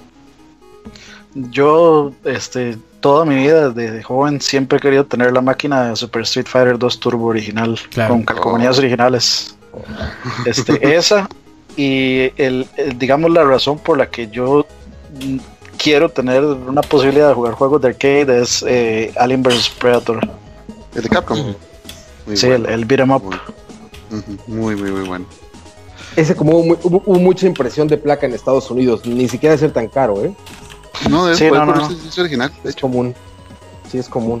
Speaker 4: Yo, este, toda mi vida desde joven siempre he querido tener la máquina de Super Street Fighter 2 Turbo original con calcomanías originales. Este, esa y el, digamos la razón por la que yo quiero tener una posibilidad de jugar juegos de arcade es eh, Alien vs Predator.
Speaker 1: ¿El de Capcom?
Speaker 4: sí, el, el beat'em up.
Speaker 1: Muy, muy, muy bueno.
Speaker 3: Ese como hubo, mucha impresión de placa en Estados Unidos, ni siquiera de ser tan caro, ¿eh?
Speaker 1: No, es, original, de
Speaker 3: hecho. Es común. Sí, es común.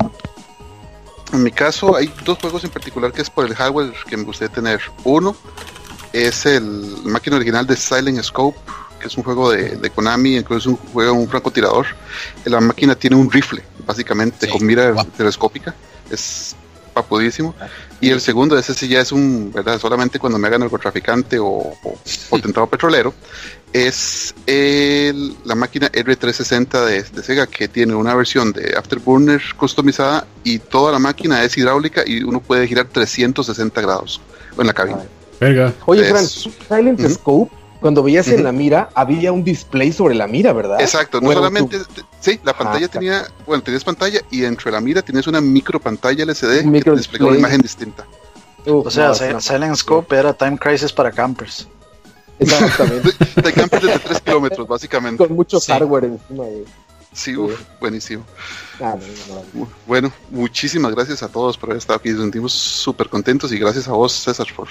Speaker 1: En mi caso, hay dos juegos en particular que es por el hardware que me gustaría tener. Uno es el máquina original de Silent Scope, es un juego de, Konami, incluso es un juego un francotirador. La máquina tiene un rifle, básicamente, con mira telescópica. Es papudísimo. Y el segundo, ese sí ya es un, ¿verdad? Solamente cuando me hagan narcotraficante o, o potentado petrolero, es el, la máquina R360 de, de, Sega que tiene una versión de Afterburner customizada y toda la máquina es hidráulica y uno puede girar 360 grados en la cabina.
Speaker 3: Oye, Fran, Silent Scope cuando veías en la mira, había un display sobre la mira, ¿verdad?
Speaker 1: Exacto, no solamente, sí, la pantalla ah, tenía, bueno, tenías pantalla y dentro de la mira tienes una micro pantalla LCD que te desplegaba una imagen distinta.
Speaker 4: o sea, Silent Scope era Time Crisis para campers.
Speaker 3: Exactamente.
Speaker 1: de campers de 3 kilómetros, básicamente.
Speaker 3: Con mucho hardware encima de...
Speaker 1: Sí, uf, buenísimo. Ah, bueno, muchísimas gracias a todos por haber estado aquí. Nos sentimos súper contentos y gracias a vos, César, por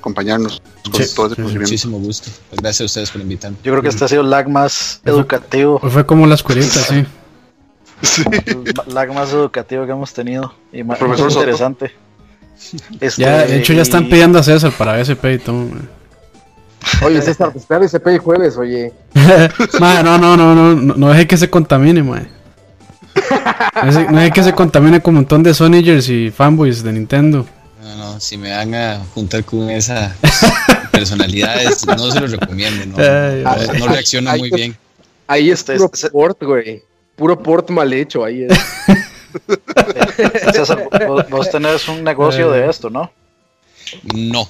Speaker 1: acompañarnos con todo ese
Speaker 5: Muchísimo gusto. Pues gracias a ustedes por invitarme.
Speaker 4: Yo creo que este ha sido el lag más educativo.
Speaker 2: Pues fue como las curitas, sí.
Speaker 4: sí. El lag más educativo que hemos tenido y más, interesante.
Speaker 2: Este, ya, de hecho, ya están pidiendo a César para SP y todo.
Speaker 3: Oye, César, pues espera SP y jueves, oye.
Speaker 2: no, no, no, no, no, no deje que se contamine, man. No deje que se contamine con un montón de Sonygers y fanboys de Nintendo
Speaker 5: no, si me van a juntar con esa personalidades, no se lo recomiendo, no, no, reacciona muy bien.
Speaker 3: Ahí es puro port, güey. Puro port mal hecho, ahí es.
Speaker 4: César, vos, tenés un negocio de esto, ¿no?
Speaker 5: No.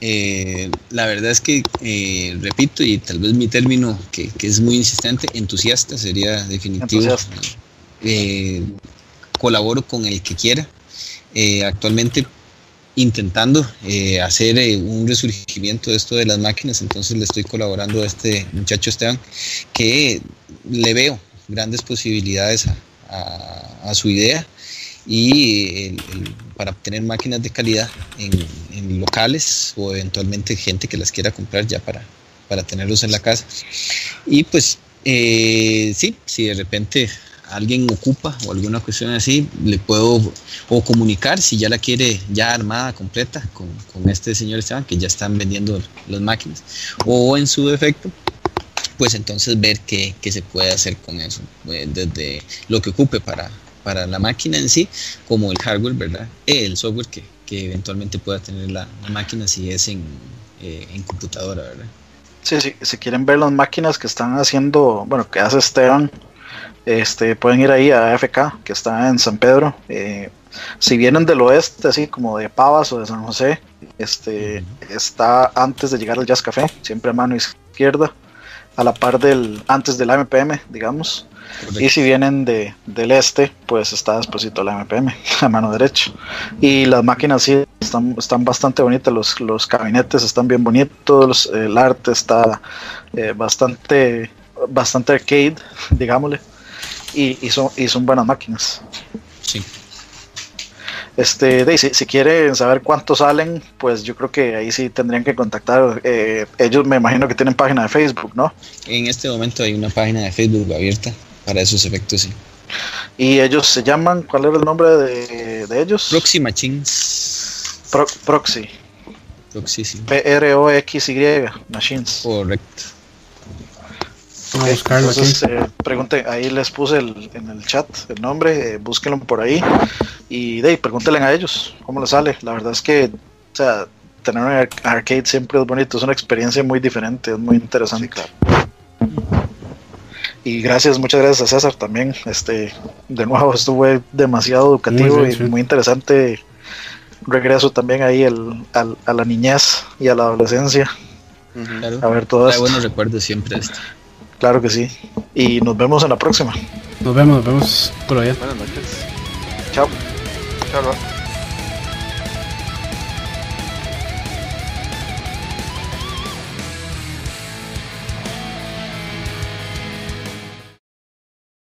Speaker 5: Eh, la verdad es que, eh, repito, y tal vez mi término que, que, es muy insistente, entusiasta sería definitivo. Eh, colaboro con el que quiera. actualmente intentando hacer un resurgimiento de esto de las máquinas, entonces le estoy colaborando a este muchacho Esteban, que le veo grandes posibilidades a, su idea y para obtener máquinas de calidad en, locales o eventualmente gente que las quiera comprar ya para, para tenerlos en la casa. Y pues eh, sí, si de repente alguien ocupa o alguna cuestión así, le puedo o comunicar si ya la quiere ya armada, completa, con, con este señor Esteban, que ya están vendiendo las máquinas, o en su defecto, pues entonces ver qué, se puede hacer con eso, eh, desde lo que ocupe para, para la máquina en sí, como el hardware, ¿verdad? El software que, eventualmente pueda tener la, máquina si es en, eh, en computadora, ¿verdad?
Speaker 4: Sí, sí, si quieren ver las máquinas que están haciendo, bueno, que hace Esteban, este, pueden ir ahí a AFK, que está en San Pedro. Eh, si vienen del oeste, así como de Pavas o de San José, este, está antes de llegar al Jazz Café, siempre a mano izquierda a la par del antes del MPM, digamos. Y si vienen de, del este, pues está después la MPM, a mano derecha. Y las máquinas sí están, están bastante bonitas, los, los gabinetes están bien bonitos, el arte está eh, bastante, bastante arcade, digámosle. Y, y, son, y son buenas máquinas.
Speaker 5: Sí.
Speaker 4: Este, de, si, si, quieren saber cuántos salen, pues yo creo que ahí sí tendrían que contactar. Eh, ellos me imagino que tienen página de Facebook, ¿no?
Speaker 5: En este momento hay una página de Facebook abierta para esos efectos, sí.
Speaker 4: ¿Y ellos se llaman? ¿Cuál era el nombre de, de ellos?
Speaker 5: Proxy Machines.
Speaker 4: Proxy.
Speaker 5: Proxy, sí.
Speaker 4: P-R-O-X-Y, Machines.
Speaker 5: Correcto.
Speaker 4: Entonces, eh, pregunte, ahí les puse el, en el chat el nombre, eh, búsquenlo por ahí y de pregúntenle a ellos cómo les sale. La verdad es que, o sea, tener un arcade siempre es bonito, es una experiencia muy diferente, es muy interesante. Y gracias, muchas gracias a César también. Este, de nuevo, estuvo demasiado educativo y muy interesante. Regreso también ahí el, a la niñez y a la adolescencia. A ver todo
Speaker 5: esto. buenos recuerdos siempre esto.
Speaker 4: Claro que sí. Y nos vemos en la próxima.
Speaker 2: Nos vemos, nos vemos por allá.
Speaker 1: Buenas noches.
Speaker 4: Chao.
Speaker 1: Chao.